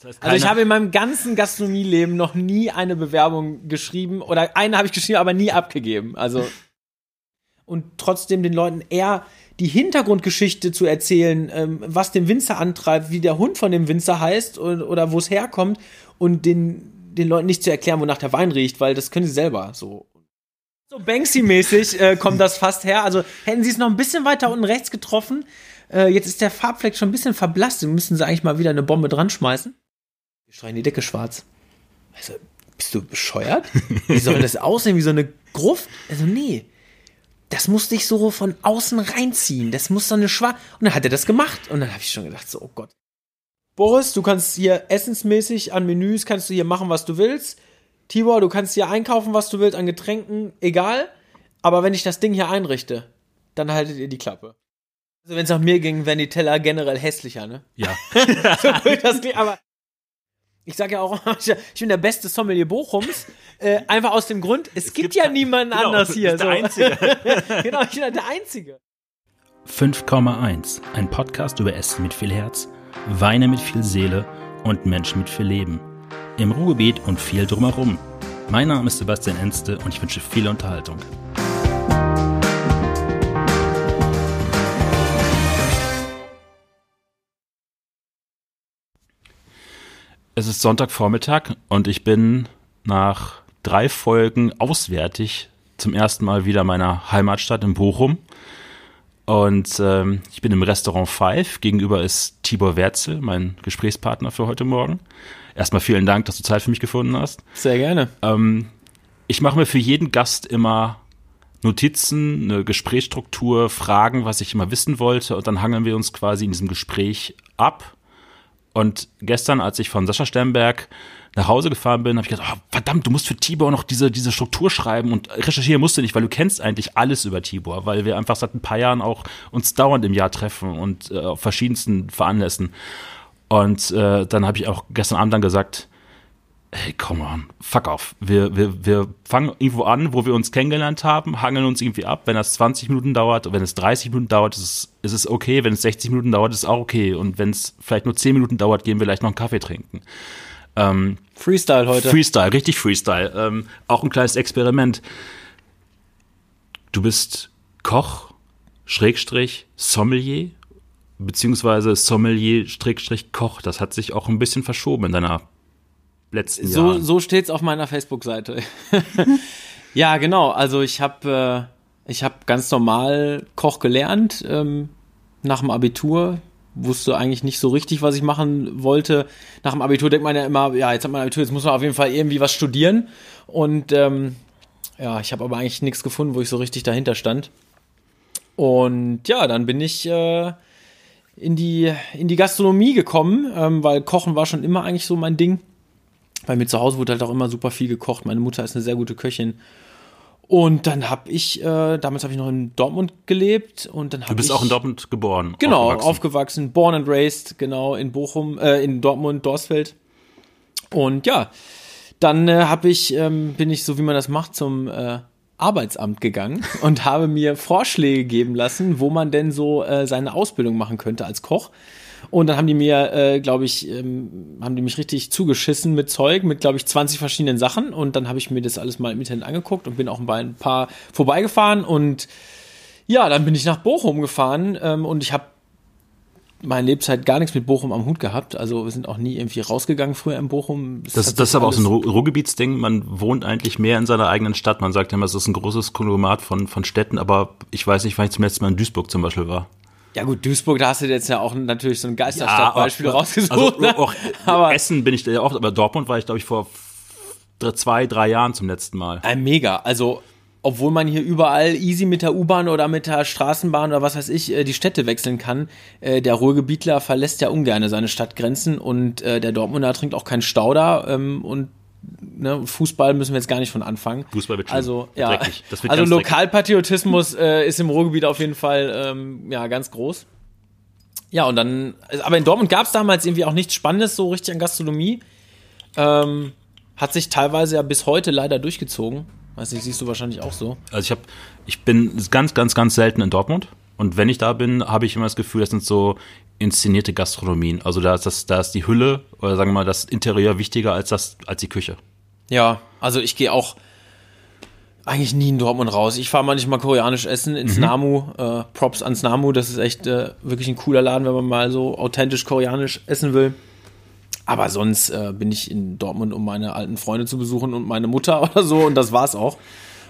Das heißt, Also ich habe in meinem ganzen Gastronomieleben noch nie eine Bewerbung geschrieben oder eine habe ich geschrieben, aber nie abgegeben. Also und trotzdem den Leuten eher die Hintergrundgeschichte zu erzählen, ähm, was den Winzer antreibt, wie der Hund von dem Winzer heißt oder, oder wo es herkommt und den, den Leuten nicht zu erklären, wonach der Wein riecht, weil das können sie selber so. So Banksy-mäßig äh, kommt das fast her. Also hätten sie es noch ein bisschen weiter unten rechts getroffen. Äh, jetzt ist der Farbfleck schon ein bisschen verblasst. Dann müssen sie eigentlich mal wieder eine Bombe dran schmeißen. Wir streichen die Decke schwarz. Also, bist du bescheuert? Wie soll das aussehen? Wie so eine Gruft? Also, nee. Das musste ich so von außen reinziehen. Das muss so eine schwarz. Und dann hat er das gemacht. Und dann habe ich schon gedacht, so, oh Gott. Boris, du kannst hier essensmäßig an Menüs, kannst du hier machen, was du willst. Tibor, du kannst hier einkaufen, was du willst, an Getränken, egal. Aber wenn ich das Ding hier einrichte, dann haltet ihr die Klappe. Also, wenn es nach mir ging, wären die Teller generell hässlicher, ne? Ja. so das aber ich sage ja auch, ich bin der beste Sommelier Bochums, äh, einfach aus dem Grund, es, gibt, gibt ja kein- niemanden genau, anders hier. der Einzige. genau, ich bin halt der Einzige. 5,1. Ein Podcast über Essen mit viel Herz, Weine mit viel Seele und Menschen mit viel Leben. Im Ruhrgebiet und viel drumherum. Mein Name ist Sebastian Enste und ich wünsche viel Unterhaltung. Es ist Sonntagvormittag und ich bin nach drei Folgen auswärtig zum ersten Mal wieder in meiner Heimatstadt in Bochum. Und ähm, ich bin im Restaurant Five. Gegenüber ist Tibor Werzel, mein Gesprächspartner für heute Morgen. Erstmal vielen Dank, dass du Zeit für mich gefunden hast. Sehr gerne. Ähm, ich mache mir für jeden Gast immer Notizen, eine Gesprächsstruktur, Fragen, was ich immer wissen wollte. Und dann hangeln wir uns quasi in diesem Gespräch ab. Und gestern, als ich von Sascha Sternberg nach Hause gefahren bin, habe ich gedacht, oh, verdammt, du musst für Tibor noch diese, diese Struktur schreiben und recherchieren musst du nicht, weil du kennst eigentlich alles über Tibor, weil wir einfach seit ein paar Jahren auch uns dauernd im Jahr treffen und äh, auf verschiedensten Veranlässen. Und äh, dann habe ich auch gestern Abend dann gesagt, hey, come on, fuck off. Wir, wir, wir fangen irgendwo an, wo wir uns kennengelernt haben, hangeln uns irgendwie ab. Wenn das 20 Minuten dauert, wenn es 30 Minuten dauert, ist es, ist es okay. Wenn es 60 Minuten dauert, ist es auch okay. Und wenn es vielleicht nur 10 Minuten dauert, gehen wir vielleicht noch einen Kaffee trinken. Ähm, Freestyle heute. Freestyle, richtig Freestyle. Ähm, auch ein kleines Experiment. Du bist Koch, Schrägstrich, Sommelier, beziehungsweise Sommelier, Schrägstrich, Koch. Das hat sich auch ein bisschen verschoben in deiner letzten so, Jahren. so steht's auf meiner Facebook-Seite. ja, genau. Also ich habe äh, ich habe ganz normal Koch gelernt ähm, nach dem Abitur. Wusste eigentlich nicht so richtig, was ich machen wollte. Nach dem Abitur denkt man ja immer, ja, jetzt hat man Abitur, jetzt muss man auf jeden Fall irgendwie was studieren. Und ähm, ja, ich habe aber eigentlich nichts gefunden, wo ich so richtig dahinter stand. Und ja, dann bin ich äh, in, die, in die Gastronomie gekommen, ähm, weil Kochen war schon immer eigentlich so mein Ding. Bei mir zu Hause wurde halt auch immer super viel gekocht. Meine Mutter ist eine sehr gute Köchin. Und dann habe ich, äh, damals habe ich noch in Dortmund gelebt und dann habe Du bist ich, auch in Dortmund geboren. Genau, aufgewachsen. aufgewachsen, born and raised, genau, in Bochum, äh, in Dortmund, Dorsfeld. Und ja, dann äh, habe ich, ähm, bin ich, so wie man das macht, zum äh, Arbeitsamt gegangen und habe mir Vorschläge geben lassen, wo man denn so äh, seine Ausbildung machen könnte als Koch. Und dann haben die mir, äh, glaube ich, ähm, haben die mich richtig zugeschissen mit Zeug, mit, glaube ich, 20 verschiedenen Sachen. Und dann habe ich mir das alles mal im Internet angeguckt und bin auch bei ein paar vorbeigefahren. Und ja, dann bin ich nach Bochum gefahren ähm, und ich habe meine Lebzeit gar nichts mit Bochum am Hut gehabt. Also wir sind auch nie irgendwie rausgegangen früher in Bochum. Das, hat das ist aber auch so ein Ruhrgebietsding. Man wohnt eigentlich mehr in seiner eigenen Stadt. Man sagt immer, es ist ein großes Konglomerat von, von Städten, aber ich weiß nicht, wann ich zum letzten Mal in Duisburg zum Beispiel war. Ja gut, Duisburg, da hast du jetzt ja auch natürlich so ein Geisterstadtbeispiel aber- rausgesucht. Also, ne? auch aber Essen bin ich ja oft, aber Dortmund war ich, glaube ich, vor zwei, drei Jahren zum letzten Mal. Äh, mega. Also, obwohl man hier überall easy mit der U-Bahn oder mit der Straßenbahn oder was weiß ich äh, die Städte wechseln kann, äh, der Ruhrgebietler verlässt ja ungern seine Stadtgrenzen und äh, der Dortmunder trinkt auch keinen Stauder ähm, und ne, Fußball müssen wir jetzt gar nicht von anfangen. Fußball wird schlimm. Also, ja. Dreckig. Das wird also. Lokalpatriotismus äh, ist im Ruhrgebiet auf jeden Fall ähm, ja, ganz groß. Ja, und dann, aber in Dortmund gab es damals irgendwie auch nichts Spannendes so richtig an Gastronomie. Ähm, hat sich teilweise ja bis heute leider durchgezogen. Weiß nicht, siehst du wahrscheinlich auch so. Also ich habe, ich bin ganz, ganz, ganz selten in Dortmund Und wenn ich da bin, habe ich immer das Gefühl, das sind so inszenierte Gastronomien. Also da ist, das, da ist die Hülle oder sagen wir mal das Interieur wichtiger als, das, als die Küche. Ja, also ich gehe auch eigentlich nie in Dortmund raus. Ich fahre manchmal koreanisch essen ins mhm. Namu. Äh, Props ans Namu. Das ist echt äh, wirklich ein cooler Laden, wenn man mal so authentisch koreanisch essen will. Aber sonst äh, bin ich in Dortmund, um meine alten Freunde zu besuchen und meine Mutter oder so. Und das war's auch.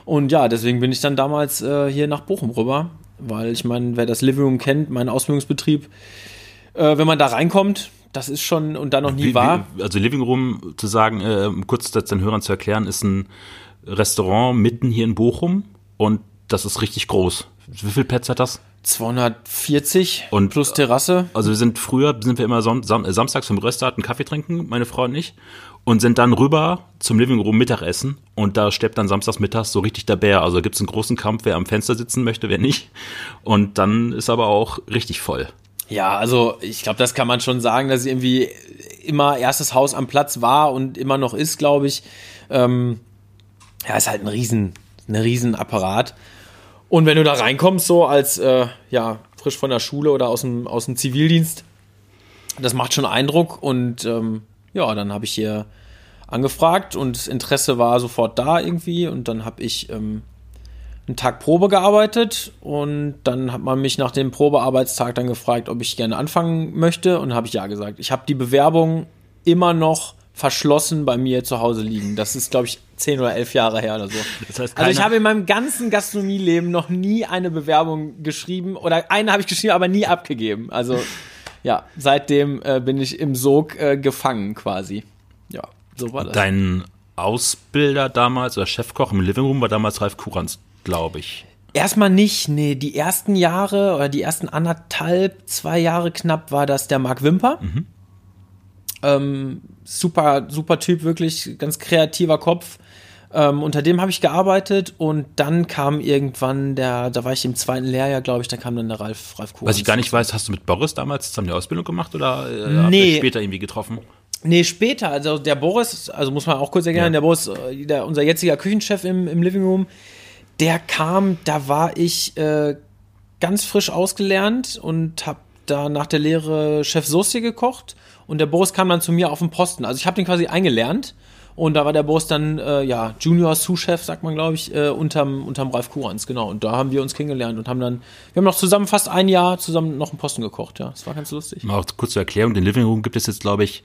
Und ja, deswegen bin ich dann damals äh, hier nach Bochum rüber. Weil ich meine, wer das Living Room kennt, mein Ausbildungsbetrieb, äh, wenn man da reinkommt, das ist schon und dann noch nie wie, war. Wie, also Living Room zu sagen, äh, kurz das den Hörern zu erklären, ist ein Restaurant mitten hier in Bochum und das ist richtig groß. Wie viel Plätze hat das? 240 und, plus Terrasse. Also wir sind früher, sind wir immer sam sam samstags vom Restaurant einen Kaffee trinken, meine Frau und ich, und sind dann rüber zum Living Room Mittagessen und da steppt dann samstags mittags so richtig der Bär. Also gibt es einen großen Kampf, wer am Fenster sitzen möchte, wer nicht. Und dann ist aber auch richtig voll. Ja, also ich glaube, das kann man schon sagen, dass irgendwie immer erstes Haus am Platz war und immer noch ist, glaube ich. Ähm, ja, ist halt ein riesen, ein riesen Apparat. Und wenn du da reinkommst, so als äh, ja, frisch von der Schule oder aus dem, aus dem Zivildienst, das macht schon Eindruck. Und ähm, ja, dann habe ich hier angefragt und das Interesse war sofort da irgendwie. Und dann habe ich ähm, einen Tag Probe gearbeitet und dann hat man mich nach dem Probearbeitstag dann gefragt, ob ich gerne anfangen möchte und habe ich ja gesagt. Ich habe die Bewerbung immer noch verschlossen bei mir zu Hause liegen. Das ist, glaube ich, zehn oder elf Jahre her oder so. Das heißt, also ich habe in meinem ganzen Gastronomieleben noch nie eine Bewerbung geschrieben oder eine habe ich geschrieben, aber nie abgegeben. Also ja, seitdem äh, bin ich im Sog äh, gefangen quasi. Ja, so war das. Dein Ausbilder damals oder Chefkoch im Living Room war damals Ralf Kuranz, glaube ich. Erstmal nicht, nee, die ersten Jahre oder die ersten anderthalb, zwei Jahre knapp war das der Marc Wimper. Mhm. Ähm, super, super Typ, wirklich, ganz kreativer Kopf. Ähm, unter dem habe ich gearbeitet und dann kam irgendwann der, da war ich im zweiten Lehrjahr, glaube ich, da kam dann der Ralf, Ralf Kuhn. Was ich gar nicht weiß, hast du mit Boris damals zusammen die Ausbildung gemacht oder äh, nee. später irgendwie getroffen? Nee, später. Also der Boris, also muss man auch kurz erklären, ja. der Boris, äh, der, unser jetziger Küchenchef im, im Living Room, der kam, da war ich äh, ganz frisch ausgelernt und habe da nach der Lehre Chef Sauce gekocht und der Boris kam dann zu mir auf den Posten. Also ich habe den quasi eingelernt und da war der Boris dann äh, ja Junior Sous-Chef, sagt man glaube ich, äh, unterm, unterm Ralf Kurans, genau. Und da haben wir uns kennengelernt und haben dann, wir haben noch zusammen fast ein Jahr zusammen noch einen Posten gekocht, ja. Das war ganz lustig. Mal auch kurz zur Erklärung, den Living Room gibt es jetzt glaube ich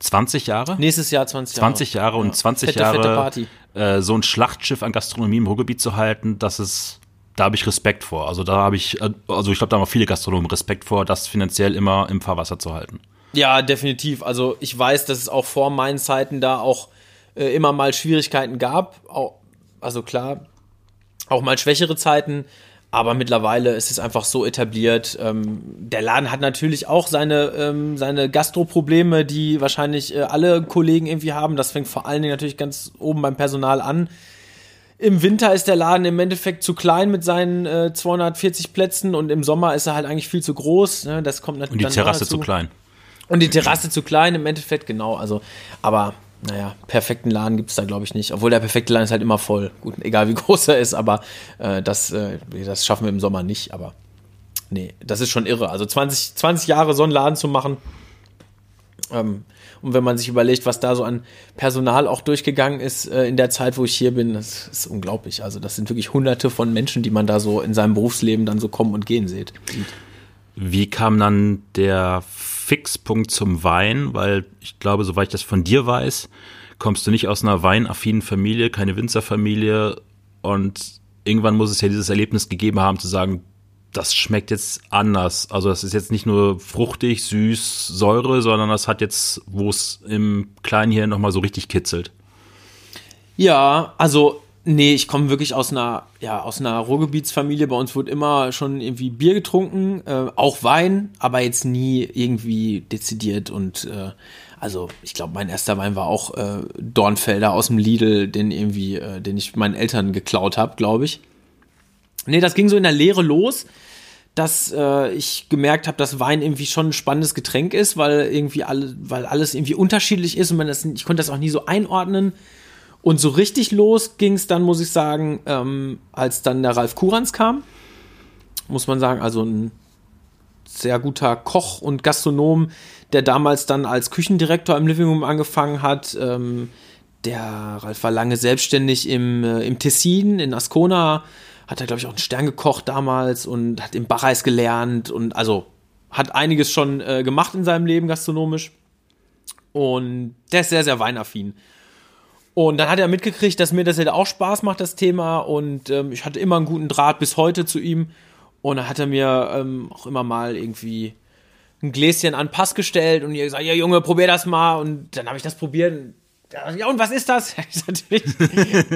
20 Jahre? Nächstes Jahr 20 Jahre. 20 Jahre und 20 fette, Jahre fette äh, so ein Schlachtschiff an Gastronomie im Ruhrgebiet zu halten, das ist da habe ich Respekt vor. Also da habe ich, äh, also ich glaube, da haben auch viele Gastronomen Respekt vor, das finanziell immer im Fahrwasser zu halten. Ja, definitiv. Also ich weiß, dass es auch vor meinen Zeiten da auch äh, immer mal Schwierigkeiten gab. Auch, also klar, auch mal schwächere Zeiten. Aber mittlerweile ist es einfach so etabliert. Ähm, der Laden hat natürlich auch seine, ähm, seine Gastroprobleme, die wahrscheinlich äh, alle Kollegen irgendwie haben. Das fängt vor allen Dingen natürlich ganz oben beim Personal an. Im Winter ist der Laden im Endeffekt zu klein mit seinen äh, 240 Plätzen und im Sommer ist er halt eigentlich viel zu groß. Ne? Das kommt natürlich. Und die Terrasse zu klein. Und die Terrasse zu klein im Endeffekt, genau. Also, aber naja, perfekten Laden gibt es da, glaube ich, nicht. Obwohl der perfekte Laden ist halt immer voll. Gut, egal wie groß er ist, aber äh, das, äh, das schaffen wir im Sommer nicht. Aber nee, das ist schon irre. Also 20, 20 Jahre so einen Laden zu machen. Ähm, und wenn man sich überlegt, was da so an Personal auch durchgegangen ist äh, in der Zeit, wo ich hier bin, das ist unglaublich. Also das sind wirklich hunderte von Menschen, die man da so in seinem Berufsleben dann so kommen und gehen sieht. Wie kam dann der Fixpunkt zum Wein, weil ich glaube, soweit ich das von dir weiß, kommst du nicht aus einer weinaffinen Familie, keine Winzerfamilie und irgendwann muss es ja dieses Erlebnis gegeben haben zu sagen, das schmeckt jetzt anders. Also das ist jetzt nicht nur fruchtig, süß, Säure, sondern das hat jetzt, wo es im Kleinen hier nochmal so richtig kitzelt. Ja, also Nee, ich komme wirklich aus einer, ja, aus einer Ruhrgebietsfamilie. Bei uns wurde immer schon irgendwie Bier getrunken, äh, auch Wein, aber jetzt nie irgendwie dezidiert und äh, also ich glaube, mein erster Wein war auch äh, Dornfelder aus dem Lidl, den irgendwie, äh, den ich meinen Eltern geklaut habe, glaube ich. Nee, das ging so in der Lehre los, dass äh, ich gemerkt habe, dass Wein irgendwie schon ein spannendes Getränk ist, weil irgendwie alle, weil alles irgendwie unterschiedlich ist und man das, ich konnte das auch nie so einordnen. Und so richtig los ging es dann, muss ich sagen, ähm, als dann der Ralf Kurans kam. muss man sagen. Also ein sehr guter Koch und Gastronom, der damals dann als Küchendirektor im Living Room angefangen hat. Ähm, der Ralf war lange selbstständig im, äh, im Tessin, in Ascona. Hat er, glaube ich, auch einen Stern gekocht damals und hat im Bachreis gelernt und also hat einiges schon äh, gemacht in seinem Leben gastronomisch. Und der ist sehr, sehr weinaffin. Und dann hat er mitgekriegt, dass mir das halt auch Spaß macht, das Thema. Und ähm, ich hatte immer einen guten Draht bis heute zu ihm. Und dann hat er mir ähm, auch immer mal irgendwie ein Gläschen an Pass gestellt und ihr gesagt, ja Junge, probier das mal. Und dann habe ich das probiert. Ja, und was ist das? Ich natürlich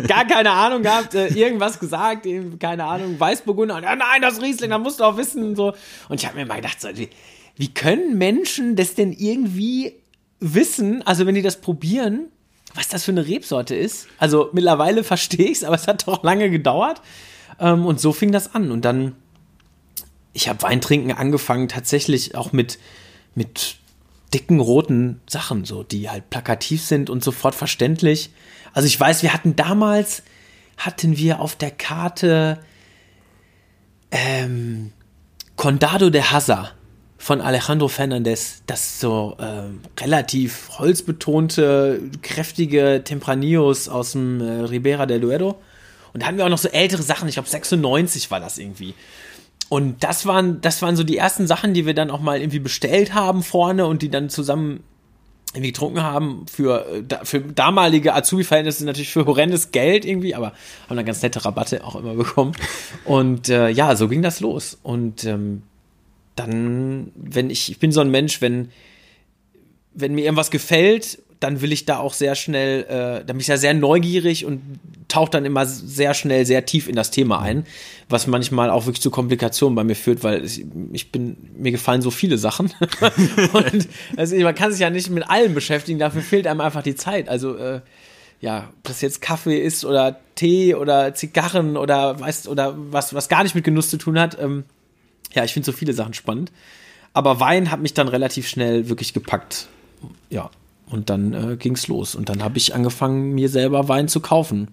gar keine Ahnung gehabt, äh, irgendwas gesagt, eben, keine Ahnung, Weißburgunder. Und, ja, nein, das Riesling, da musst du auch wissen. Und, so. und ich habe mir mal gedacht, so, wie, wie können Menschen das denn irgendwie wissen, also wenn die das probieren, was das für eine Rebsorte ist? Also mittlerweile verstehe ich es, aber es hat doch lange gedauert. Ähm, und so fing das an. Und dann, ich habe Weintrinken angefangen, tatsächlich auch mit, mit dicken roten Sachen, so, die halt plakativ sind und sofort verständlich. Also ich weiß, wir hatten damals, hatten wir auf der Karte ähm, Condado de Haza von Alejandro Fernandez, das so äh, relativ holzbetonte, kräftige Tempranillos aus dem äh, Ribera del Duero. Und da hatten wir auch noch so ältere Sachen, ich glaube 96 war das irgendwie. Und das waren, das waren so die ersten Sachen, die wir dann auch mal irgendwie bestellt haben vorne und die dann zusammen irgendwie getrunken haben für, äh, für damalige Azubi-Verhältnisse natürlich für horrendes Geld irgendwie, aber haben dann ganz nette Rabatte auch immer bekommen. Und äh, ja, so ging das los. Und ähm, dann, wenn ich, ich bin so ein Mensch, wenn, wenn mir irgendwas gefällt dann will ich da auch sehr schnell, äh, da bin ich ja sehr neugierig und tauche dann immer sehr schnell sehr tief in das Thema ein, was manchmal auch wirklich zu Komplikationen bei mir führt, weil ich, ich bin, mir gefallen so viele Sachen. und also man kann sich ja nicht mit allem beschäftigen, dafür fehlt einem einfach die Zeit. Also äh, ja, ob das jetzt Kaffee ist oder Tee oder Zigarren oder weißt oder was, was gar nicht mit Genuss zu tun hat. Ähm, ja, ich finde so viele Sachen spannend. Aber Wein hat mich dann relativ schnell wirklich gepackt. Ja, und dann äh, ging's los. Und dann habe ich angefangen, mir selber Wein zu kaufen.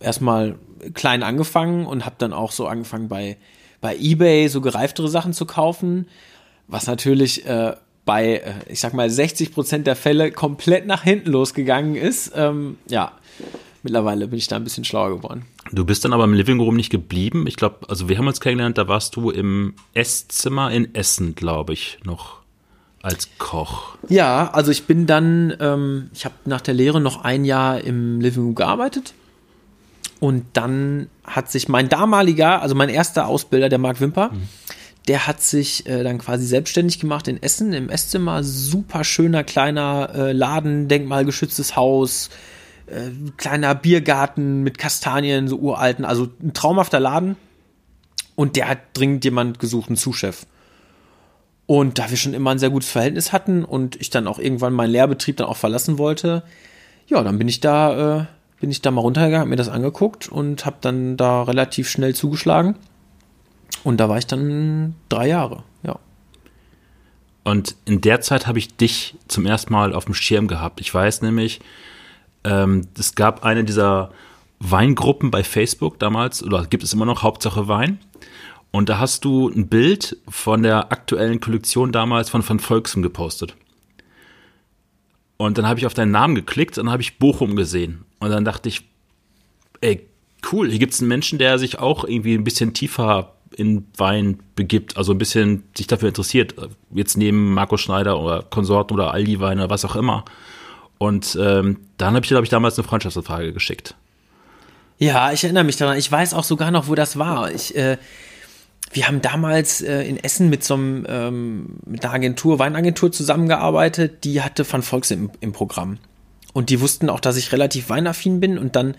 Erstmal klein angefangen und habe dann auch so angefangen bei, bei eBay so gereiftere Sachen zu kaufen, was natürlich äh, bei, äh, ich sag mal, 60 Prozent der Fälle komplett nach hinten losgegangen ist. Ähm, ja, mittlerweile bin ich da ein bisschen schlauer geworden. Du bist dann aber im Living Room nicht geblieben. Ich glaube, also wir haben uns kennengelernt, da warst du im Esszimmer in Essen, glaube ich, noch als Koch? Ja, also ich bin dann, ähm, ich habe nach der Lehre noch ein Jahr im Living Room gearbeitet. Und dann hat sich mein damaliger, also mein erster Ausbilder, der Marc Wimper, mhm. der hat sich äh, dann quasi selbstständig gemacht in Essen, im Esszimmer. Super schöner kleiner äh, Laden, denkmalgeschütztes Haus, äh, kleiner Biergarten mit Kastanien, so uralten. Also ein traumhafter Laden. Und der hat dringend jemand gesucht, einen Zuschef. Und da wir schon immer ein sehr gutes Verhältnis hatten und ich dann auch irgendwann meinen Lehrbetrieb dann auch verlassen wollte, ja, dann bin ich da, äh, bin ich da mal runtergegangen, hab mir das angeguckt und habe dann da relativ schnell zugeschlagen. Und da war ich dann drei Jahre, ja. Und in der Zeit habe ich dich zum ersten Mal auf dem Schirm gehabt. Ich weiß nämlich, ähm, es gab eine dieser Weingruppen bei Facebook damals, oder gibt es immer noch, Hauptsache Wein. Und da hast du ein Bild von der aktuellen Kollektion damals von Van Volksem gepostet. Und dann habe ich auf deinen Namen geklickt und dann habe ich Bochum gesehen. Und dann dachte ich, ey, cool, hier gibt es einen Menschen, der sich auch irgendwie ein bisschen tiefer in Wein begibt, also ein bisschen sich dafür interessiert. Jetzt neben Marco Schneider oder Konsorten oder Aldi Weine, was auch immer. Und ähm, dann habe ich, glaube ich, damals eine Freundschaftsanfrage geschickt. Ja, ich erinnere mich daran. Ich weiß auch sogar noch, wo das war. Ich, äh, wir haben damals äh, in Essen mit so einem, ähm, mit einer Agentur, Weinagentur zusammengearbeitet, die hatte Van Volks im, im Programm. Und die wussten auch, dass ich relativ weinaffin bin und dann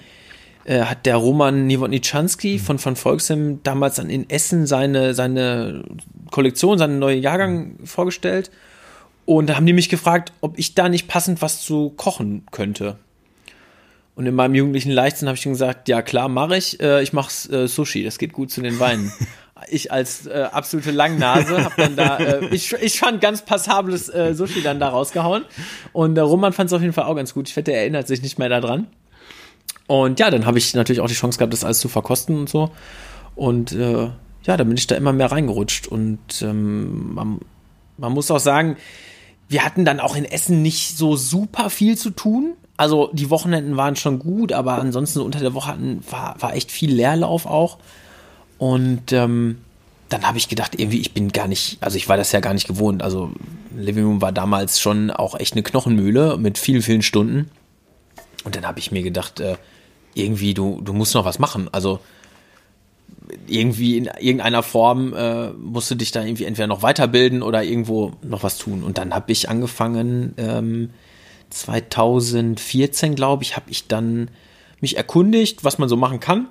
äh, hat der Roman Niewodniczanski von Van Volksem damals dann in Essen seine, seine Kollektion, seinen neuen Jahrgang vorgestellt. Und da haben die mich gefragt, ob ich da nicht passend was zu kochen könnte. Und in meinem jugendlichen Leichtsinn habe ich gesagt, ja klar, mache ich. Äh, ich mache äh, Sushi, das geht gut zu den Weinen. ich als äh, absolute Langnase habe dann da, äh, ich, ich fand ganz passables äh, Sushi dann da rausgehauen. Und der Roman fand es auf jeden Fall auch ganz gut. Ich wette, er erinnert sich nicht mehr daran. Und ja, dann habe ich natürlich auch die Chance gehabt, das alles zu verkosten und so. Und äh, ja, da bin ich da immer mehr reingerutscht. Und ähm, man, man muss auch sagen, wir hatten dann auch in Essen nicht so super viel zu tun. Also die Wochenenden waren schon gut, aber ansonsten unter der Woche hatten, war, war echt viel Leerlauf auch. Und ähm, dann habe ich gedacht, irgendwie, ich bin gar nicht, also ich war das ja gar nicht gewohnt. Also Living Room war damals schon auch echt eine Knochenmühle mit vielen, vielen Stunden. Und dann habe ich mir gedacht, äh, irgendwie, du, du musst noch was machen. Also irgendwie in irgendeiner Form äh, musst du dich da irgendwie entweder noch weiterbilden oder irgendwo noch was tun. Und dann habe ich angefangen, ähm, 2014, glaube ich, habe ich dann mich erkundigt, was man so machen kann.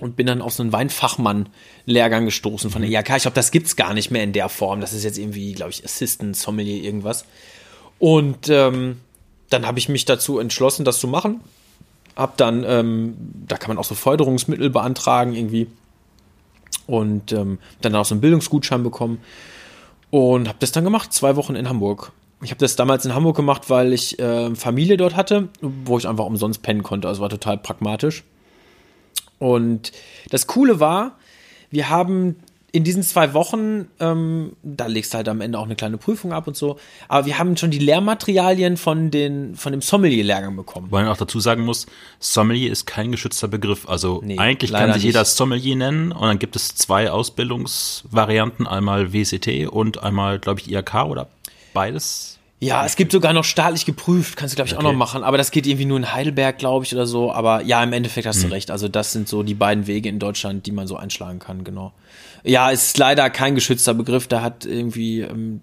Und bin dann auf so einen Weinfachmann-Lehrgang gestoßen von der IHK. Ich glaube, das gibt's gar nicht mehr in der Form. Das ist jetzt irgendwie, glaube ich, Assistant Sommelier irgendwas. Und ähm, dann habe ich mich dazu entschlossen, das zu machen. Hab dann, ähm, da kann man auch so Förderungsmittel beantragen irgendwie. Und ähm, dann auch so einen Bildungsgutschein bekommen. Und habe das dann gemacht, zwei Wochen in Hamburg. Ich habe das damals in Hamburg gemacht, weil ich äh, Familie dort hatte, wo ich einfach umsonst pennen konnte. Also war total pragmatisch. Und das Coole war, wir haben in diesen zwei Wochen, ähm, da legst du halt am Ende auch eine kleine Prüfung ab und so, aber wir haben schon die Lehrmaterialien von, den, von dem Sommelier-Lehrgang bekommen. Weil man auch dazu sagen muss, Sommelier ist kein geschützter Begriff. Also nee, eigentlich kann sich nicht. jeder Sommelier nennen und dann gibt es zwei Ausbildungsvarianten, einmal WCT und einmal, glaube ich, IHK oder beides. Ja, es gibt sogar noch staatlich geprüft, kannst du, glaube ich, okay. auch noch machen. Aber das geht irgendwie nur in Heidelberg, glaube ich, oder so. Aber ja, im Endeffekt hast hm. du recht. Also, das sind so die beiden Wege in Deutschland, die man so einschlagen kann, genau. Ja, es ist leider kein geschützter Begriff. Da hat irgendwie, ähm,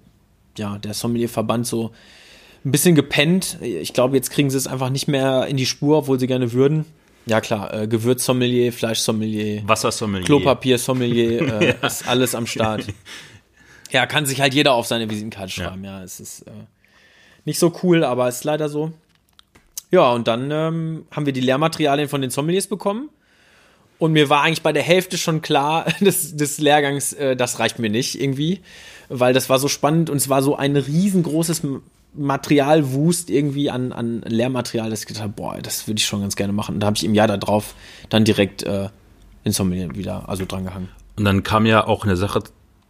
ja, der Sommelierverband so ein bisschen gepennt. Ich glaube, jetzt kriegen sie es einfach nicht mehr in die Spur, obwohl sie gerne würden. Ja, klar, äh, Gewürzsommelier, Fleischsommelier, Wassersommelier, Klopapiersommelier, äh, ja. ist alles am Start. Ja, kann sich halt jeder auf seine Visitenkarte schreiben, ja. ja es ist. Äh, nicht so cool, aber ist leider so. Ja, und dann ähm, haben wir die Lehrmaterialien von den Sommeliers bekommen. Und mir war eigentlich bei der Hälfte schon klar des, des Lehrgangs, äh, das reicht mir nicht irgendwie, weil das war so spannend und es war so ein riesengroßes Materialwust irgendwie an, an Lehrmaterial, dass ich gedacht habe, boah, das würde ich schon ganz gerne machen. Und da habe ich im Jahr darauf dann direkt äh, in Sommelier wieder, also drangehangen. Und dann kam ja auch eine Sache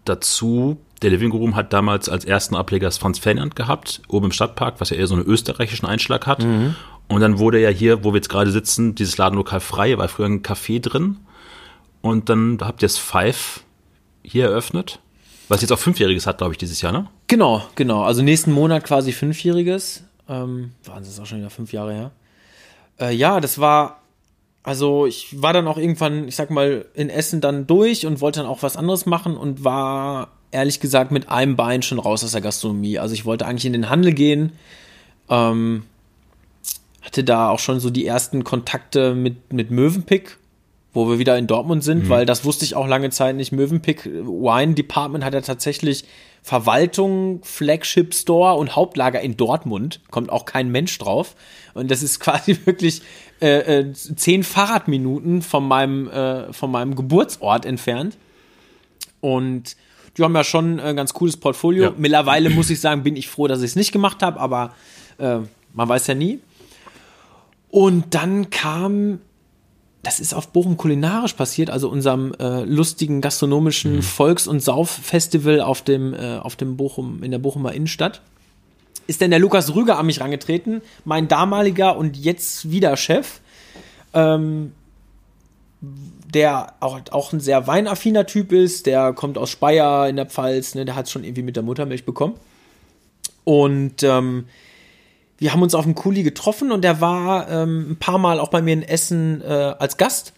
dazu, der Living Room hat damals als ersten Ableger das Franz Ferdinand gehabt, oben im Stadtpark, was ja eher so einen österreichischen Einschlag hat. Mhm. Und dann wurde ja hier, wo wir jetzt gerade sitzen, dieses Ladenlokal frei, war früher ein Café drin. Und dann habt ihr das Five hier eröffnet, was jetzt auch Fünfjähriges hat, glaube ich, dieses Jahr, ne? Genau, genau. Also nächsten Monat quasi Fünfjähriges. Ähm, Wahnsinn, ist auch schon wieder fünf Jahre her. Äh, ja, das war, also ich war dann auch irgendwann, ich sag mal, in Essen dann durch und wollte dann auch was anderes machen und war ehrlich gesagt mit einem Bein schon raus aus der Gastronomie. Also ich wollte eigentlich in den Handel gehen. Ähm, hatte da auch schon so die ersten Kontakte mit, mit Mövenpick, wo wir wieder in Dortmund sind, mhm. weil das wusste ich auch lange Zeit nicht. Mövenpick Wine Department hat ja tatsächlich Verwaltung, Flagship Store und Hauptlager in Dortmund. Kommt auch kein Mensch drauf. Und das ist quasi wirklich äh, äh, zehn Fahrradminuten von meinem, äh, von meinem Geburtsort entfernt. Und die haben ja schon ein ganz cooles Portfolio. Ja. Mittlerweile muss ich sagen, bin ich froh, dass ich es nicht gemacht habe, aber äh, man weiß ja nie. Und dann kam, das ist auf Bochum kulinarisch passiert, also unserem äh, lustigen gastronomischen mhm. Volks- und Sauffestival auf dem, äh, auf dem Bochum, in der Bochumer Innenstadt. Ist denn der Lukas Rüger an mich rangetreten, mein damaliger und jetzt wieder Chef. Ähm, der auch, auch ein sehr weinaffiner Typ ist, der kommt aus Speyer in der Pfalz, ne, der hat es schon irgendwie mit der Muttermilch bekommen. Und ähm, wir haben uns auf dem Kuli getroffen und der war ähm, ein paar Mal auch bei mir in Essen äh, als Gast.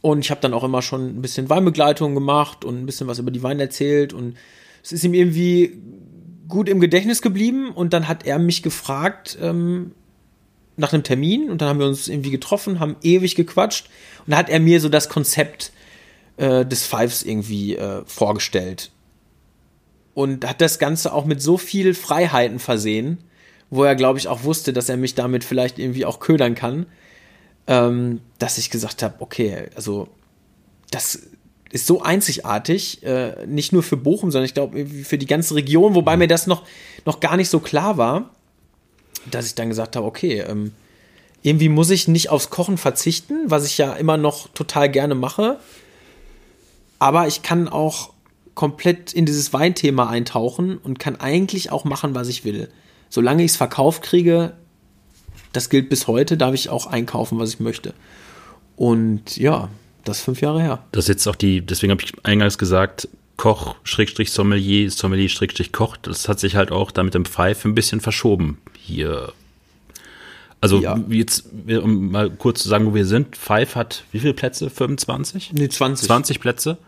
Und ich habe dann auch immer schon ein bisschen Weinbegleitung gemacht und ein bisschen was über die Weine erzählt. Und es ist ihm irgendwie gut im Gedächtnis geblieben. Und dann hat er mich gefragt, ähm, nach einem Termin und dann haben wir uns irgendwie getroffen, haben ewig gequatscht und da hat er mir so das Konzept äh, des Fives irgendwie äh, vorgestellt. Und hat das Ganze auch mit so viel Freiheiten versehen, wo er, glaube ich, auch wusste, dass er mich damit vielleicht irgendwie auch ködern kann, ähm, dass ich gesagt habe, okay, also das ist so einzigartig, äh, nicht nur für Bochum, sondern ich glaube für die ganze Region, wobei mir das noch, noch gar nicht so klar war dass ich dann gesagt habe, okay, ähm, irgendwie muss ich nicht aufs Kochen verzichten, was ich ja immer noch total gerne mache. aber ich kann auch komplett in dieses Weinthema eintauchen und kann eigentlich auch machen, was ich will. Solange ich es verkauft kriege, das gilt bis heute, darf ich auch einkaufen, was ich möchte. Und ja, das ist fünf Jahre her. Das ist jetzt auch die, deswegen habe ich eingangs gesagt, Koch, Schrägstrich Sommelier, Sommelier, Schrägstrich Koch, das hat sich halt auch da mit dem Pfeif ein bisschen verschoben hier. Also ja. jetzt, um mal kurz zu sagen, wo wir sind, Pfeif hat wie viele Plätze? 25? Nee, 20. 20 Plätze.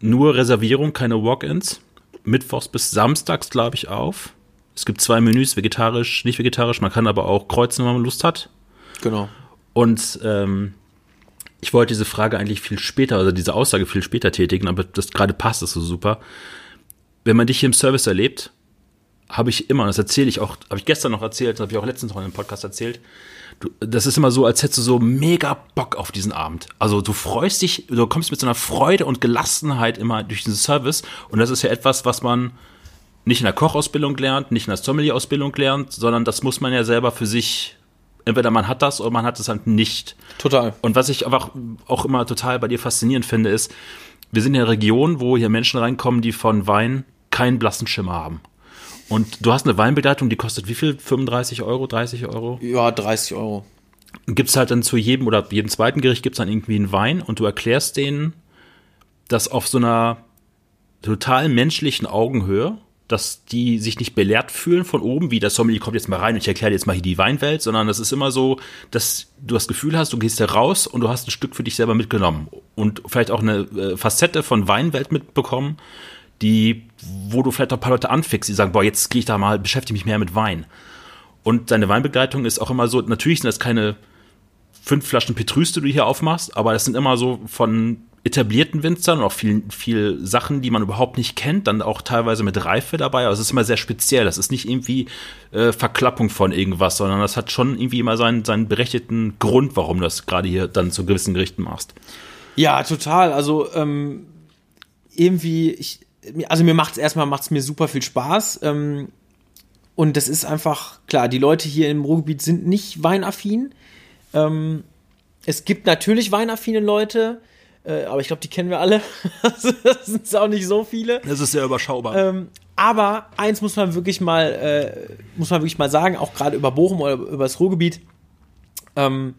Nur Reservierung, keine Walk-ins. Mittwochs bis samstags, glaube ich, auf. Es gibt zwei Menüs, vegetarisch, nicht vegetarisch. Man kann aber auch kreuzen, wenn man Lust hat. Genau. Und ähm, ich wollte diese Frage eigentlich viel später, also diese Aussage viel später tätigen, aber das gerade passt es so super. Wenn man dich hier im Service erlebt, habe ich immer, und das erzähle ich auch, habe ich gestern noch erzählt, das habe ich auch letztens noch in einem Podcast erzählt, du, das ist immer so, als hättest du so mega Bock auf diesen Abend. Also du freust dich, du kommst mit so einer Freude und Gelassenheit immer durch diesen Service und das ist ja etwas, was man nicht in der Kochausbildung lernt, nicht in der Sommelier-Ausbildung lernt, sondern das muss man ja selber für sich entweder man hat das oder man hat es halt nicht. Total. Und was ich einfach auch immer total bei dir faszinierend finde, ist, wir sind in einer Region, wo hier Menschen reinkommen, die von Wein keinen blassen Schimmer haben. Und du hast eine Weinbegleitung, die kostet wie viel? 35 Euro, 30 Euro? Ja, 30 Euro. Gibt es halt dann zu jedem oder jedem zweiten Gericht gibt es dann irgendwie einen Wein und du erklärst denen das auf so einer total menschlichen Augenhöhe dass die sich nicht belehrt fühlen von oben, wie der Sommelier kommt jetzt mal rein und ich erkläre jetzt mal hier die Weinwelt, sondern das ist immer so, dass du das Gefühl hast, du gehst da raus und du hast ein Stück für dich selber mitgenommen und vielleicht auch eine äh, Facette von Weinwelt mitbekommen, die, wo du vielleicht auch ein paar Leute anfickst, die sagen, boah, jetzt gehe ich da mal, beschäftige mich mehr mit Wein. Und deine Weinbegleitung ist auch immer so, natürlich sind das keine fünf Flaschen Petrus, die du hier aufmachst, aber das sind immer so von etablierten Winzern und auch viel, viel Sachen, die man überhaupt nicht kennt, dann auch teilweise mit Reife dabei. Also es ist immer sehr speziell. Das ist nicht irgendwie äh, Verklappung von irgendwas, sondern das hat schon irgendwie immer seinen, seinen berechtigten Grund, warum du das gerade hier dann zu gewissen Gerichten machst. Ja, total. Also ähm, irgendwie, ich, also mir macht es erstmal macht's mir super viel Spaß. Ähm, und das ist einfach, klar, die Leute hier im Ruhrgebiet sind nicht weinaffin. Ähm, es gibt natürlich weinaffine Leute, äh, aber ich glaube, die kennen wir alle. das sind auch nicht so viele. Das ist sehr überschaubar. Ähm, aber eins muss man wirklich mal, äh, muss man wirklich mal sagen, auch gerade über Bochum oder über das Ruhrgebiet. Ähm,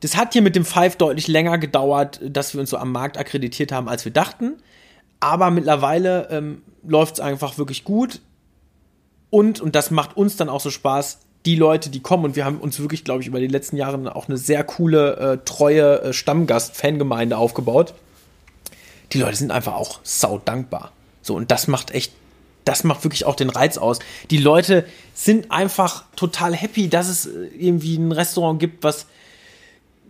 das hat hier mit dem Five deutlich länger gedauert, dass wir uns so am Markt akkreditiert haben, als wir dachten. Aber mittlerweile ähm, läuft es einfach wirklich gut. Und, und das macht uns dann auch so Spaß, die Leute, die kommen, und wir haben uns wirklich, glaube ich, über die letzten Jahre auch eine sehr coole, äh, treue äh, Stammgast-Fangemeinde aufgebaut. Die Leute sind einfach auch sau dankbar. So, und das macht echt, das macht wirklich auch den Reiz aus. Die Leute sind einfach total happy, dass es äh, irgendwie ein Restaurant gibt, was,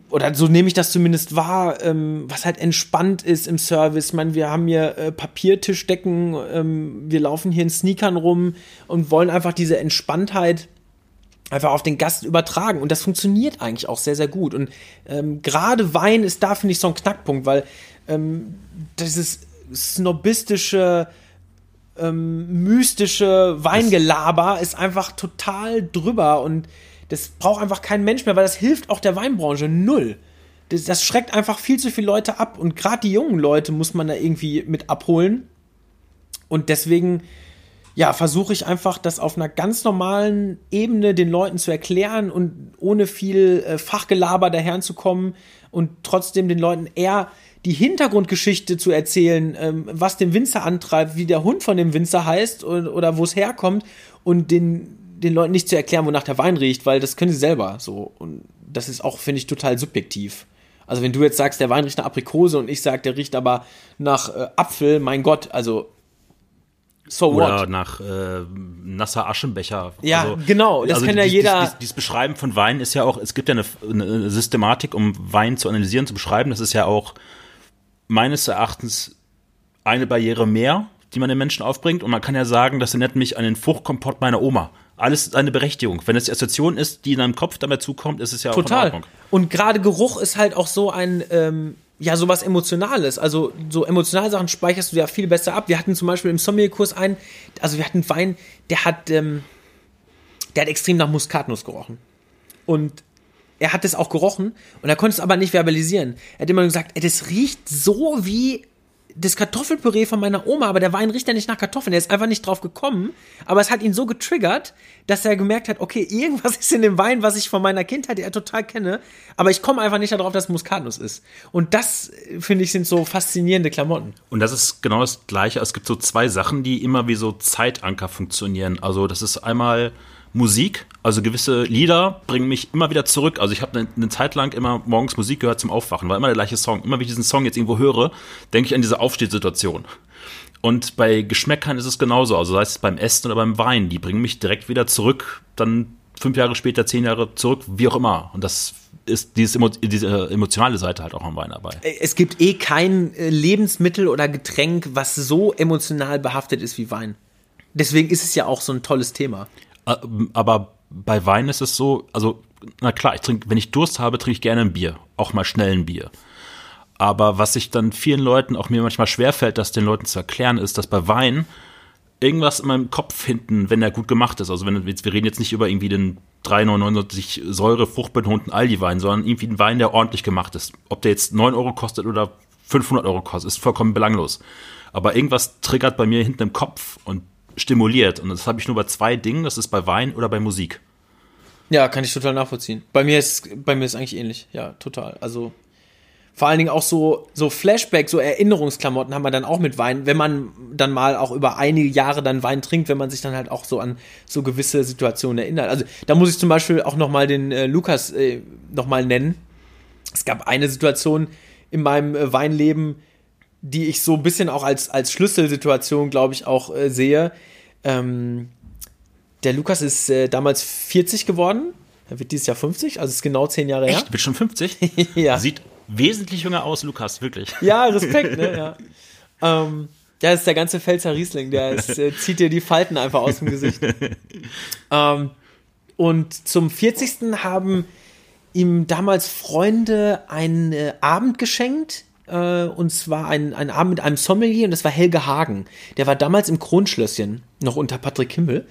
oder so nehme ich das zumindest wahr, ähm, was halt entspannt ist im Service. Ich meine, wir haben hier äh, Papiertischdecken, ähm, wir laufen hier in Sneakern rum und wollen einfach diese Entspanntheit einfach auf den Gast übertragen. Und das funktioniert eigentlich auch sehr, sehr gut. Und ähm, gerade Wein ist da, finde ich, so ein Knackpunkt, weil ähm, dieses snobistische, ähm, mystische Weingelaber ist einfach total drüber und das braucht einfach kein Mensch mehr, weil das hilft auch der Weinbranche null. Das, das schreckt einfach viel zu viele Leute ab und gerade die jungen Leute muss man da irgendwie mit abholen. Und deswegen ja, versuche ich einfach, das auf einer ganz normalen Ebene den Leuten zu erklären und ohne viel äh, Fachgelaber daherzukommen und trotzdem den Leuten eher die Hintergrundgeschichte zu erzählen, ähm, was den Winzer antreibt, wie der Hund von dem Winzer heißt oder, oder wo es herkommt und den, den Leuten nicht zu erklären, wonach der Wein riecht, weil das können sie selber so. Und das ist auch, finde ich, total subjektiv. Also wenn du jetzt sagst, der Wein riecht nach Aprikose und ich sage, der riecht aber nach äh, Apfel, mein Gott, also So Oder what? nach äh, nasser Aschenbecher. Ja, also, genau. Das also kann ja dies, jeder. Dieses, dieses Beschreiben von Wein ist ja auch, es gibt ja eine, eine, Systematik, um Wein zu analysieren, zu beschreiben. Das ist ja auch meines Erachtens eine Barriere mehr, die man den Menschen aufbringt. Und man kann ja sagen, das erinnert mich an den Fruchtkompott meiner Oma. Alles eine Berechtigung. Wenn es die Assoziation ist, die in deinem Kopf damit zukommt, ist es ja Total. auch Ordnung. Und gerade Geruch ist halt auch so ein ähm, ja, sowas Emotionales. Also so emotionale Sachen speicherst du ja viel besser ab. Wir hatten zum Beispiel im Sommelier-Kurs einen, also wir hatten Wein, der hat, ähm, der hat extrem nach Muskatnuss gerochen. Und er hat es auch gerochen und er konnte es aber nicht verbalisieren. Er hat immer gesagt, ey, das riecht so wie das Kartoffelpüree von meiner Oma, aber der Wein riecht ja nicht nach Kartoffeln. Er ist einfach nicht drauf gekommen, aber es hat ihn so getriggert, dass er gemerkt hat, okay, irgendwas ist in dem Wein, was ich von meiner Kindheit ja total kenne, aber ich komme einfach nicht darauf, dass Muskatnuss ist. Und das, finde ich, sind so faszinierende Klamotten. Und das ist genau das Gleiche. Es gibt so zwei Sachen, die immer wie so Zeitanker funktionieren. Also das ist einmal Musik, also gewisse Lieder bringen mich immer wieder zurück. Also ich habe eine, eine, Zeit lang immer morgens Musik gehört zum Aufwachen, war immer der gleiche Song. Immer wenn ich diesen Song jetzt irgendwo höre, denke ich an diese Aufstehsituation. Und bei Geschmäckern ist es genauso, also sei es beim Essen oder beim Wein, die bringen mich direkt wieder zurück, dann fünf Jahre später, zehn Jahre zurück, wie auch immer. Und das ist dieses, diese emotionale Seite halt auch am Wein dabei. Es gibt eh kein äh, Lebensmittel oder Getränk, was so emotional behaftet ist wie Wein. Deswegen ist es ja auch so ein tolles Thema. Äh, aber bei Wein ist es so, also, na klar, ich trinke, wenn ich Durst habe, trinke ich gerne ein Bier. Auch mal schnell ein Bier. Aber was sich dann vielen Leuten, auch mir manchmal schwerfällt, das den Leuten zu erklären, ist, dass bei Wein irgendwas in meinem Kopf hinten, wenn der gut gemacht ist, also wenn wir reden jetzt nicht über irgendwie den 3,99 Säure fruchtbetonten Aldi-Wein, sondern irgendwie ein Wein, der ordentlich gemacht ist. Ob der jetzt 9 Euro kostet oder 500 Euro kostet, ist vollkommen belanglos. Aber irgendwas triggert bei mir hinten im Kopf und stimuliert. Und das habe ich nur bei zwei Dingen, das ist bei Wein oder bei Musik. Ja, kann ich total nachvollziehen. Bei mir ist, bei mir ist eigentlich ähnlich, ja, total. Also vor allen Dingen auch so, so Flashback, so Erinnerungsklamotten haben wir dann auch mit Wein, wenn man dann mal auch über einige Jahre dann Wein trinkt, wenn man sich dann halt auch so an so gewisse Situationen erinnert. Also da muss ich zum Beispiel auch nochmal den äh, Lukas äh, nochmal nennen. Es gab eine Situation in meinem äh, Weinleben, die ich so ein bisschen auch als, als Schlüsselsituation, glaube ich, auch äh, sehe. Ähm, der Lukas ist äh, damals 40 geworden. Er wird dieses Jahr 50, also ist genau zehn Jahre her. Echt? Wird schon 50? ja. Sieht wesentlich jünger aus, Lukas, wirklich. Ja, Respekt, ne? Ja. Ähm, ja, das ist der ganze Pfälzer Riesling, der ist, äh, zieht dir die Falten einfach aus dem Gesicht. ähm, und zum 40. haben ihm damals Freunde einen äh, Abend geschenkt äh, und zwar ein, ein Abend mit einem Sommelier und das war Helge Hagen. Der war damals im Kronschlösschen, noch unter Patrick Kimmel.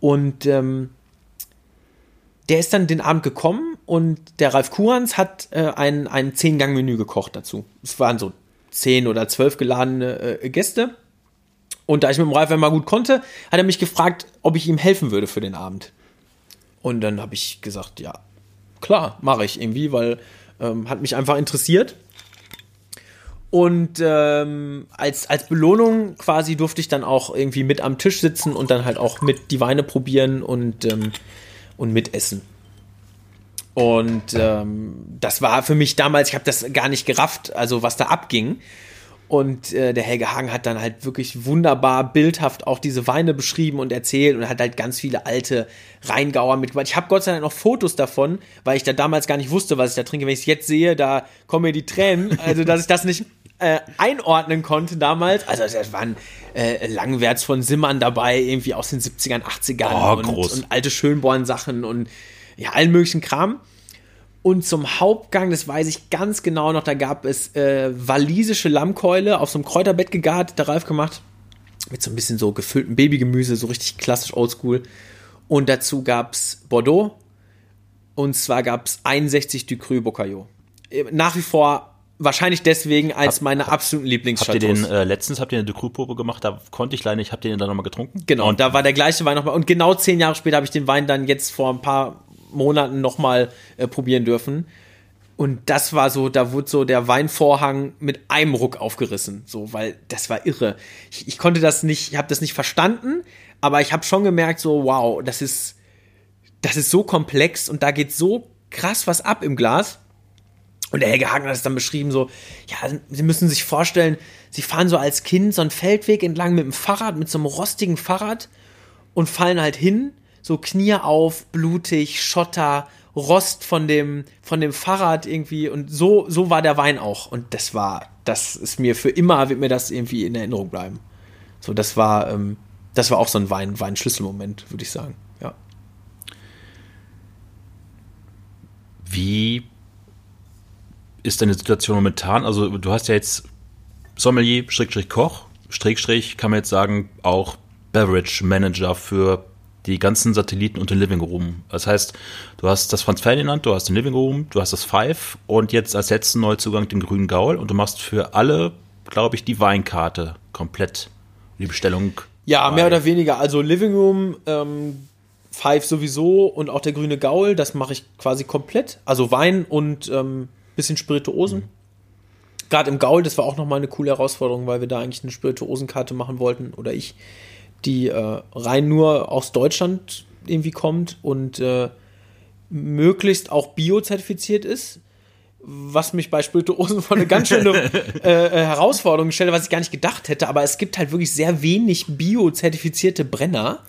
Und ähm, der ist dann den Abend gekommen und der Ralf Kurans hat äh, ein, ein Zehn-Gang-Menü gekocht dazu. Es waren so zehn oder zwölf geladene äh, Gäste. Und da ich mit dem Ralf einmal gut konnte, hat er mich gefragt, ob ich ihm helfen würde für den Abend. Und dann habe ich gesagt, ja, klar, mache ich irgendwie, weil ähm, hat mich einfach interessiert. Und ähm, als, als Belohnung quasi durfte ich dann auch irgendwie mit am Tisch sitzen und dann halt auch mit die Weine probieren und, ähm, und mitessen. Und ähm, das war für mich damals, ich habe das gar nicht gerafft, also was da abging. Und äh, der Helge Hagen hat dann halt wirklich wunderbar bildhaft auch diese Weine beschrieben und erzählt und hat halt ganz viele alte Rheingauer mitgebracht. Ich habe Gott sei Dank noch Fotos davon, weil ich da damals gar nicht wusste, was ich da trinke. Wenn ich es jetzt sehe, da kommen mir die Tränen. Also, dass ich das nicht äh, einordnen konnte damals. Also es waren äh, Langwärts von Simmern dabei, irgendwie aus den 70ern, 80ern oh, und, und, alte Schönborn-Sachen und ja, allen möglichen Kram. Und zum Hauptgang, das weiß ich ganz genau noch, da gab es äh, walisische Lammkeule auf so einem Kräuterbett gegart, der Ralf gemacht. Mit so ein bisschen so gefülltem Babygemüse, so richtig klassisch oldschool. Und dazu gab es Bordeaux. Und zwar gab es 61 Du Cru Bocaillot. Äh, nach wie vor Wahrscheinlich deswegen als meine absoluten Lieblingschateaus. Habt ihr den, äh, letztens habt ihr eine Decru-Probe gemacht, da konnte ich leider nicht, habt ihr den dann nochmal getrunken? Genau, und da war der gleiche Wein nochmal. Und genau zehn Jahre später habe ich den Wein dann jetzt vor ein paar Monaten nochmal äh, probieren dürfen. Und das war so, da wurde so der Weinvorhang mit einem Ruck aufgerissen, so, weil das war irre. Ich, ich konnte das nicht, ich habe das nicht verstanden, aber ich habe schon gemerkt, so, wow, das ist, das ist so komplex und da geht so krass was ab im Glas. Und der Helge Hagen hat es dann beschrieben, so, ja, Sie müssen sich vorstellen, Sie fahren so als Kind so einen Feldweg entlang mit dem Fahrrad, mit so einem rostigen Fahrrad und fallen halt hin, so Knie auf, blutig, Schotter, Rost von dem, von dem Fahrrad irgendwie und so, so war der Wein auch. Und das war, das ist mir für immer, wird mir das irgendwie in Erinnerung bleiben. So, das war, ähm, das war auch so ein Wein, Weinschlüsselmoment, würde ich sagen, ja. Wie ist deine Situation momentan? Also du hast ja jetzt Sommelier, Schrägstrich Koch, Schrägstrich kann man jetzt sagen, auch Beverage Manager für die ganzen Satelliten und den Living Room. Das heißt, du hast das Franz Ferdinand, du hast den Living Room, du hast das Five und jetzt als letzten Neuzugang den grünen Gaul und du machst für alle glaube ich, die Weinkarte komplett, die Bestellung. Ja, mehr oder weniger. Also Living Room, ähm, Five sowieso und auch der grüne Gaul, das mache ich quasi komplett. Also Wein und ähm, bisschen Spirituosen. Mhm. Gerade im Gaul, das war auch nochmal eine coole Herausforderung, weil wir da eigentlich eine Spirituosenkarte machen wollten oder ich, die äh, rein nur aus Deutschland irgendwie kommt und äh, möglichst auch biozertifiziert ist was mich bei Spirituosen vor eine ganz schöne äh, äh, Herausforderung stellt, was ich gar nicht gedacht hätte. Aber es gibt halt wirklich sehr wenig biozertifizierte Brenner.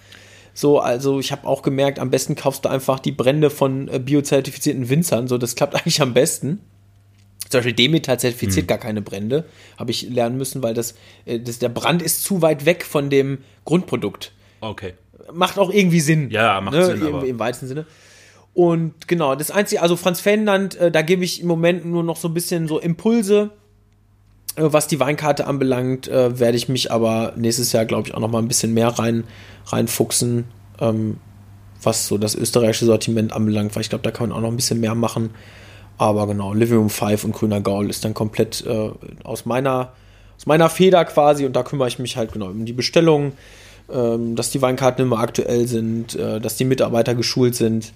So, also ich habe auch gemerkt, am besten kaufst du einfach die Brände von äh, biozertifizierten Winzern. So, das klappt eigentlich am besten. Zum Beispiel Demeter zertifiziert hm. gar keine Brände, habe ich lernen müssen, weil das, äh, das, der Brand ist zu weit weg von dem Grundprodukt. Okay. Macht auch irgendwie Sinn. Ja, macht ne? Sinn. Im, Im weitesten Sinne. Und genau, das Einzige, also Franz Ferdinand, äh, da gebe ich im Moment nur noch so ein bisschen so Impulse. Äh, was die Weinkarte anbelangt, werde ich mich aber nächstes Jahr, glaube ich, auch noch mal ein bisschen mehr rein, reinfuchsen, ähm, was so das österreichische Sortiment anbelangt, weil ich glaube, da kann man auch noch ein bisschen mehr machen. Aber genau, Living Room 5 und Grüner Gaul ist dann komplett äh, aus meiner aus meiner Feder quasi und da kümmere ich mich halt genau um die Bestellung, ähm, dass die Weinkarten immer aktuell sind, äh, dass die Mitarbeiter geschult sind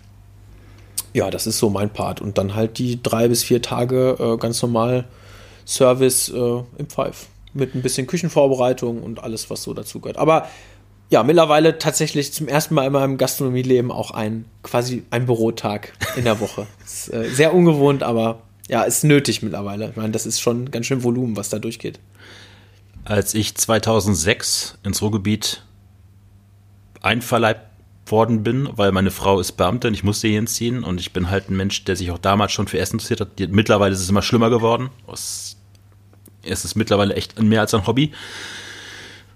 ja, das ist so mein Part. Und dann halt die drei bis vier Tage äh, ganz normal Service äh, im Pfeif. Mit ein bisschen Küchenvorbereitung und alles, was so dazu gehört. Aber ja, mittlerweile tatsächlich zum ersten Mal in meinem Gastronomieleben auch ein quasi ein Bürotag in der Woche. ist, äh, sehr ungewohnt, aber ja, ist nötig mittlerweile. Ich meine, das ist schon ganz schön Volumen, was da durchgeht. Als ich 2006 ins Ruhrgebiet einverleibt worden bin, weil meine Frau ist Beamtin, ich musste hier ziehen und ich bin halt ein Mensch, der sich auch damals schon für Essen interessiert hat. Mittlerweile ist es immer schlimmer geworden. Es ist mittlerweile echt mehr als ein Hobby.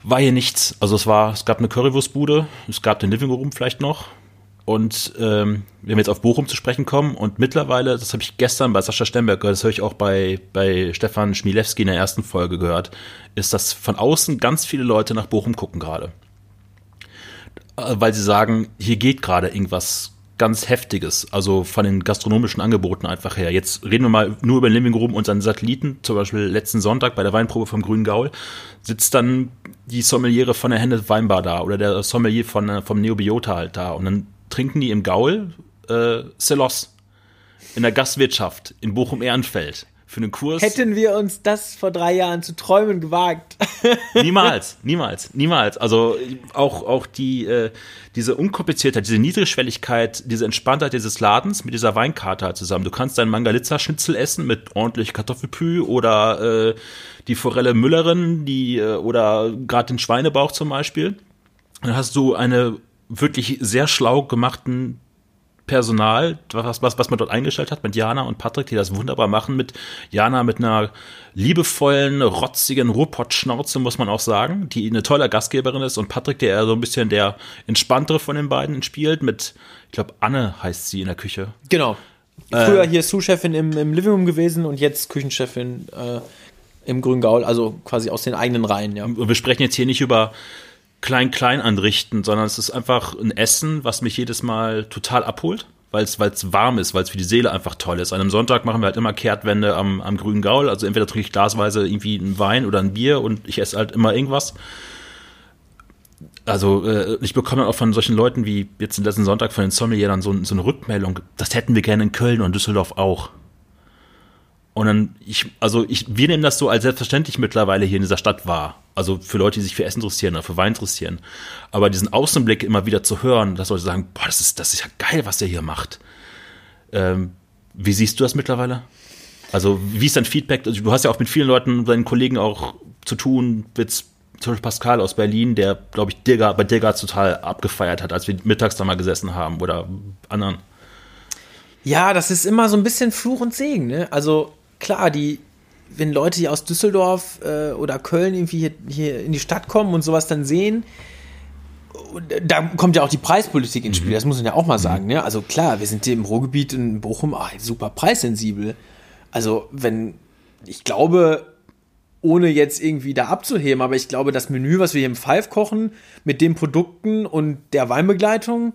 War hier nichts. Also es war, es gab eine Currywurstbude, es gab den Living Room vielleicht noch. Und ähm, wenn wir jetzt auf Bochum zu sprechen kommen und mittlerweile, das habe ich gestern bei Sascha Stemberg gehört, das höre ich auch bei, bei Stefan Schmielewski in der ersten Folge gehört, ist, dass von außen ganz viele Leute nach Bochum gucken gerade. Äh, weil sie sagen, hier geht gerade irgendwas ganz Heftiges, also von den gastronomischen Angeboten einfach her. Jetzt reden wir mal nur über den Living Room und seinen Satelliten. Zum Beispiel letzten Sonntag bei der Weinprobe vom Grünen Gaul sitzt dann die Sommeliere von der Henne Weinbar da oder der Sommelier von, äh, vom Neobiota halt da. Und dann trinken die im Gaul äh, Celos in der Gastwirtschaft in Bochum-Ehrenfeld für einen Kurs. Hätten wir uns das vor drei Jahren zu träumen gewagt. niemals, niemals, niemals. Also auch, auch die, äh, diese Unkompliziertheit, diese Niedrigschwelligkeit, diese Entspanntheit dieses Ladens mit dieser Weinkarte halt zusammen. Du kannst deinen Mangalitza-Schnitzel essen mit ordentlich Kartoffelpü oder äh, die Forelle Müllerin, die äh, oder gerade den Schweinebauch zum Beispiel. Dann hast du eine wirklich sehr schlau gemachten Personal, was, was, was man dort eingestellt hat, mit Jana und Patrick, die das wunderbar machen, mit Jana mit einer liebevollen, rotzigen Ruhrpott-Schnauze, muss man auch sagen, die eine tolle Gastgeberin ist und Patrick, der eher so ein bisschen der entspanntere von den beiden spielt, mit, ich glaube, Anne heißt sie in der Küche. Genau. Früher äh, hier Sous-Chefin im, im Living Room gewesen und jetzt Küchenchefin äh, im Grüngaul, also quasi aus den eigenen Reihen, ja. Und wir sprechen jetzt hier nicht über klein-klein anrichten, sondern es ist einfach ein Essen, was mich jedes Mal total abholt, weil es warm ist, weil es für die Seele einfach toll ist. An einem Sonntag machen wir halt immer Kehrtwende am, am grünen Gaul, also entweder trinke ich glasweise irgendwie einen Wein oder ein Bier und ich esse halt immer irgendwas. Also äh, ich bekomme auch von solchen Leuten wie jetzt den letzten Sonntag von den Sommelier dann so, so eine Rückmeldung, das hätten wir gerne in Köln und Düsseldorf auch. Und dann, ich, also ich, wir nehmen das so als selbstverständlich mittlerweile hier in dieser Stadt wahr. Also für Leute, die sich für Essen interessieren oder für Wein interessieren. Aber diesen Außenblick immer wieder zu hören, dass Leute sagen, boah, das ist, das ist ja geil, was der hier macht. Ähm, wie siehst du das mittlerweile? Also, wie ist dein Feedback? Also, du hast ja auch mit vielen Leuten, deinen Kollegen auch zu tun, jetzt zum Beispiel Pascal aus Berlin, der, glaube ich, Dirga, bei Dirga total abgefeiert hat, als wir mittags da mal gesessen haben oder anderen. Ja, das ist immer so ein bisschen Fluch und Segen, ne? Also, klar, die, wenn Leute hier aus Düsseldorf äh, oder Köln irgendwie hier, hier, in die Stadt kommen und sowas dann sehen, da kommt ja auch die Preispolitik ins Spiel, mhm. das muss man ja auch mal sagen. Ne? Also klar, wir sind hier im Ruhrgebiet in Bochum ach, super preissensibel. Also wenn, ich glaube, ohne jetzt irgendwie da abzuheben, aber ich glaube, das Menü, was wir hier im Five kochen, mit den Produkten und der Weinbegleitung,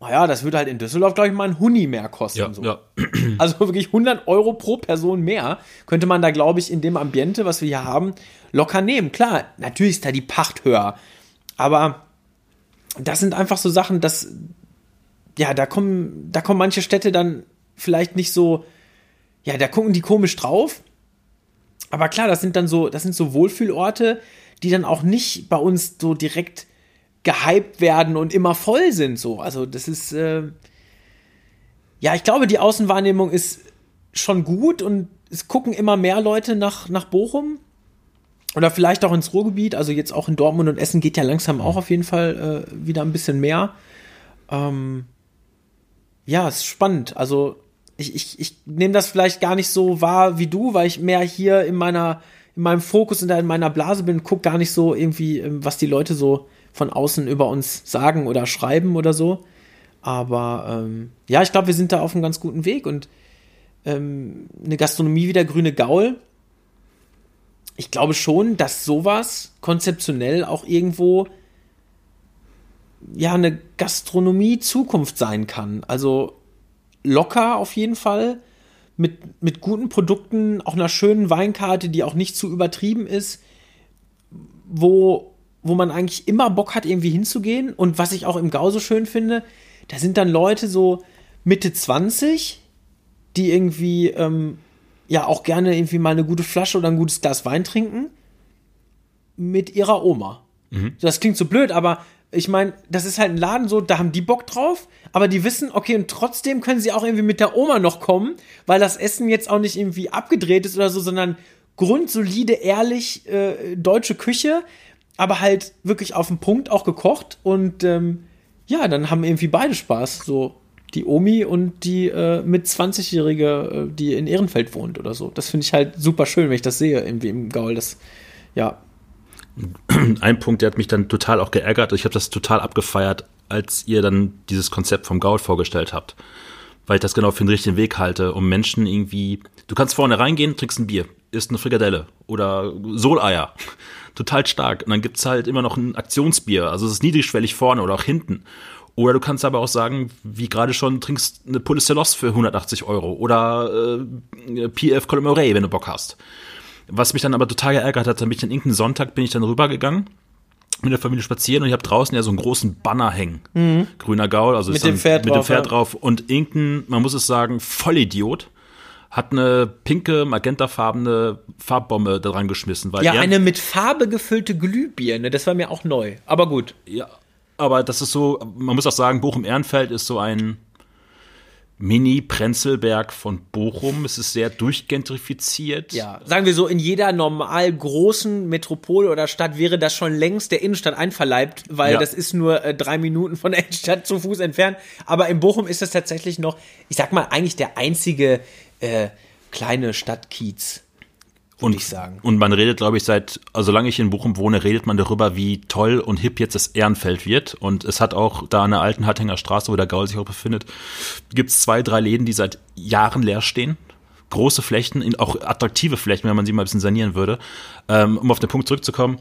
naja, das würde halt in Düsseldorf, glaube ich, mal ein Huni mehr kosten. Ja, so. ja. Also wirklich 100 Euro pro Person mehr könnte man da, glaube ich, in dem Ambiente, was wir hier haben, locker nehmen. Klar, natürlich ist da die Pacht höher. Aber das sind einfach so Sachen, dass, ja, da kommen, da kommen manche Städte dann vielleicht nicht so, ja, da gucken die komisch drauf. Aber klar, das sind dann so, das sind so Wohlfühlorte, die dann auch nicht bei uns so direkt gehypt werden und immer voll sind. So, also das ist, äh, ja, ich glaube, die Außenwahrnehmung ist schon gut und es gucken immer mehr Leute nach, nach Bochum. Oder vielleicht auch ins Ruhrgebiet. Also jetzt auch in Dortmund und Essen geht ja langsam auch auf jeden Fall äh, wieder ein bisschen mehr. Ähm, ja, ist spannend. Also ich, ich, ich nehme das vielleicht gar nicht so wahr wie du, weil ich mehr hier in meiner, in meinem Fokus und in meiner Blase bin, guck gar nicht so irgendwie, ähm, was die Leute so von außen über uns sagen oder schreiben oder so. Aber ähm, ja, ich glaube, wir sind da auf einem ganz guten Weg und ähm, eine Gastronomie wie der Grüne Gaul, ich glaube schon, dass sowas konzeptionell auch irgendwo ja eine Gastronomie Zukunft sein kann. Also locker auf jeden Fall mit, mit guten Produkten, auch einer schönen Weinkarte, die auch nicht zu übertrieben ist, wo, wo man eigentlich immer Bock hat, irgendwie hinzugehen. Und was ich auch im Gau so schön finde, da sind dann Leute so Mitte 20, die irgendwie ähm, ja auch gerne irgendwie mal eine gute Flasche oder ein gutes Glas Wein trinken mit ihrer Oma. Das klingt so blöd, aber ich meine, das ist halt ein Laden so, da haben die Bock drauf, aber die wissen, okay, und trotzdem können sie auch irgendwie mit der Oma noch kommen, weil das Essen jetzt auch nicht irgendwie abgedreht ist oder so, sondern grundsolide, ehrlich äh, deutsche Küche, aber halt wirklich auf den Punkt auch gekocht und ähm, ja, dann haben irgendwie beide Spaß, so die Omi und die äh, mit 20-Jährige, äh, die in Ehrenfeld wohnt oder so. Das finde ich halt super schön, wenn ich das sehe, irgendwie im Gaul. Das, ja, ein Punkt, der hat mich dann total auch geärgert. Ich habe das total abgefeiert, als ihr dann dieses Konzept vom Gaul vorgestellt habt. Weil ich das genau für den richtigen Weg halte, um Menschen irgendwie. Du kannst vorne reingehen, trinkst ein Bier, isst eine Frikadelle oder Soleier. Total stark. Und dann gibt's halt immer noch ein Aktionsbier. Also es ist niedrigschwellig vorne oder auch hinten. Oder du kannst aber auch sagen, wie gerade schon, trinkst eine Policelos für 180 Euro oder äh, PF Colomoré, wenn du Bock hast. Was mich dann aber total geärgert hat, dann bin ich dann irgendeinen Sonntag bin ich dann rübergegangen mit der Familie spazieren und ich habe draußen ja so einen großen Banner hängen. Grüner Gaul, also Mit dem Pferd mit dem drauf, Pferd ja. drauf. Und irgendein, man muss es sagen, Vollidiot hat eine pinke, magentafarbene Farbbombe da dran geschmissen. Weil ja er, eine mit Farbe gefüllte Glühbirne, das war mir auch neu. Aber gut. Ja, aber das ist so, man muss auch sagen, Bochum-Ehrenfeld ist so ein Mini-Prenzlberg von Bochum. Es ist sehr durchgentrifiziert. Ja, sagen wir so, in jeder normal großen Metropole oder Stadt wäre das schon längst der Innenstadt einverleibt, weil Ja. das ist nur äh, drei Minuten von der Innenstadt zu Fuß entfernt. Aber in Bochum ist das tatsächlich noch, ich sag mal, eigentlich der einzige äh, kleine Stadtkiez, und, ich sagen. Und man redet, glaube ich, seit, also solange ich in Bochum wohne, redet man darüber, wie toll und hip jetzt das Ehrenfeld wird. Und es hat auch da an der alten Hattinger Straße, wo der Gaul sich auch befindet, gibt es zwei, drei Läden, die seit Jahren leer stehen. Große Flächen, auch attraktive Flächen, wenn man sie mal ein bisschen sanieren würde. Ähm, um auf den Punkt zurückzukommen,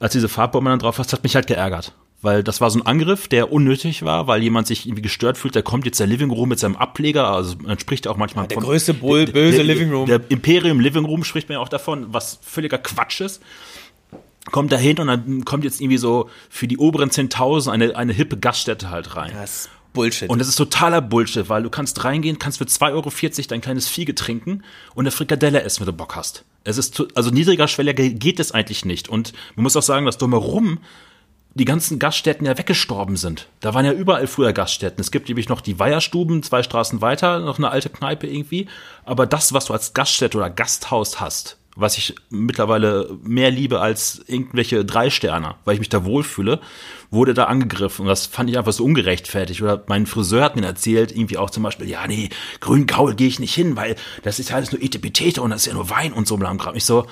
als diese Farbbombe dann drauf war, hat mich halt geärgert. Weil das war so ein Angriff, der unnötig war, weil jemand sich irgendwie gestört fühlt, der kommt jetzt der Living Room mit seinem Ableger, also man spricht auch manchmal der von- größte Bull, böse der, Living Room. Der Imperium Living Room spricht man ja auch davon, was völliger Quatsch ist. Kommt da hin und dann kommt jetzt irgendwie so für die oberen 10.000 eine, eine hippe Gaststätte halt rein. Das ist Bullshit. Und das ist totaler Bullshit, weil du kannst reingehen, kannst für 2,40 Euro dein kleines Vieh trinken und eine Frikadelle essen, wenn du Bock hast. Es ist, to- also niedriger Schwelliger geht es eigentlich nicht. Und man muss auch sagen, dass drumherum die ganzen Gaststätten ja weggestorben sind. Da waren ja überall früher Gaststätten. Es gibt nämlich noch die Weiherstuben, zwei Straßen weiter, noch eine alte Kneipe irgendwie. Aber das, was du als Gaststätte oder Gasthaus hast, was ich mittlerweile mehr liebe als irgendwelche drei Sterne, weil ich mich da wohlfühle, wurde da angegriffen. Und das fand ich einfach so ungerechtfertigt. Oder mein Friseur hat mir erzählt, irgendwie auch zum Beispiel, ja, nee, Grün-Gaul gehe ich nicht hin, weil das ist ja alles nur Etepetete und das ist ja nur Wein und so blam. Ich so,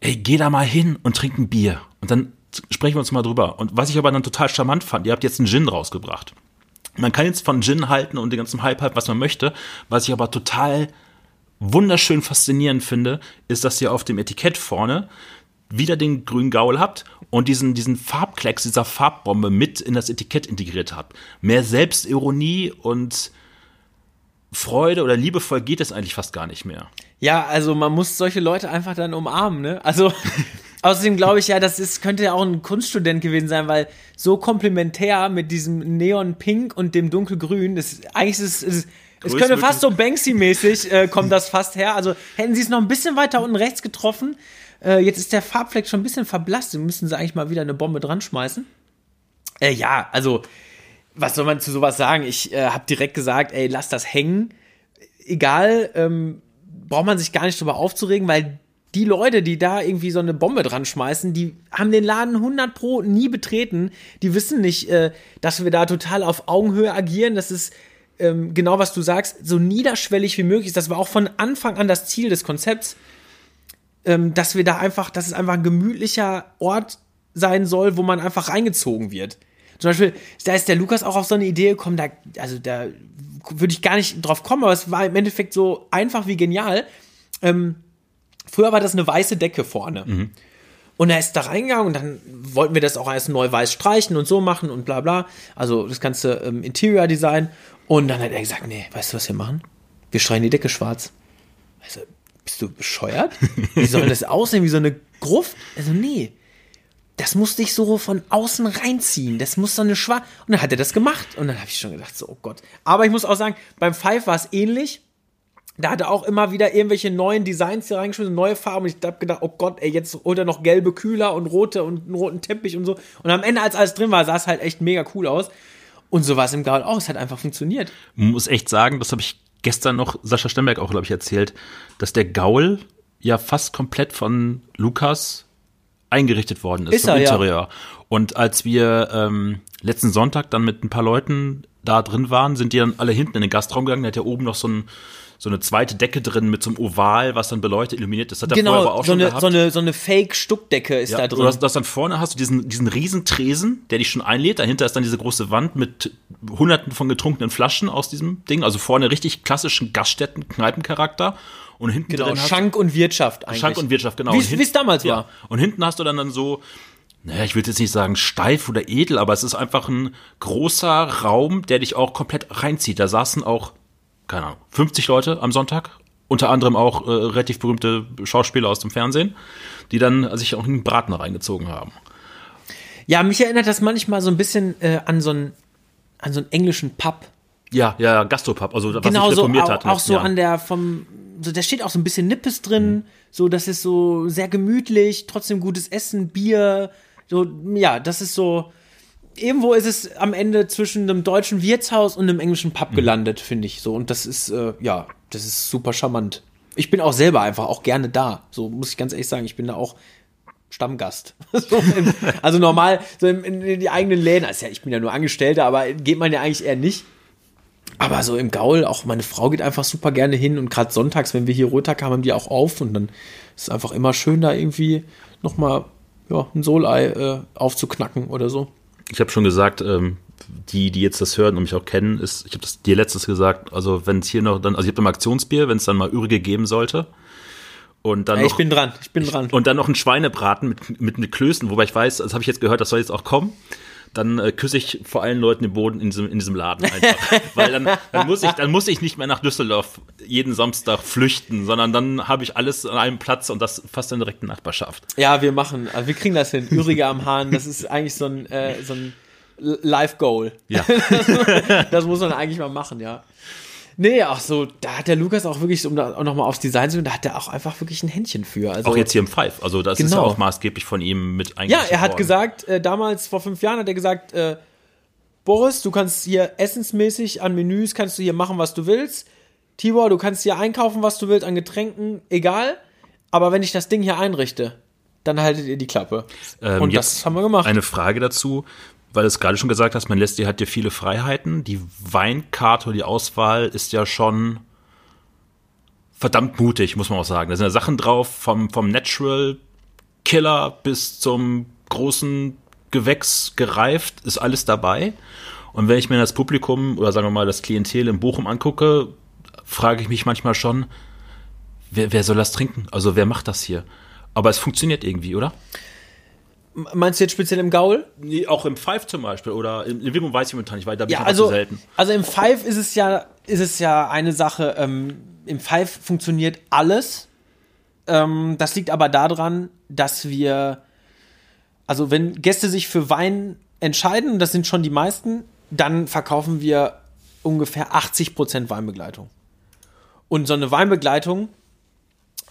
ey, geh da mal hin und trink ein Bier. Und dann sprechen wir uns mal drüber. Und was ich aber dann total charmant fand, ihr habt jetzt einen Gin rausgebracht. Man kann jetzt von Gin halten und den ganzen Hype halten, was man möchte. Was ich aber total wunderschön faszinierend finde, ist, dass ihr auf dem Etikett vorne wieder den grünen Gaul habt und diesen, diesen Farbklecks dieser Farbbombe mit in das Etikett integriert habt. Mehr Selbstironie und Freude oder liebevoll geht es eigentlich fast gar nicht mehr. Ja, also man muss solche Leute einfach dann umarmen, ne? Also außerdem glaube ich ja, das ist, könnte ja auch ein Kunststudent gewesen sein, weil so komplementär mit diesem Neon-Pink und dem Dunkelgrün, das eigentlich ist es. Es könnte fast so Banksy-mäßig äh, kommt das fast her. Also hätten sie es noch ein bisschen weiter unten rechts getroffen. Äh, jetzt ist der Farbfleck schon ein bisschen verblasst. Müssen sie eigentlich mal wieder eine Bombe dran schmeißen. Äh, ja, also was soll man zu sowas sagen? Ich äh, habe direkt gesagt, ey, lass das hängen. Egal, ähm, braucht man sich gar nicht drüber aufzuregen, weil die Leute, die da irgendwie so eine Bombe dran schmeißen, die haben den Laden 100 pro nie betreten. Die wissen nicht, äh, dass wir da total auf Augenhöhe agieren. Das ist ähm, genau, was du sagst, so niederschwellig wie möglich. Das war auch von Anfang an das Ziel des Konzepts, ähm, dass wir da einfach, dass es einfach ein gemütlicher Ort sein soll, wo man einfach reingezogen wird. Zum Beispiel, da ist der Lukas auch auf so eine Idee gekommen, da, also da würde ich gar nicht drauf kommen, aber es war im Endeffekt so einfach wie genial. Ähm, früher war das eine weiße Decke vorne. Mhm. Und er ist da reingegangen und dann wollten wir das auch erst neu weiß streichen und so machen und bla bla. Also das ganze ähm, Interior Design. Und dann hat er gesagt, nee, weißt du, was wir machen? Wir streichen die Decke schwarz. Also, bist du bescheuert? Wie soll das aussehen? Wie so eine Gruft? Also, nee das musste ich so von außen reinziehen. Das muss so eine schwarze. Und dann hat er das gemacht. Und dann habe ich schon gedacht, so, oh Gott. Aber ich muss auch sagen, beim Five war es ähnlich. Da hat er auch immer wieder irgendwelche neuen Designs hier reingeschmissen, neue Farben. Und ich habe gedacht, oh Gott, ey, jetzt holt er noch gelbe Kühler und rote und einen roten Teppich und so. Und am Ende, als alles drin war, sah es halt echt mega cool aus. Und so war es im Gaul auch. Es hat einfach funktioniert. Man muss echt sagen, das habe ich gestern noch Sascha Stemberg auch, glaube ich, erzählt, dass der Gaul ja fast komplett von Lukas eingerichtet worden ist, ist er, Interieur. Ja. Und als wir ähm, letzten Sonntag dann mit ein paar Leuten da drin waren, sind die dann alle hinten in den Gastraum gegangen. Der hat ja oben noch so ein so eine zweite Decke drin mit so einem Oval, was dann beleuchtet, illuminiert. Das hat genau, vorher auch so schon eine, gehabt. So eine, so eine Fake-Stuckdecke ist ja, da drin. Du hast, das dann vorne hast du diesen, diesen riesen Tresen, der dich schon einlädt. Dahinter ist dann diese große Wand mit hunderten von getrunkenen Flaschen aus diesem Ding. Also vorne richtig klassischen Gaststätten-Kneipencharakter. Und hinten genau, drin Schank und Wirtschaft eigentlich. Schank und Wirtschaft, genau. Wie es damals ja. war. Und hinten hast du dann, dann so, naja, ich würde jetzt nicht sagen steif oder edel, aber es ist einfach ein großer Raum, der dich auch komplett reinzieht. Da saßen auch, keine Ahnung, 50 Leute am Sonntag. Unter anderem auch äh, relativ berühmte Schauspieler aus dem Fernsehen, die dann sich auch einen Braten reingezogen haben. Ja, mich erinnert das manchmal so ein bisschen äh, an so einen an so einen englischen Pub. Ja, ja, Gastropub, also was genau sich reformiert so, hat. Auch, auch so Jahren. an der vom so da steht auch so ein bisschen Nippes drin, mhm. so das ist so sehr gemütlich, trotzdem gutes Essen, Bier, so ja, das ist so irgendwo ist es am Ende zwischen einem deutschen Wirtshaus und einem englischen Pub mhm. gelandet, finde ich so und das ist äh, ja, das ist super charmant. Ich bin auch selber einfach auch gerne da, so muss ich ganz ehrlich sagen, ich bin da auch Stammgast. so in, also normal, so in, in, die eigenen Läden, also ja, ich bin ja nur Angestellter, aber geht man ja eigentlich eher nicht. Aber so im Gaul, auch meine Frau geht einfach super gerne hin und gerade sonntags, wenn wir hier Ruhetag haben, haben die auch auf und dann ist es einfach immer schön, da irgendwie nochmal ja, ein Solei äh, aufzuknacken oder so. Ich habe schon gesagt, ähm, die, die jetzt das hören und mich auch kennen, ist, ich habe das dir letztes gesagt, also wenn es hier noch dann, also ich habe ein Aktionsbier, wenn es dann mal übrige geben sollte. Und dann ja, noch, ich bin dran, ich bin dran. Und dann noch ein Schweinebraten mit, mit, mit Klößen, wobei ich weiß, das habe ich jetzt gehört, das soll jetzt auch kommen dann äh, küsse ich vor allen Leuten den Boden in diesem, in diesem Laden einfach. Weil dann, dann, muss ich, dann muss ich nicht mehr nach Düsseldorf jeden Samstag flüchten, sondern dann habe ich alles an einem Platz und das fast in direkten Nachbarschaft. Ja, wir machen, also wir kriegen das hin. Ürige am Hahn, das ist eigentlich so ein, äh, so ein Life-Goal. Ja. das muss man eigentlich mal machen, ja. Nee, ach so, da hat der Lukas auch wirklich, um da auch nochmal aufs Design zu gehen, da hat er auch einfach wirklich ein Händchen für. Also, auch jetzt hier im Five, also das genau. ist ja auch maßgeblich von ihm mit eingeführt Ja, er hat worden. gesagt, äh, damals vor fünf Jahren hat er gesagt, äh, Boris, du kannst hier essensmäßig an Menüs, kannst du hier machen, was du willst. Tibor, du kannst hier einkaufen, was du willst, an Getränken, egal. Aber wenn ich das Ding hier einrichte, dann haltet ihr die Klappe. Ähm, Und das haben wir gemacht. Eine Frage dazu weil du es gerade schon gesagt hast, man lässt dir halt dir viele Freiheiten. Die Weinkarte, die Auswahl ist ja schon verdammt mutig, muss man auch sagen. Da sind ja Sachen drauf, vom, vom Natural Killer bis zum großen Gewächs gereift, ist alles dabei. Und wenn ich mir das Publikum oder sagen wir mal das Klientel in Bochum angucke, frage ich mich manchmal schon, wer, wer soll das trinken? Also wer macht das hier? Aber es funktioniert irgendwie, oder? Meinst du jetzt speziell im Gaul? Nee, auch im Five zum Beispiel oder in Entwicklung weiß ich momentan nicht, weil da bin Ja, ich also, also, selten. also im Five ist es ja, ist es ja eine Sache, ähm, im Five funktioniert alles. Ähm, das liegt aber daran, dass wir, also wenn Gäste sich für Wein entscheiden, und das sind schon die meisten, dann verkaufen wir ungefähr 80% Weinbegleitung. Und so eine Weinbegleitung,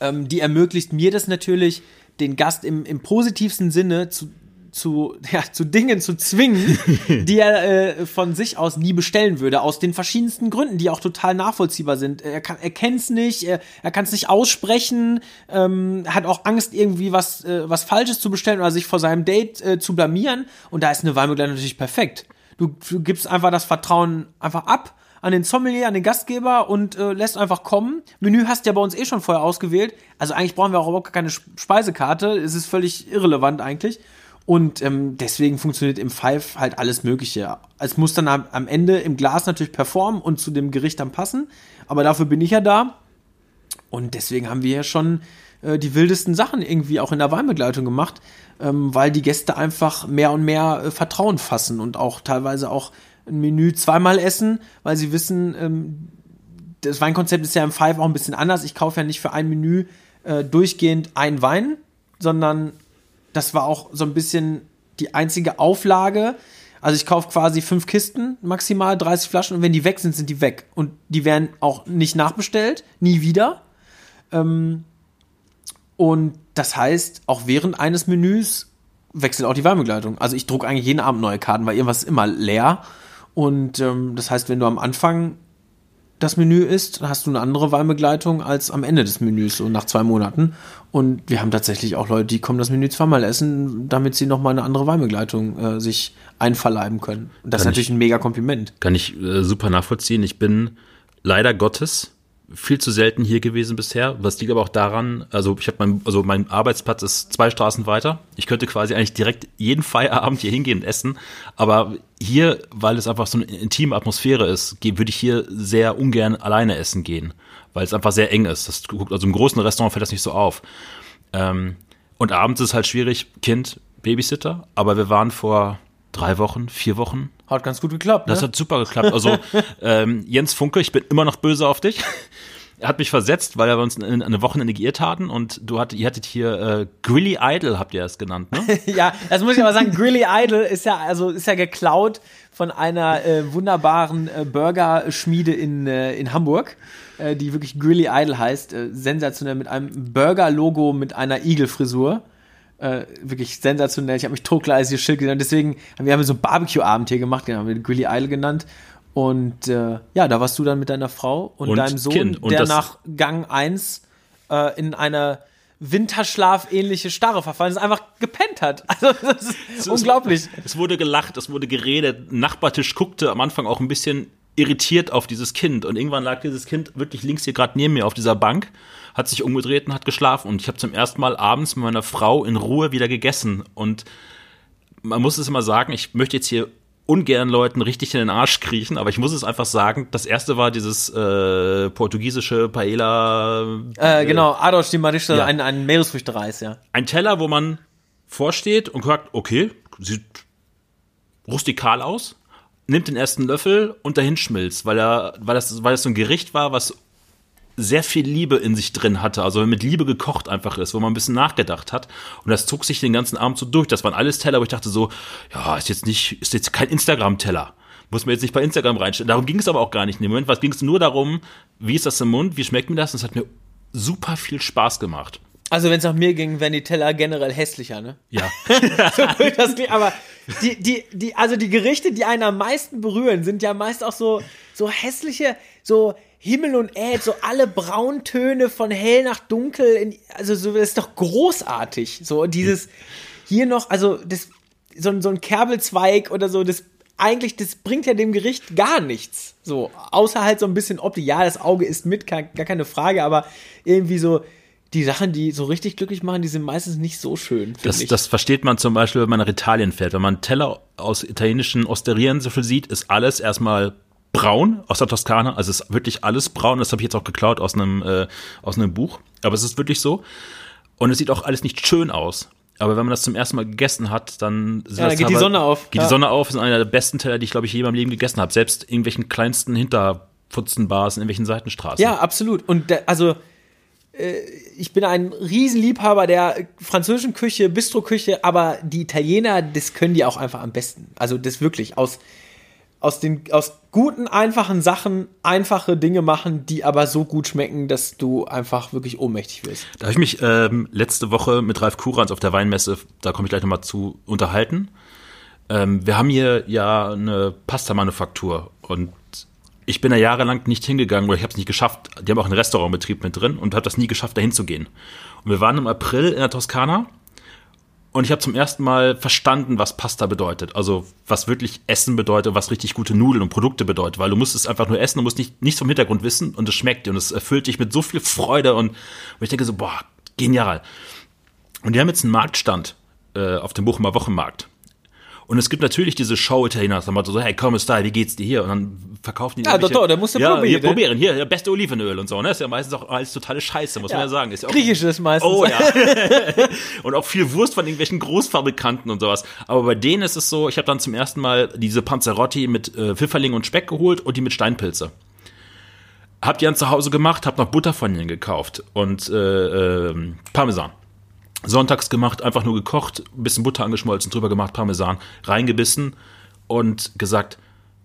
ähm, die ermöglicht mir das natürlich, den Gast im, im positivsten Sinne zu, zu, ja, zu Dingen zu zwingen, die er äh, von sich aus nie bestellen würde, aus den verschiedensten Gründen, die auch total nachvollziehbar sind. Er, kann, er kennt es nicht, er, er kann es nicht aussprechen, ähm, hat auch Angst, irgendwie was, äh, was Falsches zu bestellen oder sich vor seinem Date äh, zu blamieren. Und da ist eine Weinbegleitung natürlich perfekt. Du, du gibst einfach das Vertrauen einfach ab an den Sommelier, an den Gastgeber und äh, lässt einfach kommen. Menü hast du ja bei uns eh schon vorher ausgewählt. Also eigentlich brauchen wir auch überhaupt keine Speisekarte. Es ist völlig irrelevant eigentlich. Und ähm, deswegen funktioniert im Five halt alles Mögliche. Es muss dann am, am Ende im Glas natürlich performen und zu dem Gericht dann passen. Aber dafür bin ich ja da. Und deswegen haben wir ja schon äh, die wildesten Sachen irgendwie auch in der Weinbegleitung gemacht, ähm, weil die Gäste einfach mehr und mehr äh, Vertrauen fassen und auch teilweise auch ein Menü zweimal essen, weil sie wissen, ähm, das Weinkonzept ist ja im Five auch ein bisschen anders. Ich kaufe ja nicht für ein Menü äh, durchgehend einen Wein, sondern das war auch so ein bisschen die einzige Auflage. Also ich kaufe quasi fünf Kisten, maximal 30 Flaschen und wenn die weg sind, sind die weg. Und die werden auch nicht nachbestellt, nie wieder. Ähm, und das heißt, auch während eines Menüs wechselt auch die Weinbegleitung. Also ich drucke eigentlich jeden Abend neue Karten, weil irgendwas ist immer leer. Und ähm, das heißt, wenn du am Anfang das Menü isst, hast du eine andere Weinbegleitung als am Ende des Menüs, so nach zwei Monaten. Und wir haben tatsächlich auch Leute, die kommen das Menü zweimal essen, damit sie nochmal eine andere Weinbegleitung äh, sich einverleiben können. Und das Kann ist natürlich ich- ein mega Kompliment. Kann ich äh, super nachvollziehen. Ich bin leider Gottes viel zu selten hier gewesen bisher. Was liegt aber auch daran, also ich habe mein, also mein Arbeitsplatz ist zwei Straßen weiter. Ich könnte quasi eigentlich direkt jeden Feierabend hier hingehen und essen. Aber hier, weil es einfach so eine intime Atmosphäre ist, würde ich hier sehr ungern alleine essen gehen, weil es einfach sehr eng ist. Das, also im großen Restaurant fällt das nicht so auf. Ähm, und abends ist halt schwierig, Kind, Babysitter. Aber wir waren vor drei Wochen, vier Wochen Hat ganz gut geklappt. das ne? hat super geklappt. Also ähm, Jens Funke, ich bin immer noch böse auf dich. Er hat mich versetzt, weil wir uns in- eine Wochenende geirrt hatten und du hattet, ihr hattet hier äh, Grilly Idol, habt ihr es genannt, ne? ja, das muss ich aber sagen, Grilly Idol ist ja, also ist ja geklaut von einer äh, wunderbaren äh, Burgerschmiede in, äh, in Hamburg, äh, die wirklich Grilly Idol heißt. Äh, sensationell mit einem Burger-Logo mit einer Igelfrisur. Äh, wirklich sensationell. Ich habe mich totgleich dieses Schild genannt. Deswegen haben wir haben so einen Barbecue-Abend hier gemacht, den haben wir Grilly Idol genannt. Und äh, ja, da warst du dann mit deiner Frau und, Und deinem Sohn. Und der nach Gang 1 äh, in eine Winterschlaf-ähnliche Starre verfallen ist, einfach gepennt hat. Also das ist unglaublich. Es wurde gelacht, es wurde geredet. Ein Nachbartisch guckte am Anfang auch ein bisschen irritiert auf dieses Kind und irgendwann lag dieses Kind wirklich links hier gerade neben mir auf dieser Bank, hat sich umgedreht und hat geschlafen und ich habe zum ersten Mal abends mit meiner Frau in Ruhe wieder gegessen und man muss es immer sagen, ich möchte jetzt hier ungern Leuten richtig in den Arsch kriechen, aber ich muss es einfach sagen, das erste war dieses äh, portugiesische Paella Äh, genau, Adolf die Marische, ja. ein, ein Meeresfrüchtereis, ja. ein Teller, wo man vorsteht und sagt, okay, sieht rustikal aus, nimmt den ersten Löffel und dahin schmilzt, weil er, weil das, weil das so ein Gericht war, was sehr viel Liebe in sich drin hatte, also mit Liebe gekocht einfach ist, wo man ein bisschen nachgedacht hat. Und das zog sich den ganzen Abend so durch. Das waren alles Teller, wo ich dachte so, ja, ist jetzt nicht, ist jetzt kein Instagram-Teller. Muss man jetzt nicht bei Instagram reinstellen. Darum ging es aber auch gar nicht in dem Moment. Was ging es nur darum, wie ist das im Mund, wie schmeckt mir das? Und es hat mir super viel Spaß gemacht. Also wenn es nach mir ging, wären die Teller generell hässlicher, ne? Ja. das klingt, aber die, die, die, also die Gerichte, die einen am meisten berühren, sind ja meist auch so, so hässliche, so Himmel und Erd, so alle Brauntöne von hell nach dunkel, in, also so, das ist doch großartig. So dieses, hier noch, also das, so, ein- so ein Kerbelzweig oder so, das eigentlich, das bringt ja dem Gericht gar nichts. So, außer halt so ein bisschen Optik. Ja, das Auge ist mit, gar, gar keine Frage, aber irgendwie so, die Sachen, die so richtig glücklich machen, die sind meistens nicht so schön. Das, ich. das versteht man zum Beispiel, wenn man nach Italien fährt. Wenn man einen Teller aus italienischen Osterien so viel sieht, ist alles erstmal braun aus der Toskana. Also es ist wirklich alles braun. Das habe ich jetzt auch geklaut aus einem, äh, aus einem Buch. Aber es ist wirklich so. Und es sieht auch alles nicht schön aus. Aber wenn man das zum ersten Mal gegessen hat, dann ja, dann geht die Sonne auf. Geht ja. die Sonne auf, ist einer der besten Teller, die ich, glaube ich, je in meinem Leben gegessen habe. Selbst irgendwelchen kleinsten Hinterputzenbars in irgendwelchen Seitenstraßen. Ja, absolut. Und also ich bin ein Riesenliebhaber der französischen Küche, Bistro-Küche, aber die Italiener, das können die auch einfach am besten. Also das wirklich aus aus den aus guten einfachen Sachen einfache Dinge machen, die aber so gut schmecken, dass du einfach wirklich ohnmächtig wirst. Da habe ich mich ähm, letzte Woche mit Ralf Kurans auf der Weinmesse, da komme ich gleich nochmal zu unterhalten. Ähm, wir haben hier ja eine Pasta-Manufaktur und ich bin da jahrelang nicht hingegangen oder ich habe es nicht geschafft. Die haben auch einen Restaurantbetrieb mit drin und habe das nie geschafft, dahin zu gehen. Und wir waren im April in der Toskana und ich habe zum ersten Mal verstanden, was Pasta bedeutet. Also was wirklich Essen bedeutet, was richtig gute Nudeln und Produkte bedeutet. Weil du musst es einfach nur essen, du musst nicht, nichts vom Hintergrund wissen und es schmeckt dir und es erfüllt dich mit so viel Freude und, und ich denke so, boah, genial. Und die haben jetzt einen Marktstand äh, auf dem Bochumer Wochenmarkt. Und es gibt natürlich diese Show-Italiener, so, hey, komm, Style, wie geht's dir hier? Und dann verkaufen die Ja, doch, doch, da musst du ja, probieren. Hier, probieren, hier, beste Olivenöl und so, ne? Ist ja meistens auch alles totale Scheiße, muss Ja. man ja sagen. Ist ja auch, Griechisches meistens. Oh ja. und auch viel Wurst von irgendwelchen Großfabrikanten und sowas. Aber bei denen ist es so, ich habe dann zum ersten Mal diese Panzerotti mit äh, Pfifferling und Speck geholt und die mit Steinpilze. Hab die dann zu Hause gemacht, hab noch Butter von ihnen gekauft und äh, ähm, Parmesan. Sonntags gemacht, einfach nur gekocht, ein bisschen Butter angeschmolzen, drüber gemacht, Parmesan, reingebissen und gesagt,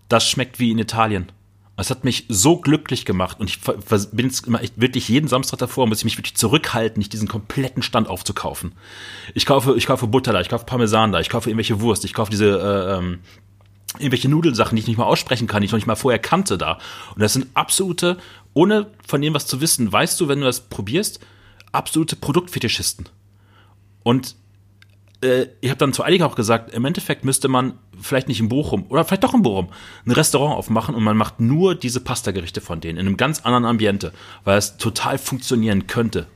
das schmeckt wie in Italien. Es hat mich so glücklich gemacht und ich bin jetzt immer echt wirklich jeden Samstag davor, muss ich mich wirklich zurückhalten, nicht diesen kompletten Stand aufzukaufen. Ich kaufe, ich kaufe Butter da, ich kaufe Parmesan da, ich kaufe irgendwelche Wurst, ich kaufe diese äh, ähm, irgendwelche Nudelsachen, die ich nicht mal aussprechen kann, die ich noch nicht mal vorher kannte da. Und das sind absolute, ohne von dem was zu wissen, weißt du, wenn du das probierst, absolute Produktfetischisten. Und äh, ich habe dann zu einigen auch gesagt, im Endeffekt müsste man vielleicht nicht in Bochum oder vielleicht doch in Bochum ein Restaurant aufmachen und man macht nur diese Pastagerichte von denen in einem ganz anderen Ambiente, weil es total funktionieren könnte.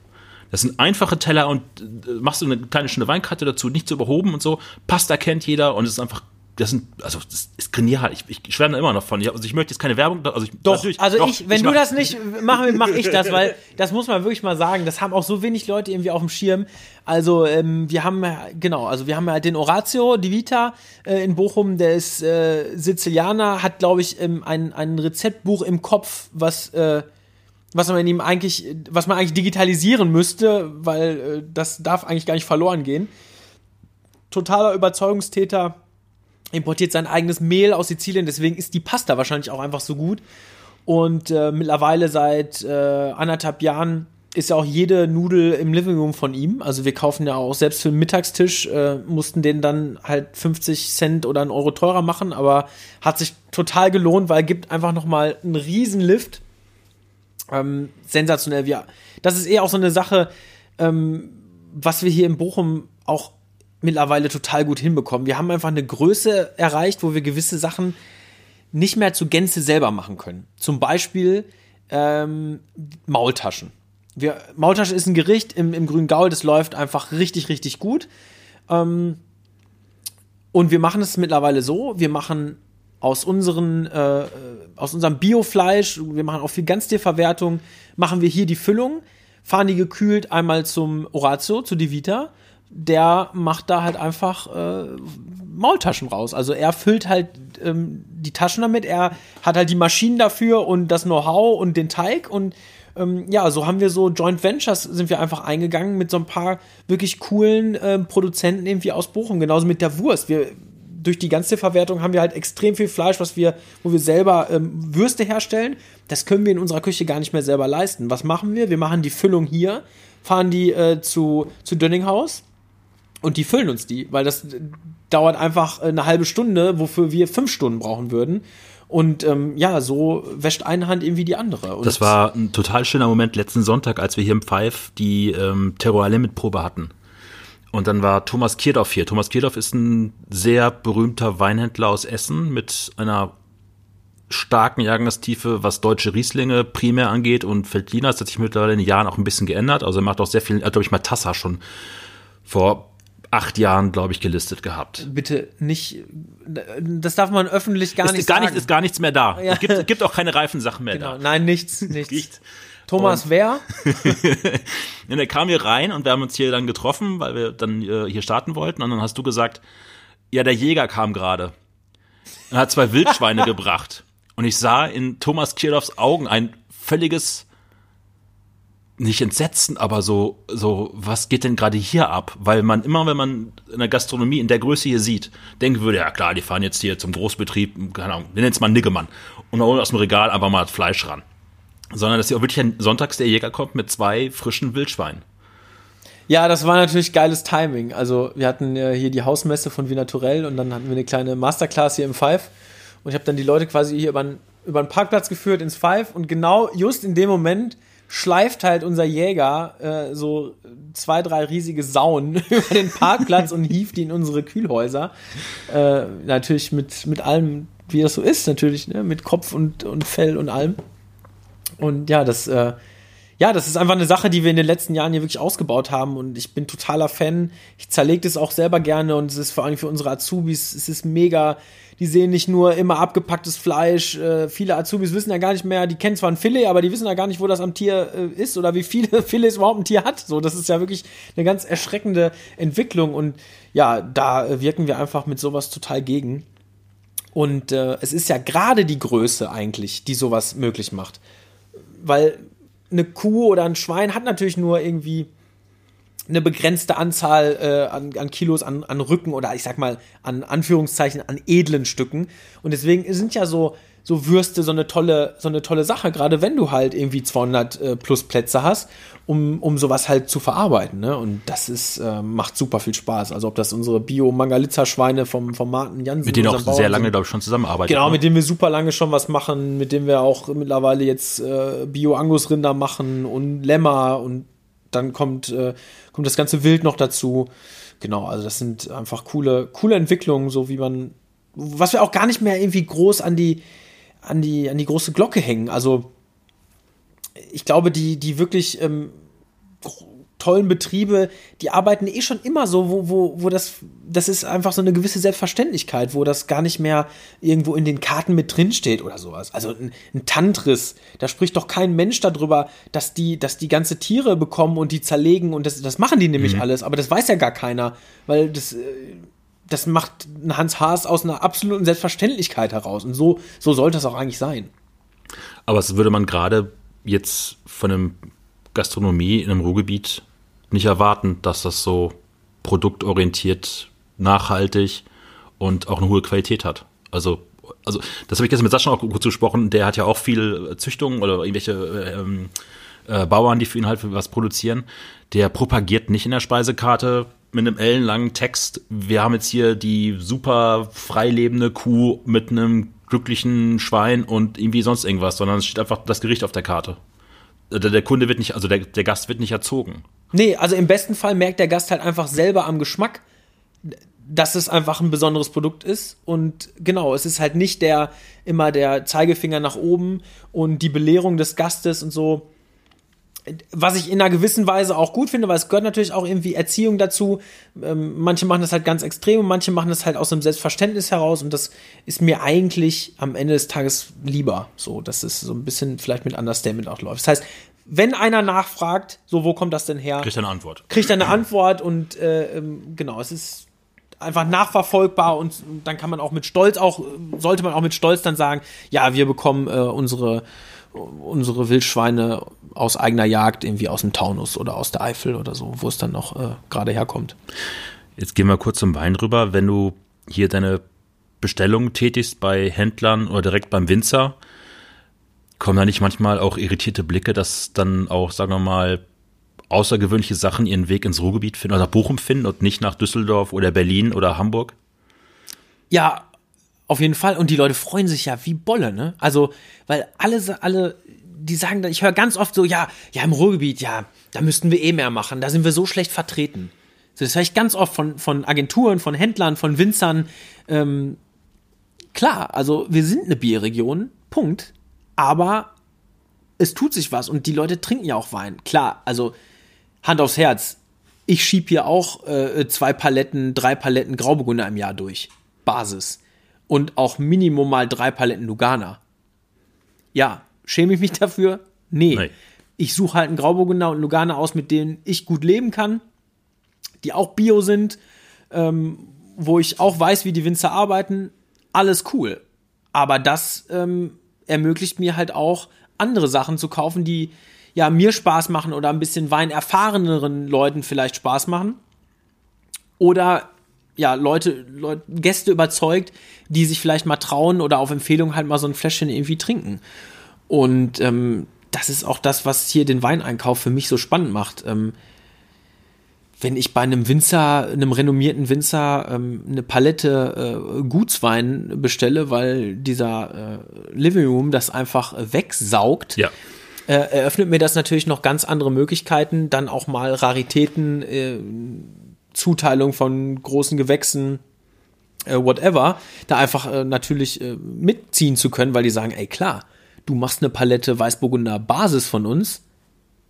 Das sind einfache Teller und äh, machst du eine kleine schöne Weinkarte dazu, nicht zu überhoben und so. Pasta kennt jeder und es ist einfach, das sind, also das ist genial. Ich, ich schwärme da immer noch von. Ich, also ich möchte jetzt keine Werbung, also ich, Doch, natürlich- also doch, ich, wenn du mach- das nicht machst, mache ich das, weil das muss man wirklich mal sagen. Das haben auch so wenig Leute irgendwie auf dem Schirm. Also ähm, wir haben ja- genau, also wir haben halt den Horatio Di Vita äh, in Bochum, der ist äh, Sizilianer, hat glaube ich ähm, ein ein Rezeptbuch im Kopf, was äh, was man ihm eigentlich, was man eigentlich digitalisieren müsste, weil äh, das darf eigentlich gar nicht verloren gehen. Totaler Überzeugungstäter, importiert sein eigenes Mehl aus Sizilien, deswegen ist die Pasta wahrscheinlich auch einfach so gut. Und äh, mittlerweile seit äh, anderthalb Jahren ist ja auch jede Nudel im Living Room von ihm. Also wir kaufen ja auch selbst für den Mittagstisch, äh, mussten den dann halt 50 Cent oder einen Euro teurer machen, aber hat sich total gelohnt, weil gibt einfach nochmal einen riesen Lift. Ähm, sensationell. Wir, das ist eher auch so eine Sache, ähm, was wir hier in Bochum auch mittlerweile total gut hinbekommen. Wir haben einfach eine Größe erreicht, wo wir gewisse Sachen nicht mehr zu Gänze selber machen können. Zum Beispiel ähm, Maultaschen. Wir, Maultasche ist ein Gericht im, im grünen Gaul, das läuft einfach richtig, richtig gut. Ähm, und wir machen es mittlerweile so, wir machen aus, unseren, äh, aus unserem Biofleisch, wir machen auch viel Ganztierverwertung, machen wir hier die Füllung, fahren die gekühlt einmal zum Orazio, zu Divita. Der macht da halt einfach äh, Maultaschen raus. Also er füllt halt ähm, die Taschen damit, er hat halt die Maschinen dafür und das Know-how und den Teig und ähm, ja, so haben wir so Joint Ventures sind wir einfach eingegangen mit so ein paar wirklich coolen ähm, Produzenten irgendwie aus Bochum, genauso mit der Wurst. Wir durch die ganze Verwertung haben wir halt extrem viel Fleisch, was wir, wo wir selber ähm, Würste herstellen. Das können wir in unserer Küche gar nicht mehr selber leisten. Was machen wir? Wir machen die Füllung hier, fahren die äh, zu, zu Dönninghaus und die füllen uns die, weil das dauert einfach äh, eine halbe Stunde, wofür wir fünf Stunden brauchen würden. Und ähm, ja, so wäscht eine Hand irgendwie die andere. Und Das war ein total schöner Moment letzten Sonntag, als wir hier im Pfeif die ähm, Terroir Limit Probe hatten. Und dann war Thomas Kierdorf hier. Thomas Kierdorf ist ein sehr berühmter Weinhändler aus Essen mit einer starken Jahrgangstiefe, was deutsche Rieslinge primär angeht und Veltliner. Das hat sich mittlerweile in den Jahren auch ein bisschen geändert. Also er macht auch sehr viel, glaube ich, mal Tassa schon vor acht Jahren, glaube ich, gelistet gehabt. bitte nicht, das darf man öffentlich gar Ist, nicht gar sagen. nicht, ist gar nichts mehr da. Ja. Es gibt, gibt auch keine reifen Sachen mehr genau. da. Nein, nichts, nichts. Nicht. Thomas, und, wer? und er kam hier rein und wir haben uns hier dann getroffen, weil wir dann äh, hier starten wollten. Und dann hast du gesagt, ja, der Jäger kam gerade. Er hat zwei Wildschweine gebracht. Und ich sah in Thomas Kirloffs Augen ein völliges, nicht Entsetzen, aber so, so, was geht denn gerade hier ab? Weil man immer, wenn man in der Gastronomie in der Größe hier sieht, denken würde, ja klar, die fahren jetzt hier zum Großbetrieb, keine Ahnung, wir nennen es mal Niggemann. Und holen aus dem Regal einfach mal Fleisch ran. Sondern, dass hier auch wirklich sonntags der Jäger kommt mit zwei frischen Wildschweinen. Ja, das war natürlich geiles Timing. Also wir hatten äh, hier die Hausmesse von Vinaturell und dann hatten wir eine kleine Masterclass hier im Five. Und ich habe dann die Leute quasi hier über, über einen Parkplatz geführt ins Five und genau just in dem Moment schleift halt unser Jäger äh, so zwei, drei riesige Sauen über den Parkplatz und hieft die in unsere Kühlhäuser. Äh, natürlich mit, mit allem, wie das so ist, natürlich, ne? mit Kopf und, und Fell und allem. Und ja, das äh, ja, das ist einfach eine Sache, die wir in den letzten Jahren hier wirklich ausgebaut haben und ich bin totaler Fan. Ich zerlege das auch selber gerne und es ist vor allem für unsere Azubis, es ist mega. Die sehen nicht nur immer abgepacktes Fleisch. Äh, viele Azubis wissen ja gar nicht mehr, die kennen zwar ein Filet, aber die wissen ja gar nicht, wo das am Tier äh, ist oder wie viele Filets überhaupt ein Tier hat. So, das ist ja wirklich eine ganz erschreckende Entwicklung und ja, da wirken wir einfach mit sowas total gegen. Und äh, es ist ja gerade die Größe eigentlich, die sowas möglich macht. Weil eine Kuh oder ein Schwein hat natürlich nur irgendwie eine begrenzte Anzahl äh, an, an Kilos an, an Rücken oder ich sag mal an Anführungszeichen an edlen Stücken. Und deswegen sind ja so, so Würste so eine tolle, so eine tolle Sache, gerade wenn du halt irgendwie 200 äh, plus Plätze hast, um, um sowas halt zu verarbeiten. Ne? Und das ist, äh, macht super viel Spaß. Also ob das unsere Bio-Mangalitza-Schweine vom, vom Martin Jansen Mit denen auch Bauern sehr lange, glaube ich, schon zusammenarbeiten. Genau, ne? mit denen wir super lange schon was machen, mit denen wir auch mittlerweile jetzt äh, Bio-Angus-Rinder machen und Lämmer und dann kommt, äh, kommt das ganze Wild noch dazu. Genau, also das sind einfach coole, coole Entwicklungen, so wie man, was wir auch gar nicht mehr irgendwie groß an die, an die, an die große Glocke hängen. Also ich glaube, die, die wirklich ähm, tollen Betriebe, die arbeiten eh schon immer so, wo, wo, wo das, das ist einfach so eine gewisse Selbstverständlichkeit, wo das gar nicht mehr irgendwo in den Karten mit drin steht oder sowas. Also ein, ein Tantris, da spricht doch kein Mensch darüber, dass die, dass die ganze Tiere bekommen und die zerlegen und das, das machen die nämlich mhm. alles, aber das weiß ja gar keiner, weil das, äh, das macht Hans Haas aus einer absoluten Selbstverständlichkeit heraus. Und so, so sollte es auch eigentlich sein. Aber das würde man gerade jetzt von einem Gastronomie in einem Ruhrgebiet nicht erwarten, dass das so produktorientiert, nachhaltig und auch eine hohe Qualität hat. Also, also das habe ich gestern mit Sascha auch kurz gesprochen. Der hat ja auch viel Züchtungen oder irgendwelche ähm, äh, Bauern, die für ihn halt was produzieren. Der propagiert nicht in der Speisekarte mit einem ellenlangen Text, wir haben jetzt hier die super freilebende Kuh mit einem glücklichen Schwein und irgendwie sonst irgendwas, sondern es steht einfach das Gericht auf der Karte. Der, der Kunde wird nicht, also der, der Gast wird nicht erzogen. Nee, also im besten Fall merkt der Gast halt einfach selber am Geschmack, dass es einfach ein besonderes Produkt ist. Und genau, es ist halt nicht der immer der Zeigefinger nach oben und die Belehrung des Gastes und so was ich in einer gewissen Weise auch gut finde, weil es gehört natürlich auch irgendwie Erziehung dazu. Ähm, manche machen das halt ganz extrem und manche machen das halt aus einem Selbstverständnis heraus und das ist mir eigentlich am Ende des Tages lieber. So, dass es so ein bisschen vielleicht mit Understatement auch läuft. Das heißt, wenn einer nachfragt, so wo kommt das denn her? Kriegt er eine Antwort. Kriegt er eine Antwort und äh, ähm, genau, es ist einfach nachverfolgbar und dann kann man auch mit Stolz auch, sollte man auch mit Stolz dann sagen, ja, wir bekommen äh, unsere unsere Wildschweine aus eigener Jagd, irgendwie aus dem Taunus oder aus der Eifel oder so, wo es dann noch äh, gerade herkommt. Jetzt gehen wir kurz zum Wein rüber. Wenn du hier deine Bestellung tätigst bei Händlern oder direkt beim Winzer, kommen da nicht manchmal auch irritierte Blicke, dass dann auch, sagen wir mal, außergewöhnliche Sachen ihren Weg ins Ruhrgebiet finden, oder nach Bochum finden und nicht nach Düsseldorf oder Berlin oder Hamburg? Ja, auf jeden Fall. Und die Leute freuen sich ja wie Bolle, ne? Also, weil alle, alle, die sagen ich höre ganz oft so, ja, ja, im Ruhrgebiet, ja, da müssten wir eh mehr machen. Da sind wir so schlecht vertreten. So, das höre ich ganz oft von, von Agenturen, von Händlern, von Winzern. Ähm, klar, also wir sind eine Bierregion, Punkt. Aber es tut sich was und die Leute trinken ja auch Wein. Klar, also Hand aufs Herz. Ich schieb hier auch äh, zwei Paletten, drei Paletten Grauburgunder im Jahr durch. Basis und auch Minimum mal drei Paletten Lugana. Ja, schäme ich mich dafür? Nee. Nein. ich suche halt einen Grauburgunder und Lugane aus, mit denen ich gut leben kann, die auch bio sind, ähm, wo ich auch weiß, wie die Winzer arbeiten. Alles cool. Aber das ähm, ermöglicht mir halt auch andere Sachen zu kaufen, die ja mir Spaß machen oder ein bisschen weinerfahreneren Leuten vielleicht Spaß machen. Oder ja, Leute, Leute, Gäste überzeugt, die sich vielleicht mal trauen oder auf Empfehlung halt mal so ein Fläschchen irgendwie trinken. Und ähm, das ist auch das, was hier den Weineinkauf für mich so spannend macht. Ähm, wenn ich bei einem Winzer, einem renommierten Winzer, ähm, eine Palette äh, Gutswein bestelle, weil dieser äh, Living Room das einfach wegsaugt, Ja. äh, eröffnet mir das natürlich noch ganz andere Möglichkeiten, dann auch mal Raritäten, äh, Zuteilung von großen Gewächsen, äh, whatever, da einfach äh, natürlich äh, mitziehen zu können, weil die sagen, ey klar, du machst eine Palette Weißburgunder Basis von uns,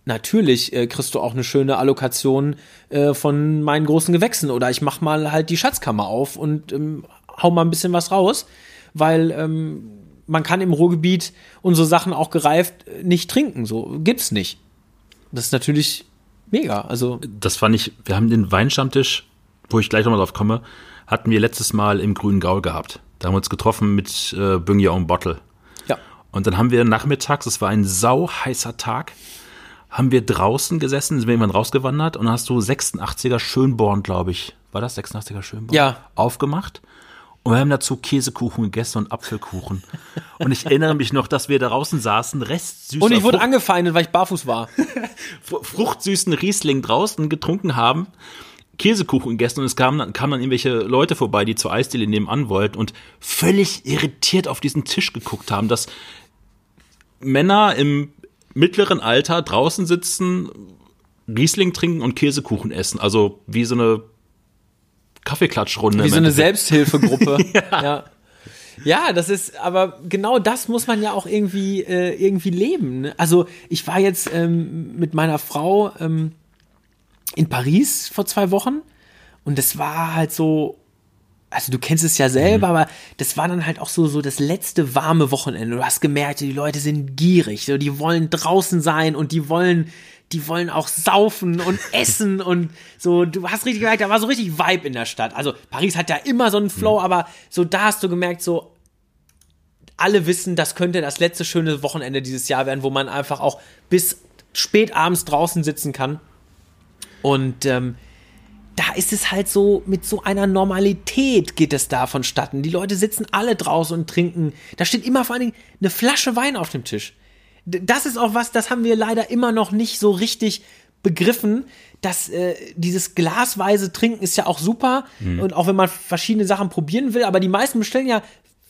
natürlich äh, kriegst du auch eine schöne Allokation äh, von meinen großen Gewächsen. Oder ich mach mal halt die Schatzkammer auf und ähm, hau mal ein bisschen was raus, weil ähm, man kann im Ruhrgebiet unsere Sachen auch gereift äh, nicht trinken, so gibt's nicht. Das ist natürlich mega, also Das fand ich, wir haben den Weinstammtisch, wo ich gleich nochmal drauf komme, hatten wir letztes Mal im Grünen Gaul gehabt. Da haben wir uns getroffen mit äh, Büngia und Bottle. ja. Und dann haben wir nachmittags, es war ein sauheißer Tag, haben wir draußen gesessen, sind wir irgendwann rausgewandert und dann hast du 86er Schönborn, glaube ich. War das 86er Schönborn? Ja. Aufgemacht. Und wir haben dazu Käsekuchen gegessen und Apfelkuchen. Und ich erinnere mich noch, dass wir da draußen saßen, restsüßer Und ich wurde Frucht- angefeindet, weil ich barfuß war. fr- fruchtsüßen Riesling draußen getrunken haben, Käsekuchen gegessen und es kamen dann, kamen dann irgendwelche Leute vorbei, die zur Eisdiele nebenan wollten und völlig irritiert auf diesen Tisch geguckt haben, dass Männer im mittleren Alter draußen sitzen, Riesling trinken und Käsekuchen essen. Also wie so eine Kaffeeklatschrunde. Wie so eine. Selbsthilfegruppe. ja. ja. das ist, aber genau das muss man ja auch irgendwie, äh, irgendwie leben. Ne? Also ich war jetzt ähm, mit meiner Frau ähm, in Paris vor zwei Wochen und das war halt so, also du kennst es ja selber, aber das war dann halt auch so, so das letzte warme Wochenende. Du hast gemerkt, die Leute sind gierig, so, die wollen draußen sein und die wollen, die wollen auch saufen und essen und so. Du hast richtig gemerkt, da war so richtig Vibe in der Stadt. Also Paris hat ja immer so einen Flow, aber so da hast du gemerkt, so alle wissen, das könnte das letzte schöne Wochenende dieses Jahr werden, wo man einfach auch bis spät abends draußen sitzen kann. Und ähm, da ist es halt so, mit so einer Normalität geht es da vonstatten. Die Leute sitzen alle draußen und trinken. Da steht immer vor allen Dingen eine Flasche Wein auf dem Tisch. Das ist auch was, das haben wir leider immer noch nicht so richtig begriffen, dass äh, dieses glasweise Trinken ist ja auch super und auch wenn man verschiedene Sachen probieren will, aber die meisten bestellen ja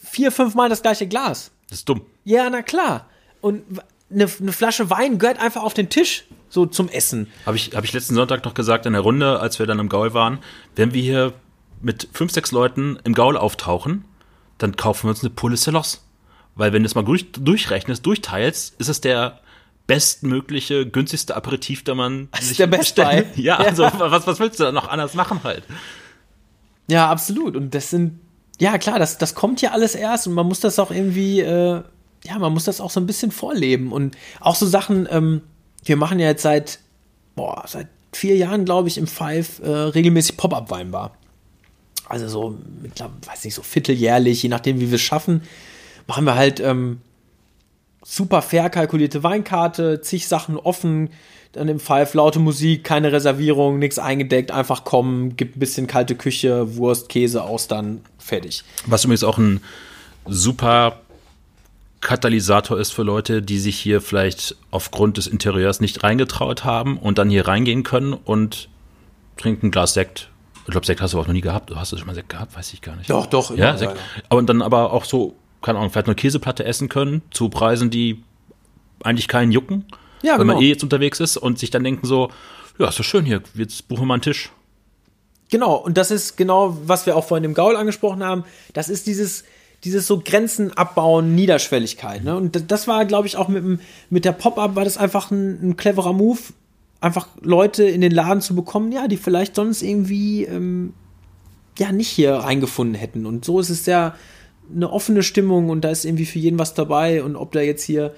vier, fünf Mal das gleiche Glas. Das ist dumm. Ja, na klar. Und eine, eine Flasche Wein gehört einfach auf den Tisch, so zum Essen. Habe ich, hab ich letzten Sonntag noch gesagt in der Runde, als wir dann im Gaul waren, wenn wir hier mit fünf, sechs Leuten im Gaul auftauchen, dann kaufen wir uns eine Pulle Celos. Weil wenn du es mal durch, durchrechnest, durchteilst, ist es der bestmögliche, günstigste Aperitif, der man Das ist der Best Buy. Ja, Ja. also was, was willst du da noch anders machen halt? Ja, absolut. Und das sind, ja klar, das, das kommt ja alles erst und man muss das auch irgendwie, äh, ja, man muss das auch so ein bisschen vorleben. Und auch so Sachen, ähm, wir machen ja jetzt seit, boah, seit vier Jahren, glaube ich, im Five äh, regelmäßig Pop-Up-Weinbar. Also so, ich glaube, weiß nicht, so vierteljährlich, je nachdem, wie wir es schaffen, machen wir halt ähm, super fair kalkulierte Weinkarte, zig Sachen offen, dann im Five laute Musik, keine Reservierung, nichts eingedeckt, einfach kommen, gibt ein bisschen kalte Küche, Wurst, Käse, Austern, fertig. Was übrigens auch ein super Katalysator ist für Leute, die sich hier vielleicht aufgrund des Interieurs nicht reingetraut haben und dann hier reingehen können und trinken ein Glas Sekt. Ich glaube, Sekt hast du auch noch nie gehabt. Hast du schon mal Sekt gehabt? Weiß ich gar nicht. Doch, doch, Ja, Sekt. ja. Aber dann aber auch so, keine Ahnung, vielleicht eine Käseplatte essen können zu Preisen, die eigentlich keinen jucken. Ja, wenn genau. man eh jetzt unterwegs ist und sich dann denken so, ja, ist doch schön hier, jetzt buchen wir mal einen Tisch. Genau, und das ist genau, was wir auch vorhin im Gaul angesprochen haben. Das ist dieses, dieses so Grenzen abbauen, Niederschwelligkeit. Ne? Und das- war, glaube ich, auch mit, dem- mit der Pop-Up war das einfach ein, ein cleverer Move, einfach Leute in den Laden zu bekommen, ja, die vielleicht sonst irgendwie ähm, ja nicht hier reingefunden hätten. Und so ist es ja eine offene Stimmung und da ist irgendwie für jeden was dabei. Und ob da jetzt hier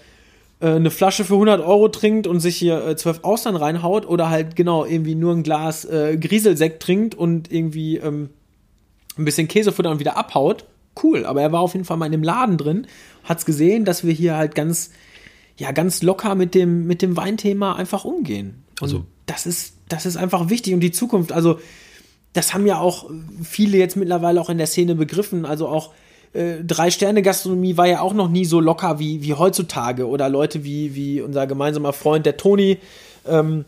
äh, eine Flasche für 100 Euro trinkt und sich hier äh, 12 Austern reinhaut oder halt genau irgendwie nur ein Glas äh, Grieselsekt trinkt und irgendwie ähm, ein bisschen Käsefutter und wieder abhaut, cool. Aber er war auf jeden Fall mal in dem Laden drin, hat's gesehen, dass wir hier halt ganz, ja, ganz locker mit dem, mit dem Weinthema einfach umgehen. Und Also- das ist, das ist einfach wichtig und die Zukunft, also das haben ja auch viele jetzt mittlerweile auch in der Szene begriffen. Also auch äh, Drei-Sterne-Gastronomie war ja auch noch nie so locker wie, wie heutzutage. Oder Leute wie, wie unser gemeinsamer Freund, der Toni, ähm,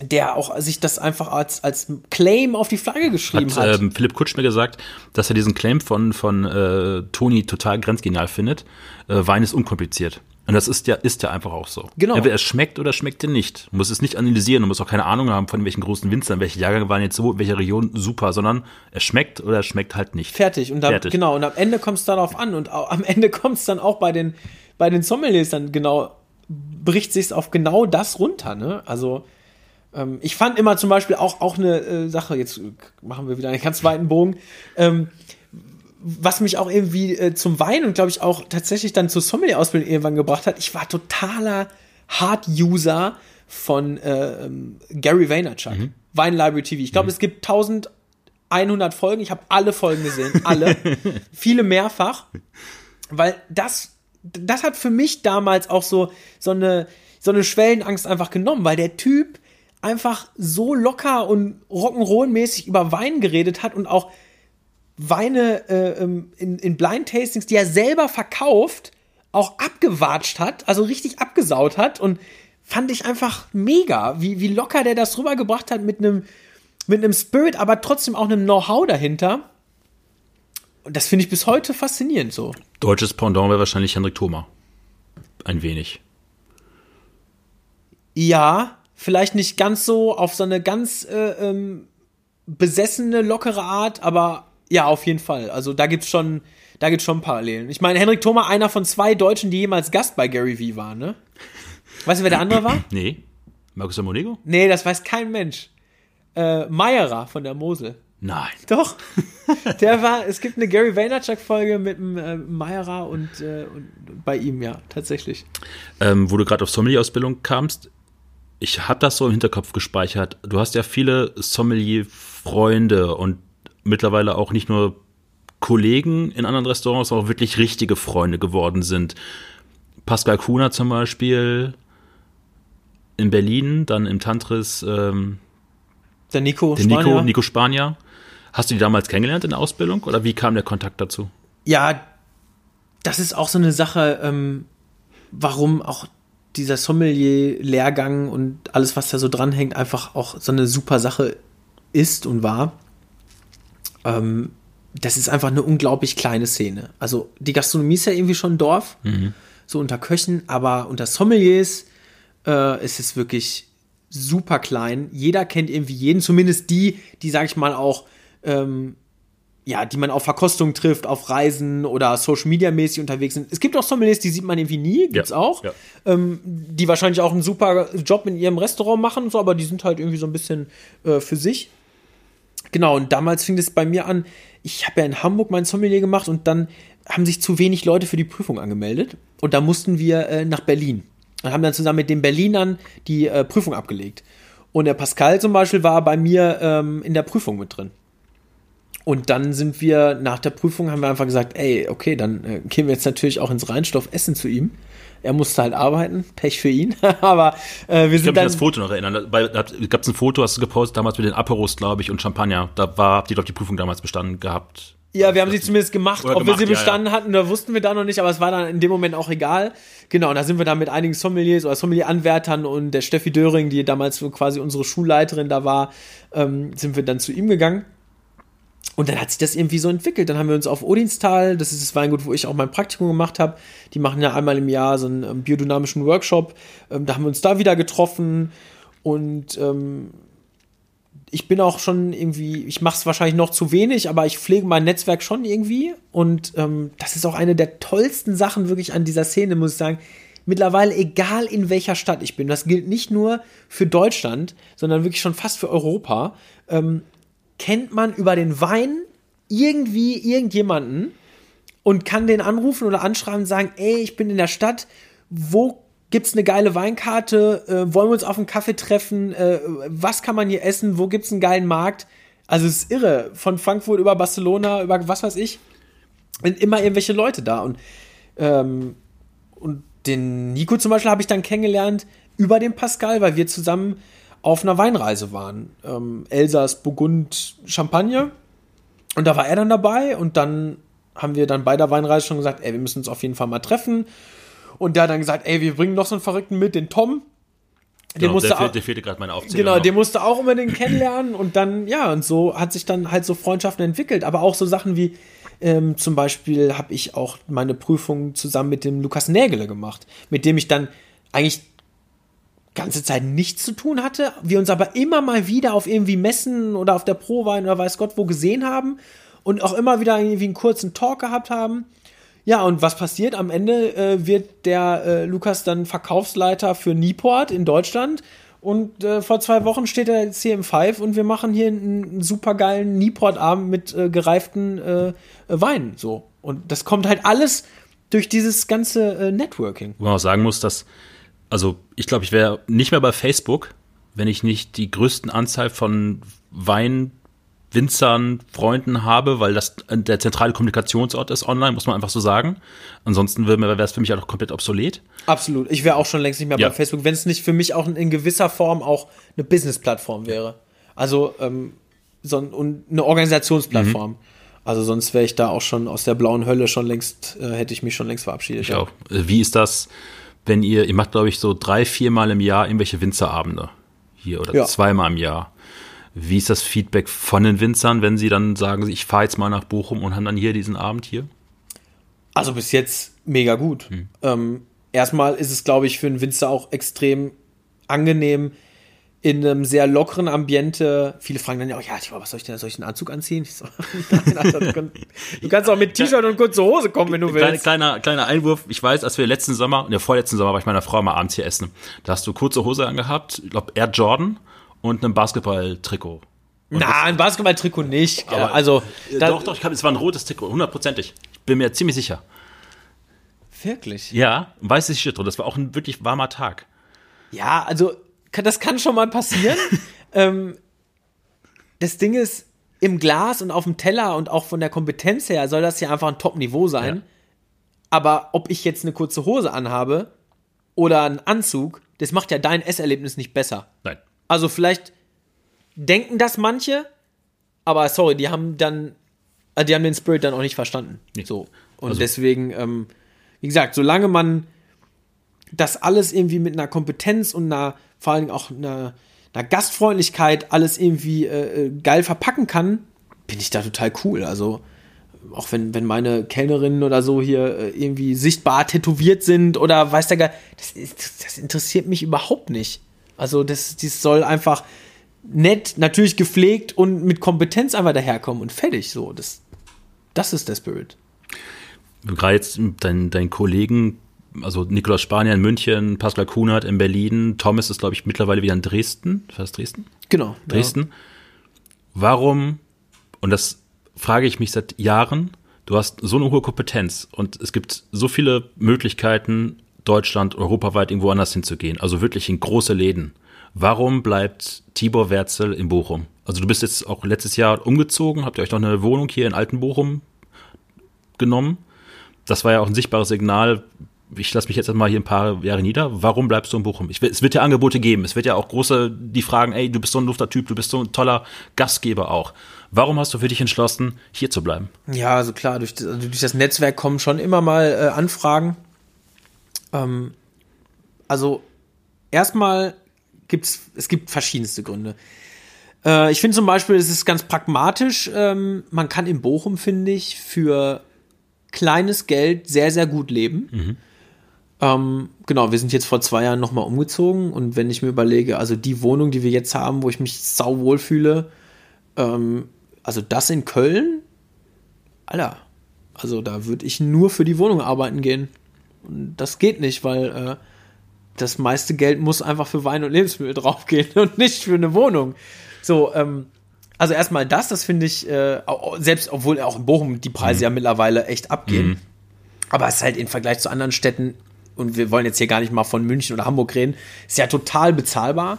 der auch sich das einfach als, als Claim auf die Flagge geschrieben hat. Hat ähm, Philipp Kutsch mir gesagt, dass er diesen Claim von, von äh, Toni total grenzgenial findet. Äh, Wein ist unkompliziert. Und das ist ja, ist ja einfach auch so. Genau. Entweder es schmeckt oder schmeckt dir nicht. Du musst es nicht analysieren, du musst auch keine Ahnung haben von welchen großen Winzern, welche Jahrgänge waren jetzt so, in welcher Region super, sondern es schmeckt oder es schmeckt halt nicht. Fertig. Und dann, Fertig. genau, und am Ende kommt es darauf an. Und am Ende kommt es dann auch bei den, bei den Sommeliers dann genau, bricht sich auf genau das runter, ne? Also, ähm, ich fand immer zum Beispiel auch, auch eine äh, Sache, jetzt machen wir wieder einen ganz weiten Bogen, ähm, was mich auch irgendwie äh, zum Wein und glaube ich auch tatsächlich dann zur Sommelier-Ausbildung irgendwann gebracht hat, ich war totaler Hard-User von äh, Gary Vaynerchuk, Wine Library TV. Ich glaube, es gibt 1100 Folgen, ich habe alle Folgen gesehen, alle, viele mehrfach, weil das, das hat für mich damals auch so, so eine, so eine Schwellenangst einfach genommen, weil der Typ einfach so locker und Rock'n'Roll-mäßig über Wein geredet hat und auch Weine äh, ähm, in, in Blind-Tastings, die er selber verkauft, auch abgewatscht hat, also richtig abgesaut hat und fand ich einfach mega, wie, wie locker der das rübergebracht hat mit einem mit einem Spirit, aber trotzdem auch einem Know-how dahinter. Und das finde ich bis heute faszinierend so. Deutsches Pendant wäre wahrscheinlich Henrik Thoma. Ein wenig. Ja, vielleicht nicht ganz so auf so eine ganz äh, ähm, besessene, lockere Art, aber ja, auf jeden Fall. Also da gibt's schon, da gibt's schon Parallelen. Ich meine, Henrik Thoma, einer von zwei Deutschen, die jemals Gast bei Gary Vee waren, ne? Weißt du, wer der andere war? Nee. Markus Amonego? Nee, das weiß kein Mensch. Äh, Meyerer von der Mosel. Nein. Doch. Der war, es gibt eine Gary Vaynerchuk-Folge mit dem äh, Meyerer und, äh, und bei ihm, ja, tatsächlich. Ähm, wo du gerade auf Sommelier-Ausbildung kamst, ich habe das so im Hinterkopf gespeichert. Du hast ja viele Sommelier-Freunde und mittlerweile auch nicht nur Kollegen in anderen Restaurants, sondern auch wirklich richtige Freunde geworden sind. Pascal Kuhner zum Beispiel in Berlin, dann im Tantris ähm, Der Nico der Spanier. Nico, Nico Spanier. Hast du die damals kennengelernt in der Ausbildung oder wie kam der Kontakt dazu? Ja, das ist auch so eine Sache, ähm, warum auch dieser Sommelier-Lehrgang und alles, was da so dranhängt, einfach auch so eine super Sache ist und war. Ähm, das ist einfach eine unglaublich kleine Szene. Also die Gastronomie ist ja irgendwie schon ein Dorf, so unter Köchen, aber unter Sommeliers äh, ist es wirklich super klein. Jeder kennt irgendwie jeden, zumindest die, die, sag ich mal, auch ähm, ja, die man auf Verkostung trifft, auf Reisen oder Social Media mäßig unterwegs sind. Es gibt auch Sommeliers, die sieht man irgendwie nie, gibt's Ja, auch, ja. ähm, die wahrscheinlich auch einen super Job in ihrem Restaurant machen, so, aber die sind halt irgendwie so ein bisschen äh, für sich. Genau, und damals fing es bei mir an, ich habe ja in Hamburg mein Sommelier gemacht und dann haben sich zu wenig Leute für die Prüfung angemeldet und da mussten wir äh, nach Berlin und haben dann zusammen mit den Berlinern die äh, Prüfung abgelegt. Und der Pascal zum Beispiel war bei mir ähm, in der Prüfung mit drin. Und dann sind wir nach der Prüfung, haben wir einfach gesagt, ey, okay, dann äh, gehen wir jetzt natürlich auch ins Rheinstoff essen zu ihm. Er musste halt arbeiten, Pech für ihn, aber äh, wir Ich sind kann mich an das Foto noch erinnern. Da gab es ein Foto, hast du gepostet damals mit den Aperos, glaube ich, und Champagner. Da war, habt ihr doch die Prüfung damals bestanden gehabt. Ja, wir haben sie zumindest gemacht. Oder Ob wir sie gemacht, ja, bestanden hatten, da wussten wir da noch nicht, aber es war dann in dem Moment auch egal. Genau, und da sind wir dann mit einigen Sommeliers oder Sommelier-Anwärtern und der Steffi Döring, die damals quasi unsere Schulleiterin da war, ähm, sind wir dann zu ihm gegangen. Und dann hat sich das irgendwie so entwickelt. Dann haben wir uns auf Odinstal, das ist das Weingut, wo ich auch mein Praktikum gemacht habe. Die machen ja einmal im Jahr so einen ähm, biodynamischen Workshop. Ähm, da haben wir uns da wieder getroffen. Und ähm, ich bin auch schon irgendwie, ich mache es wahrscheinlich noch zu wenig, aber ich pflege mein Netzwerk schon irgendwie. Und ähm, das ist auch eine der tollsten Sachen wirklich an dieser Szene, muss ich sagen. Mittlerweile, egal in welcher Stadt ich bin, das gilt nicht nur für Deutschland, sondern wirklich schon fast für Europa, ähm, kennt man über den Wein irgendwie irgendjemanden und kann den anrufen oder anschreiben und sagen, ey, ich bin in der Stadt, wo gibt's eine geile Weinkarte, äh, wollen wir uns auf einen Kaffee treffen, äh, was kann man hier essen, wo gibt's einen geilen Markt? Also es ist irre, von Frankfurt über Barcelona, über was weiß ich, sind immer irgendwelche Leute da und ähm, und den Nico zum Beispiel habe ich dann kennengelernt über den Pascal, weil wir zusammen auf einer Weinreise waren. Ähm, Elsass, Burgund, Champagne. Und da war er dann dabei und dann haben wir dann bei der Weinreise schon gesagt, ey, wir müssen uns auf jeden Fall mal treffen. Und der hat dann gesagt, ey, wir bringen noch so einen Verrückten mit, den Tom. Den genau, musste der, fehlt, der fehlte gerade meine Aufzählung. Genau, den musste auch unbedingt kennenlernen. Und dann, ja, und so hat sich dann halt so Freundschaften entwickelt. Aber auch so Sachen wie, ähm, zum Beispiel habe ich auch meine Prüfung zusammen mit dem Lukas Nägele gemacht, mit dem ich dann eigentlich ganze Zeit nichts zu tun hatte, wir uns aber immer mal wieder auf irgendwie Messen oder auf der Prowein oder weiß Gott wo gesehen haben und auch immer wieder irgendwie einen kurzen Talk gehabt haben. Ja, und was passiert? Am Ende äh, wird der äh, Lukas dann Verkaufsleiter für Nieport in Deutschland und äh, vor zwei Wochen steht er jetzt hier im Five und wir machen hier einen, einen super geilen Nieport-Abend mit äh, gereiften äh, Weinen. So. Und das kommt halt alles durch dieses ganze äh, Networking. Wo man auch sagen muss, dass also ich glaube, ich wäre nicht mehr bei Facebook, wenn ich nicht die größten Anzahl von Weinwinzern, Freunden habe, weil das der zentrale Kommunikationsort ist online, muss man einfach so sagen. Ansonsten wäre es für mich auch komplett obsolet. Absolut. Ich wäre auch schon längst nicht mehr ja. bei Facebook, wenn es nicht für mich auch in gewisser Form auch eine Business-Plattform wäre. Also ähm, so, und eine Organisationsplattform. Mhm. Also sonst wäre ich da auch schon aus der blauen Hölle schon längst, äh, hätte ich mich schon längst verabschiedet. Ich ja. auch. Wie ist das? Wenn ihr, ihr macht, glaube ich, so drei, viermal im Jahr irgendwelche Winzerabende hier oder ja. zweimal im Jahr. Wie ist das Feedback von den Winzern, wenn sie dann sagen, ich fahre jetzt mal nach Bochum und haben dann hier diesen Abend hier? Also bis jetzt mega gut. Hm. Ähm, erstmal ist es, glaube ich, für einen Winzer auch extrem angenehm, in einem sehr lockeren Ambiente. Viele fragen dann ja, auch, ja, was soll ich denn, soll ich einen Anzug anziehen? So, du kannst auch mit T-Shirt und kurze Hose kommen, wenn du willst. Kleiner, kleiner Einwurf. Ich weiß, als wir letzten Sommer, der vorletzten Sommer war ich meiner Frau mal abends hier essen. Da hast du kurze Hose angehabt, ich glaube Air Jordan und ein Basketball-Trikot. Na, ein Basketball-Trikot nicht. Aber also, äh, doch, doch, ich hab, es war ein rotes Trikot, hundertprozentig. Ich bin mir ziemlich sicher. Wirklich? Ja, ein weißes T-Shirt Das war auch ein wirklich warmer Tag. Ja, also das kann schon mal passieren. ähm, das Ding ist, im Glas und auf dem Teller und auch von der Kompetenz her soll das ja einfach ein Top-Niveau sein. Ja. Aber ob ich jetzt eine kurze Hose anhabe oder einen Anzug, das macht ja dein Esserlebnis nicht besser. Nein. Also vielleicht denken das manche, aber sorry, die haben dann, äh, die haben den Spirit dann auch nicht verstanden. Nee. So. Und also. deswegen, ähm, wie gesagt, solange man das alles irgendwie mit einer Kompetenz und einer vor allen Dingen auch einer, einer Gastfreundlichkeit alles irgendwie äh, äh, geil verpacken kann, bin ich da total cool. Also auch wenn, wenn meine Kellnerinnen oder so hier äh, irgendwie sichtbar tätowiert sind oder weiß der Geil, das, das interessiert mich überhaupt nicht. Also das, das soll einfach nett, natürlich gepflegt und mit Kompetenz einfach daherkommen und fertig. So, das, das ist der Spirit. Gerade jetzt dein, dein Kollegen also Nikolaus Spanier in München, Pascal Kunert in Berlin, Thomas ist, glaube ich, mittlerweile wieder in Dresden. Was ist Dresden? Genau. Dresden. Ja. Warum, und das frage ich mich seit Jahren, du hast so eine hohe Kompetenz und es gibt so viele Möglichkeiten, Deutschland, europaweit irgendwo anders hinzugehen, also wirklich in große Läden. Warum bleibt Tibor Werzel in Bochum? Also du bist jetzt auch letztes Jahr umgezogen, habt ihr euch noch eine Wohnung hier in Altenbochum genommen? Das war ja auch ein sichtbares Signal, ich lasse mich jetzt mal hier ein paar Jahre nieder, warum bleibst du in Bochum? Ich, es wird ja Angebote geben, es wird ja auch große, die fragen, ey, du bist so ein lufter Typ, du bist so ein toller Gastgeber auch. Warum hast du für dich entschlossen, hier zu bleiben? Ja, also klar, durch, also durch das Netzwerk kommen schon immer mal äh, Anfragen. Ähm, also erstmal gibt's, es gibt verschiedenste Gründe. Äh, ich finde zum Beispiel, es ist ganz pragmatisch, ähm, man kann in Bochum, finde ich, für kleines Geld sehr, sehr gut leben. Mhm ähm, genau, wir sind jetzt vor zwei Jahren nochmal umgezogen und wenn ich mir überlege, also die Wohnung, die wir jetzt haben, wo ich mich sau wohl fühle, ähm, also das in Köln, Alter, also da würde ich nur für die Wohnung arbeiten gehen. Und das geht nicht, weil äh, das meiste Geld muss einfach für Wein und Lebensmittel draufgehen und nicht für eine Wohnung. So, ähm, also erstmal das, das finde ich, äh, selbst obwohl auch in Bochum die Preise mhm. ja mittlerweile echt abgehen. Mhm. Aber es ist halt im Vergleich zu anderen Städten und wir wollen jetzt hier gar nicht mal von München oder Hamburg reden, ist ja total bezahlbar.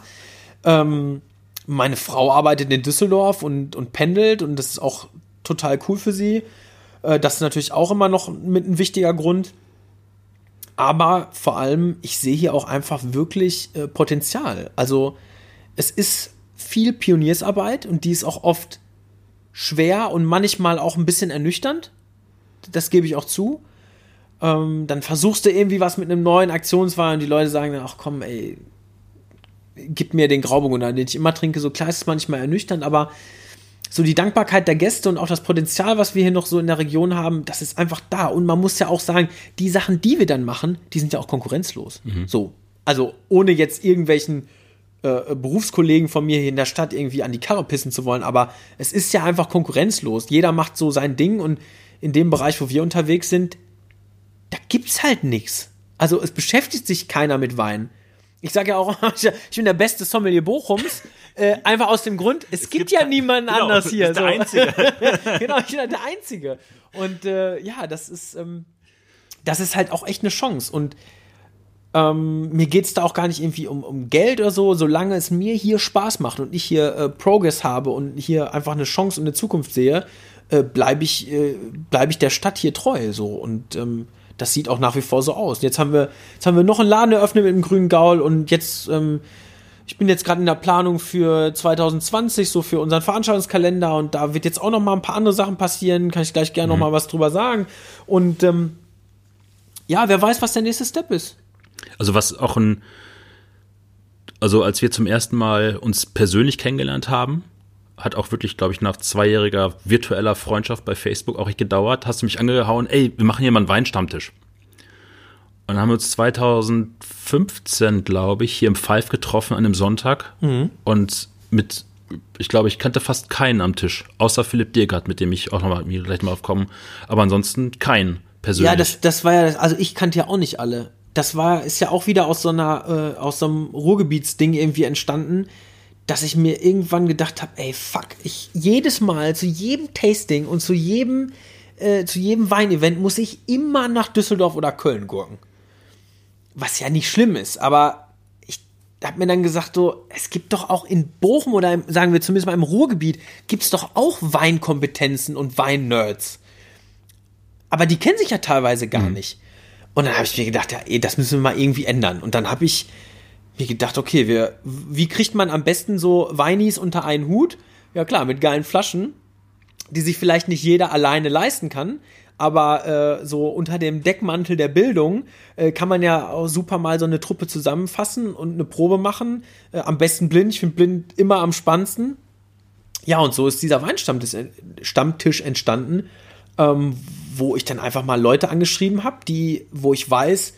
Ähm, meine Frau arbeitet in Düsseldorf und, und pendelt und das ist auch total cool für sie. Äh, das ist natürlich auch immer noch mit ein wichtiger Grund. Aber vor allem, ich sehe hier auch einfach wirklich äh, Potenzial. Also es ist viel Pioniersarbeit und die ist auch oft schwer und manchmal auch ein bisschen ernüchternd. Das gebe ich auch zu. Ähm, dann versuchst du irgendwie was mit einem neuen Aktionswagen und die Leute sagen dann, ach komm, ey, gib mir den Grauburgunder, den ich immer trinke. So klar ist es manchmal ernüchternd, aber so die Dankbarkeit der Gäste und auch das Potenzial, was wir hier noch so in der Region haben, das ist einfach da. Und man muss ja auch sagen, die Sachen, die wir dann machen, die sind ja auch konkurrenzlos. Mhm. So. Also ohne jetzt irgendwelchen äh, Berufskollegen von mir hier in der Stadt irgendwie an die Karre pissen zu wollen, aber es ist ja einfach konkurrenzlos. Jeder macht so sein Ding und in dem Bereich, wo wir unterwegs sind, da gibt's halt nichts. Also es beschäftigt sich keiner mit Wein. Ich sage ja auch, ich bin der beste Sommelier Bochums. Äh, einfach aus dem Grund, es, es gibt, gibt, ja niemanden genau, anders hier. Der so. Einzige. genau, ich bin halt der Einzige. Und äh, ja, das ist, ähm, das ist halt auch echt eine Chance. Und ähm, mir geht es da auch gar nicht irgendwie um, um Geld oder so, solange es mir hier Spaß macht und ich hier äh, Progress habe und hier einfach eine Chance und eine Zukunft sehe, äh, bleibe ich, äh, bleib ich der Stadt hier treu. So. Und ähm, das sieht auch nach wie vor so aus. Jetzt haben wir, jetzt haben wir noch einen Laden eröffnet mit dem grünen Gaul und jetzt ähm, ich bin jetzt gerade in der Planung für 2020, so für unseren Veranstaltungskalender und da wird jetzt auch noch mal ein paar andere Sachen passieren, kann ich gleich gerne mhm. noch mal was drüber sagen. Und ähm, ja, wer weiß, was der nächste Step ist. Also was auch ein, also als wir zum ersten Mal uns persönlich kennengelernt haben, hat auch wirklich, glaube ich, nach zweijähriger virtueller Freundschaft bei Facebook auch nicht gedauert, hast du mich angehauen, ey, wir machen hier mal einen Weinstammtisch. Und dann haben wir uns 2015, glaube ich, hier im Five getroffen an einem Sonntag. Mhm. Und mit, ich glaube, ich kannte fast keinen am Tisch, außer Philipp Diergard, mit dem ich auch nochmal gleich mal aufkommen. Aber ansonsten keinen persönlich. Ja, das, das war ja, also ich kannte ja auch nicht alle. Das war, ist ja auch wieder aus so einer, äh, aus so einem Ruhrgebietsding irgendwie entstanden, dass ich mir irgendwann gedacht habe, ey, fuck, ich jedes Mal zu jedem Tasting und zu jedem, äh, zu jedem Weinevent muss ich immer nach Düsseldorf oder Köln gurken was ja nicht schlimm ist, aber ich habe mir dann gesagt, so, es gibt doch auch in Bochum oder im, sagen wir zumindest mal im Ruhrgebiet, gibt es doch auch Weinkompetenzen und Weinnerds. Aber die kennen sich ja teilweise gar mhm. nicht. Und dann habe ich mir gedacht, ja, ey, das müssen wir mal irgendwie ändern. Und dann habe ich mir gedacht, okay, wir, wie kriegt man am besten so Weinis unter einen Hut? Ja klar, mit geilen Flaschen, die sich vielleicht nicht jeder alleine leisten kann, aber äh, so unter dem Deckmantel der Bildung äh, kann man ja auch super mal so eine Truppe zusammenfassen und eine Probe machen. Äh, am besten blind. Ich finde blind immer am spannendsten. Ja, und so ist dieser Weinstammtisch entstanden, ähm, wo ich dann einfach mal Leute angeschrieben habe, die, wo ich weiß,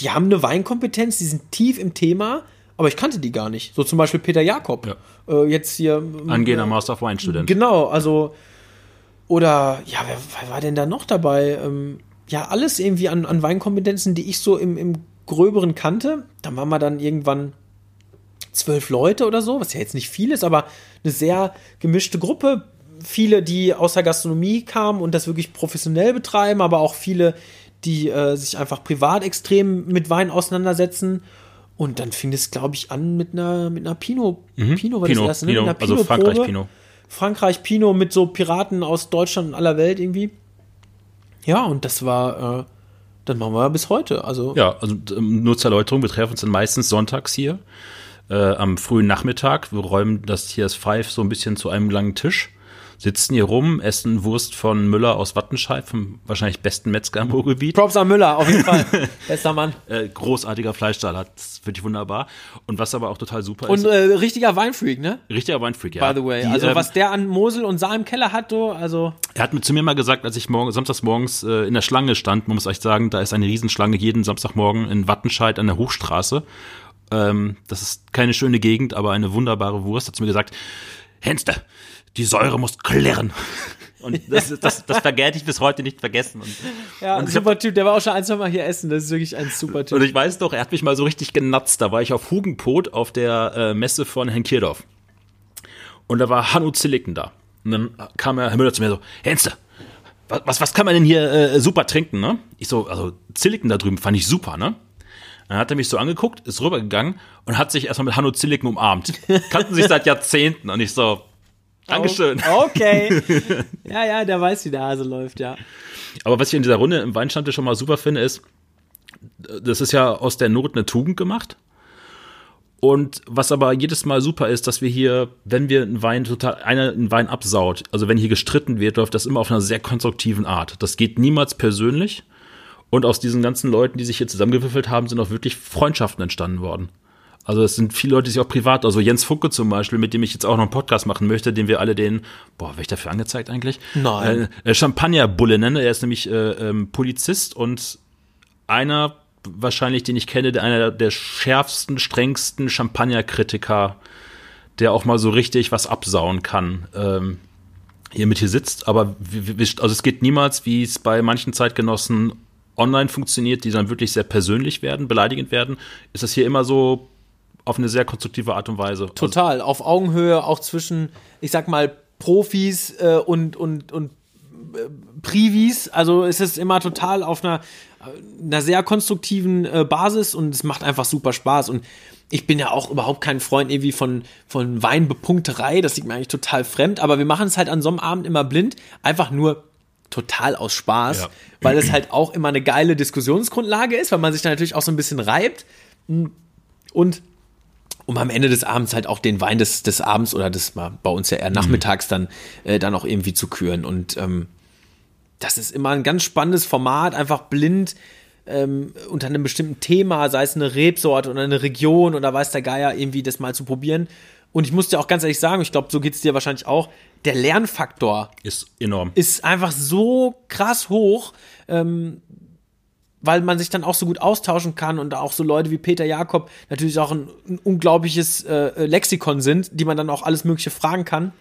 die haben eine Weinkompetenz, die sind tief im Thema, aber ich kannte die gar nicht. So zum Beispiel Peter Jakob. Ja. Äh, jetzt hier. Angehender äh, Master of Wine Student. Genau, also oder, ja, wer, wer war denn da noch dabei? Ähm, ja, alles irgendwie an, an Weinkompetenzen, die ich so im, im Gröberen kannte. Da waren wir dann irgendwann zwölf Leute oder so, was ja jetzt nicht viel ist, aber eine sehr gemischte Gruppe. Viele, die aus der Gastronomie kamen und das wirklich professionell betreiben, aber auch viele, die äh, sich einfach privat extrem mit Wein auseinandersetzen. Und dann fing es, glaube ich, an mit einer, mit einer Pinot. Mhm. Pinot war Pinot, das erste, ne? Pinot, also Frankreich Pinot. Frankreich Pinot mit so Piraten aus Deutschland und aller Welt irgendwie. Ja, und das war, äh, dann machen wir bis heute. Also ja, also ähm, nur zur Erläuterung, wir treffen uns dann meistens sonntags hier äh, am frühen Nachmittag. Wir räumen das hier das Five so ein bisschen zu einem langen Tisch sitzen hier rum, essen Wurst von Müller aus Wattenscheid, vom wahrscheinlich besten Metzger im Ruhrgebiet. Props an Müller, auf jeden Fall. Bester Mann. Äh, großartiger Fleischsalat, das ist wirklich wunderbar. Und was aber auch total super und, ist. Und äh, richtiger Weinfreak, ne? Richtiger Weinfreak, ja. By the way. Die, also, ähm, was der an Mosel und Saar im Keller hat, du, also. Er hat zu mir mal gesagt, als ich morgen, samstags morgens äh, in der Schlange stand, man muss euch sagen, da ist eine Riesenschlange jeden Samstagmorgen in Wattenscheid an der Hochstraße. Ähm, das ist keine schöne Gegend, aber eine wunderbare Wurst. Hat zu mir gesagt, Henste, die Säure muss klirren. Und das, das, das vergärt ich bis heute nicht vergessen. Und, ja, und super hab, Typ, der war auch schon ein, zwei Mal hier essen, das ist wirklich ein super Typ. Und ich weiß doch, er hat mich mal so richtig genatzt, da war ich auf Hugenpot auf der äh, Messe von Herrn Kierdorf. Und da war Hanno Zilliken da. Und dann kam er, Herr Müller zu mir so, Henste, was, was, was kann man denn hier äh, super trinken, ne? Ich so, also Zilliken da drüben fand ich super, ne? Dann hat er mich so angeguckt, ist rübergegangen und hat sich erstmal mit Hanno Zilliken umarmt. Kannten sich seit Jahrzehnten und ich so, Dankeschön. Okay. ja, ja, der weiß, wie der Hase läuft, ja. Aber was ich in dieser Runde im Weinstand schon mal super finde, ist, das ist ja aus der Not eine Tugend gemacht. Und was aber jedes Mal super ist, dass wir hier, wenn wir einen Wein total, einer einen Wein absaut, also wenn hier gestritten wird, läuft das immer auf einer sehr konstruktiven Art. Das geht niemals persönlich. Und aus diesen ganzen Leuten, die sich hier zusammengewürfelt haben, sind auch wirklich Freundschaften entstanden worden. Also es sind viele Leute, die sich auch privat, also Jens Fucke zum Beispiel, mit dem ich jetzt auch noch einen Podcast machen möchte, den wir alle den, boah, wer ich dafür angezeigt eigentlich? Nein. Äh, Champagnerbulle nennen. Er ist nämlich äh, ähm, Polizist und einer wahrscheinlich, den ich kenne, der einer der schärfsten, strengsten Champagnerkritiker, der auch mal so richtig was absauen kann. Ähm, hier mit hier sitzt, aber also es geht niemals, wie es bei manchen Zeitgenossen online funktioniert, die dann wirklich sehr persönlich werden, beleidigend werden, ist das hier immer so auf eine sehr konstruktive Art und Weise. Total, also, auf Augenhöhe, auch zwischen, ich sag mal, Profis äh, und, und, und äh, Privis. Also es ist immer total auf einer, einer sehr konstruktiven äh, Basis und es macht einfach super Spaß. Und ich bin ja auch überhaupt kein Freund irgendwie von, von Weinbepunkterei, das liegt mir eigentlich total fremd, aber wir machen es halt an so einem Abend immer blind, einfach nur total aus Spaß, ja. weil es halt auch immer eine geile Diskussionsgrundlage ist, weil man sich da natürlich auch so ein bisschen reibt. Und um am Ende des Abends halt auch den Wein des, des Abends oder des bei uns ja eher nachmittags dann, äh, dann auch irgendwie zu küren. Und ähm, das ist immer ein ganz spannendes Format, einfach blind ähm, unter einem bestimmten Thema, sei es eine Rebsorte oder eine Region oder weiß der Geier, irgendwie das mal zu probieren. Und ich muss dir auch ganz ehrlich sagen, ich glaube, so geht es dir wahrscheinlich auch, der Lernfaktor ist enorm. Ist einfach so krass hoch. Ähm, weil man sich dann auch so gut austauschen kann und auch so Leute wie Peter Jakob natürlich auch ein, ein unglaubliches äh, Lexikon sind, die man dann auch alles Mögliche fragen kann.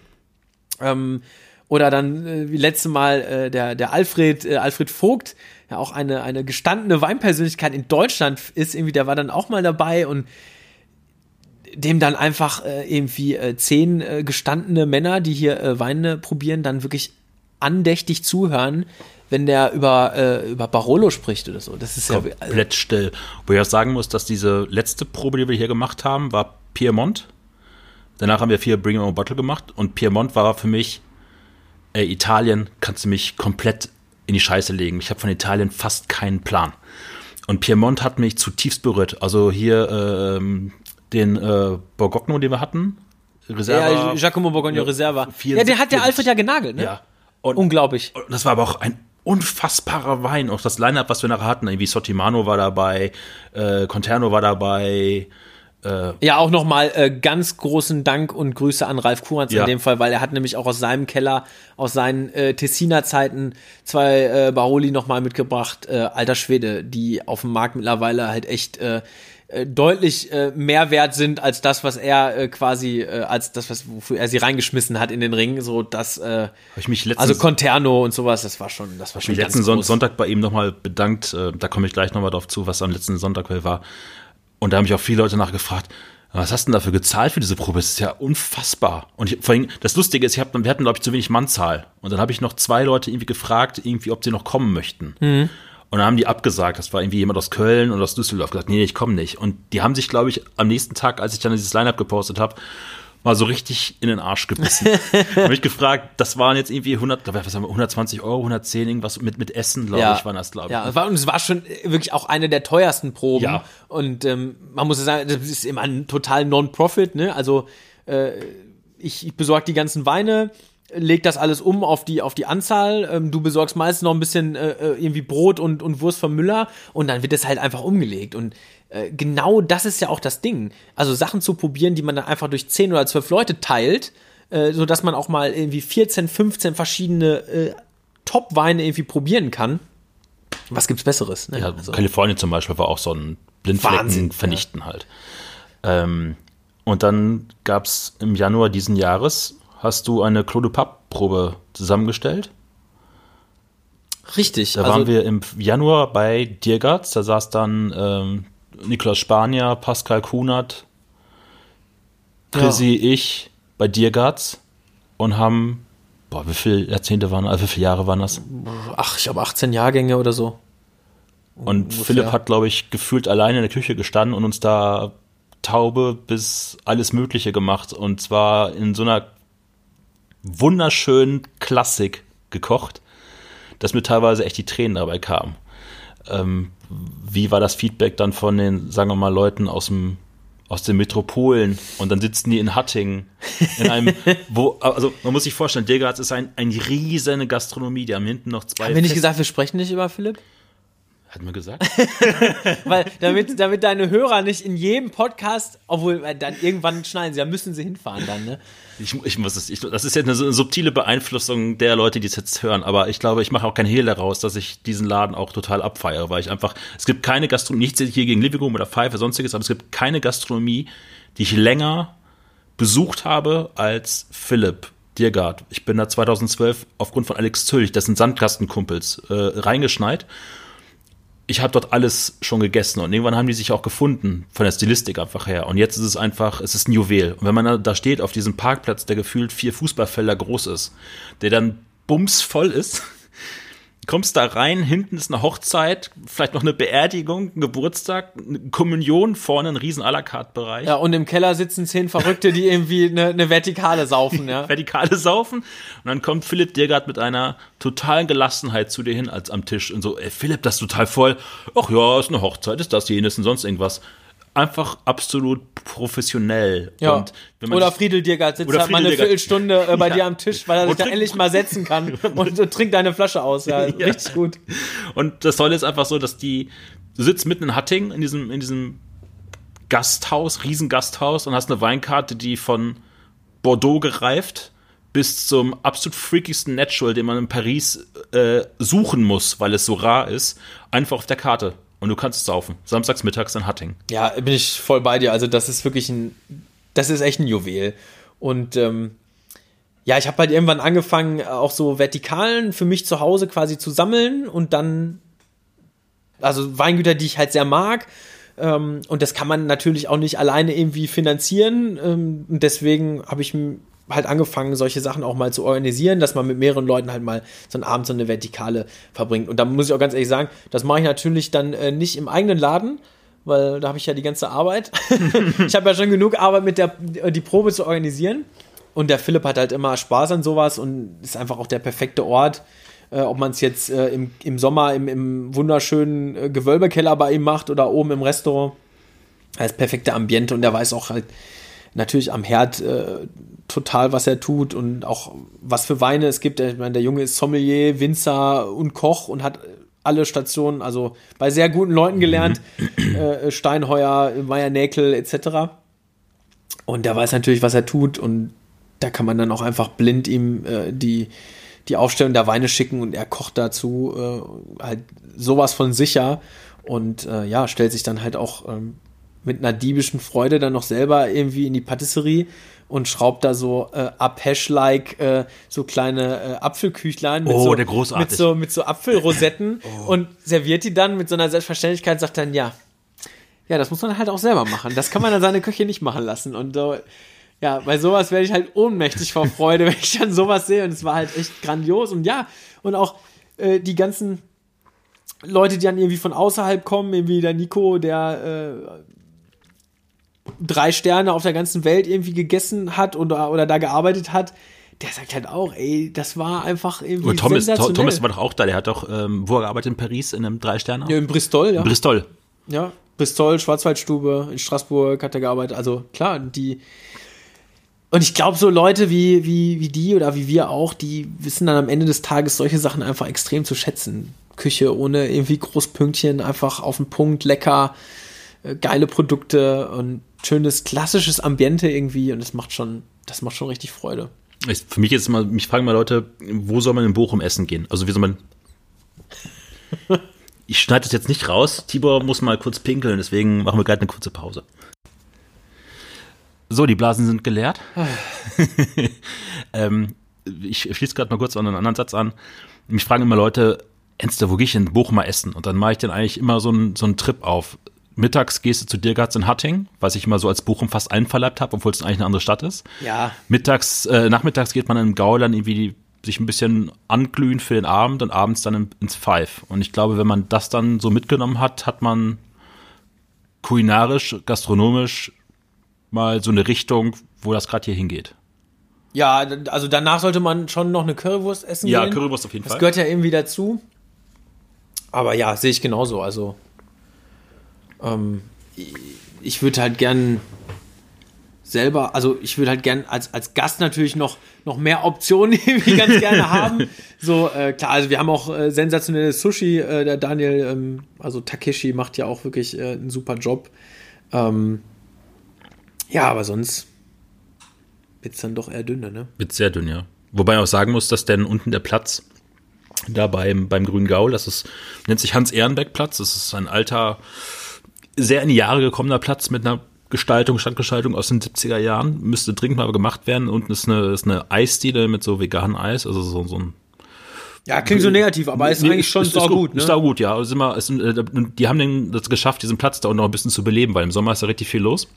Ähm, oder dann äh, wie letzte Mal äh, der, der Alfred, äh, Alfred Vogt, ja auch eine, eine gestandene Weinpersönlichkeit in Deutschland ist, irgendwie, der war dann auch mal dabei und dem dann einfach äh, irgendwie äh, zehn äh, gestandene Männer, die hier äh, Weine probieren, dann wirklich andächtig zuhören, wenn der über, äh, über Barolo spricht oder so. Das ist Komplett ja komplett still. Wo ich auch sagen muss, dass diese letzte Probe, die wir hier gemacht haben, war Piemont. Danach haben wir vier Bring Your Own Bottle gemacht und Piemont war für mich, ey, Italien kannst du mich komplett in die Scheiße legen. Ich habe von Italien fast keinen Plan. Und Piemont hat mich zutiefst berührt. Also hier ähm, den äh, Borgogno, den wir hatten, Reserva. Ja, Giacomo Borgogno ja, Reserva. Ja, den hat der Alfred ja genagelt, ne? Ja. Und, Unglaublich. Und das war aber auch ein unfassbarer Wein. Auch das Line-Up, was wir nachher hatten, irgendwie Sottimano war dabei, äh, Conterno war dabei. Äh, ja, auch nochmal äh, ganz großen Dank und Grüße an Ralf Kuranz ja. in dem Fall, weil er hat nämlich auch aus seinem Keller, aus seinen äh, Tessiner Zeiten zwei äh, Baroli nochmal mitgebracht. Äh, alter Schwede, die auf dem Markt mittlerweile halt echt äh, äh, deutlich äh, mehr wert sind als das, was er äh, quasi, äh, als das, was wofür er sie reingeschmissen hat in den Ring. So dass, äh, ich mich letztens, also Conterno und sowas, das war schon, das war schon. Ich mich letzten Son Sonntag bei ihm nochmal bedankt. Äh, da komme ich gleich nochmal drauf zu, was am letzten Sonntag war. Und da haben mich auch viele Leute nachgefragt. Was hast du denn dafür gezahlt für diese Probe? Das ist ja unfassbar. Und ich, vor allem, das Lustige ist, ich hab, wir hatten, glaube ich, zu wenig Mannzahl. Und dann habe ich noch zwei Leute irgendwie gefragt, irgendwie, ob sie noch kommen möchten. Mhm. Und dann haben die abgesagt. Das war irgendwie jemand aus Köln und aus Düsseldorf gesagt, nee, ich komme nicht. Und die haben sich, glaube ich, am nächsten Tag, als ich dann dieses Line-Up gepostet habe, mal so richtig in den Arsch gebissen. habe ich gefragt, das waren jetzt irgendwie 100, was haben wir, 120 Euro, 110 irgendwas mit mit Essen, glaube ja. ich, waren das, glaube ich. Ja, und es war schon wirklich auch eine der teuersten Proben. Ja. Und ähm, man muss sagen, das ist immer ein total Non-Profit, ne? Also äh, ich, ich besorge die ganzen Weine, legt das alles um auf die, auf die Anzahl. Ähm, du besorgst meistens noch ein bisschen äh, äh, irgendwie Brot und, und Wurst vom Müller und dann wird das halt einfach umgelegt. Und äh, genau das ist ja auch das Ding. Also Sachen zu probieren, die man dann einfach durch 10 oder 12 Leute teilt, äh, sodass man auch mal irgendwie 14, 15 verschiedene äh, Top-Weine irgendwie probieren kann. Was gibt's Besseres? Ne? Ja, also. Kalifornien zum Beispiel war auch so ein Blindflecken Wahnsinn, vernichten ja. halt. Ähm, und dann gab's im Januar diesen Jahres hast du eine Claude Papp-Probe zusammengestellt. Richtig. Da also waren wir im Januar bei Diergatz, da saß dann ähm, Niklas Spanier, Pascal Kunert, Chrissy, ja. ich bei Diergatz und haben boah, wie viele Jahrzehnte waren, also wie viele Jahre waren das? Ach, ich habe 18 Jahrgänge oder so. Und Ungefähr. Philipp hat, glaube ich, gefühlt alleine in der Küche gestanden und uns da Taube bis alles Mögliche gemacht. Und zwar in so einer wunderschönen Klassik gekocht, dass mir teilweise echt die Tränen dabei kamen. Ähm, wie war das Feedback dann von den, sagen wir mal, Leuten aus dem aus den Metropolen und dann sitzen die in Hattingen in einem, wo, also man muss sich vorstellen, Degerhardt ist ein, ein riesige Gastronomie, die haben hinten noch zwei. Haben wir nicht gesagt, wir sprechen nicht über Philipp? Hat man gesagt? Weil, damit, damit deine Hörer nicht in jedem Podcast, obwohl äh, dann irgendwann schneiden sie, da müssen sie hinfahren dann, ne? Ich, ich muss es, ich, das ist jetzt eine subtile Beeinflussung der Leute, die es jetzt hören, aber ich glaube, ich mache auch kein Hehl daraus, dass ich diesen Laden auch total abfeiere, weil ich einfach, es gibt keine Gastronomie, nichts hier gegen Livigum oder Pfeife, sonstiges, aber es gibt keine Gastronomie, die ich länger besucht habe als Philipp Diergard. Ich bin da 2012 aufgrund von Alex Zülch, dessen Sandkastenkumpels, äh, reingeschneit. Ich habe dort alles schon gegessen und irgendwann haben die sich auch gefunden, von der Stilistik einfach her. Und jetzt ist es einfach, es ist ein Juwel. Und wenn man da- steht auf diesem Parkplatz, der gefühlt vier Fußballfelder groß ist, der dann bumsvoll ist, kommst da rein, hinten ist eine Hochzeit, vielleicht noch eine Beerdigung, ein Geburtstag, eine Kommunion, vorne ein riesen à la carte Bereich. Ja, und im Keller sitzen zehn Verrückte, die irgendwie eine, eine Vertikale saufen, ja. Vertikale saufen. Und dann kommt Philipp Dirgard mit einer totalen Gelassenheit zu dir hin als am Tisch und so, ey, Philipp, das ist total voll. Ach ja, ist eine Hochzeit, ist das, jenes und sonst irgendwas. Einfach absolut professionell. Ja. Oder Friedel Diergard sitzt Oder halt mal eine. Viertelstunde äh, bei Ja. dir am Tisch, weil er sich trinkt- endlich mal setzen kann und, und trinkt deine Flasche aus. Ja, Ja. richtig gut. Und das Tolle ist einfach so, dass die, du sitzt mitten in Hattingen in diesem, in diesem Gasthaus, Riesengasthaus und hast eine Weinkarte, die von Bordeaux gereift bis zum absolut freakigsten Natural, den man in Paris äh, suchen muss, weil es so rar ist, einfach auf der Karte. Und du kannst es saufen. Samstags mittags in Hattingen. Ja, bin ich voll bei dir. Also das ist wirklich ein, das ist echt ein Juwel. Und ähm, ja, ich habe halt irgendwann angefangen, auch so Vertikalen für mich zu Hause quasi zu sammeln und dann, also Weingüter, die ich halt sehr mag. Ähm, und das kann man natürlich auch nicht alleine irgendwie finanzieren. Ähm, und deswegen habe ich halt angefangen, solche Sachen auch mal zu organisieren, dass man mit mehreren Leuten halt mal so einen Abend so eine Vertikale verbringt. Und da muss ich auch ganz ehrlich sagen, das mache ich natürlich dann äh, nicht im eigenen Laden, weil da habe ich ja die ganze Arbeit. ich habe ja schon genug Arbeit mit der die Probe zu organisieren. Und der Philipp hat halt immer Spaß an sowas und ist einfach auch der perfekte Ort. Äh, ob man es jetzt äh, im, im Sommer im, im wunderschönen äh, Gewölbekeller bei ihm macht oder oben im Restaurant. Ist perfekte Ambiente und er weiß auch halt natürlich am Herd äh, total, was er tut und auch was für Weine es gibt. Ich meine, der Junge ist Sommelier, Winzer und Koch und hat alle Stationen, also bei sehr guten Leuten gelernt, äh, Steinheuer, Meier Näkel etc. Und der weiß natürlich, was er tut und da kann man dann auch einfach blind ihm äh, die, die Aufstellung der Weine schicken und er kocht dazu äh, halt sowas von sicher und äh, ja, stellt sich dann halt auch ähm, mit einer diebischen Freude dann noch selber irgendwie in die Patisserie und schraubt da so äh, Apeche-like äh, so kleine äh, Apfelküchlein mit, Oh, so, mit so mit so Apfelrosetten und serviert die dann mit so einer Selbstverständlichkeit sagt dann ja. Ja das muss man halt auch selber machen. Das kann man an seine Küche nicht machen lassen. Und äh, ja bei sowas werde ich halt ohnmächtig vor Freude wenn ich dann sowas sehe. Und es war halt echt grandios. Und ja und auch äh, die ganzen Leute, die dann irgendwie von außerhalb kommen, irgendwie der Nico, der äh, drei Sterne auf der ganzen Welt irgendwie gegessen hat oder, oder da gearbeitet hat, der sagt halt auch, ey, das war einfach irgendwie Und Tom, sensationell. Thomas war doch auch da, der hat doch, ähm, wo er gearbeitet in Paris, in einem Drei-Sterne? ja, in Bristol, ja. Bristol. Ja, Bristol, Schwarzwaldstube, in Straßburg hat er gearbeitet. Also klar, die. Und ich glaube, so Leute wie, wie, wie die oder wie wir auch, die wissen dann am Ende des Tages solche Sachen einfach extrem zu schätzen. Küche ohne irgendwie Großpünktchen, einfach auf den Punkt, lecker, äh, geile Produkte und schönes klassisches Ambiente irgendwie und das macht schon, das macht schon richtig Freude. Ich, für mich ist immer, mich fragen mal Leute, wo soll man in Bochum essen gehen? Also wie soll man. Ich schneide das jetzt nicht raus. Tibor muss mal kurz pinkeln, deswegen machen wir gerade eine kurze Pause. So, die Blasen sind geleert. ähm, ich schließe gerade mal kurz an einen anderen Satz an. Mich fragen immer Leute, Enste, wo gehe ich in Bochum mal essen? Und dann mache ich dann eigentlich immer so einen, so einen Trip auf. Mittags gehst du zu Dirgatz in Hatting, was ich immer so als Bochum fast einverleibt habe, obwohl es eigentlich eine andere Stadt ist. Ja. Mittags, äh, nachmittags geht man in Gauland irgendwie sich ein bisschen anglühen für den Abend und abends dann ins Five. Und ich glaube, wenn man das dann so mitgenommen hat, hat man kulinarisch, gastronomisch mal so eine Richtung, wo das gerade hier hingeht. Ja, also danach sollte man schon noch eine Currywurst essen Ja, gehen. Currywurst auf jeden Das Fall. gehört ja irgendwie dazu. Aber ja, sehe ich genauso. Also ähm, ich- ich würde halt gern selber, also ich würde halt gern als, als Gast natürlich noch, noch mehr Optionen irgendwie ganz gerne haben. So, äh, klar, also wir haben auch äh, sensationelles Sushi. Äh, der Daniel, ähm, also Takeshi, macht ja auch wirklich äh, einen super Job. Ähm, ja, aber sonst wird's dann doch eher dünner, ne? Wird sehr dünn, ja. Wobei man auch sagen muss, dass denn unten der Platz da beim, beim Grünen Gaul, das ist, nennt sich Hans-Ehrenbeck-Platz. Das ist ein alter, sehr in die Jahre gekommener Platz mit einer Gestaltung, Standgestaltung aus den 70er Jahren. Müsste dringend mal gemacht werden. Unten ist eine, ist eine Eisdiele mit so veganem Eis, also so, so ein Ja, klingt so negativ, aber ist Nee, eigentlich schon ist, ist gut, ne? Ist auch gut, ja. Also immer, es, äh, die haben den, das geschafft, diesen Platz da unten noch ein bisschen zu beleben, weil im Sommer ist da richtig viel los.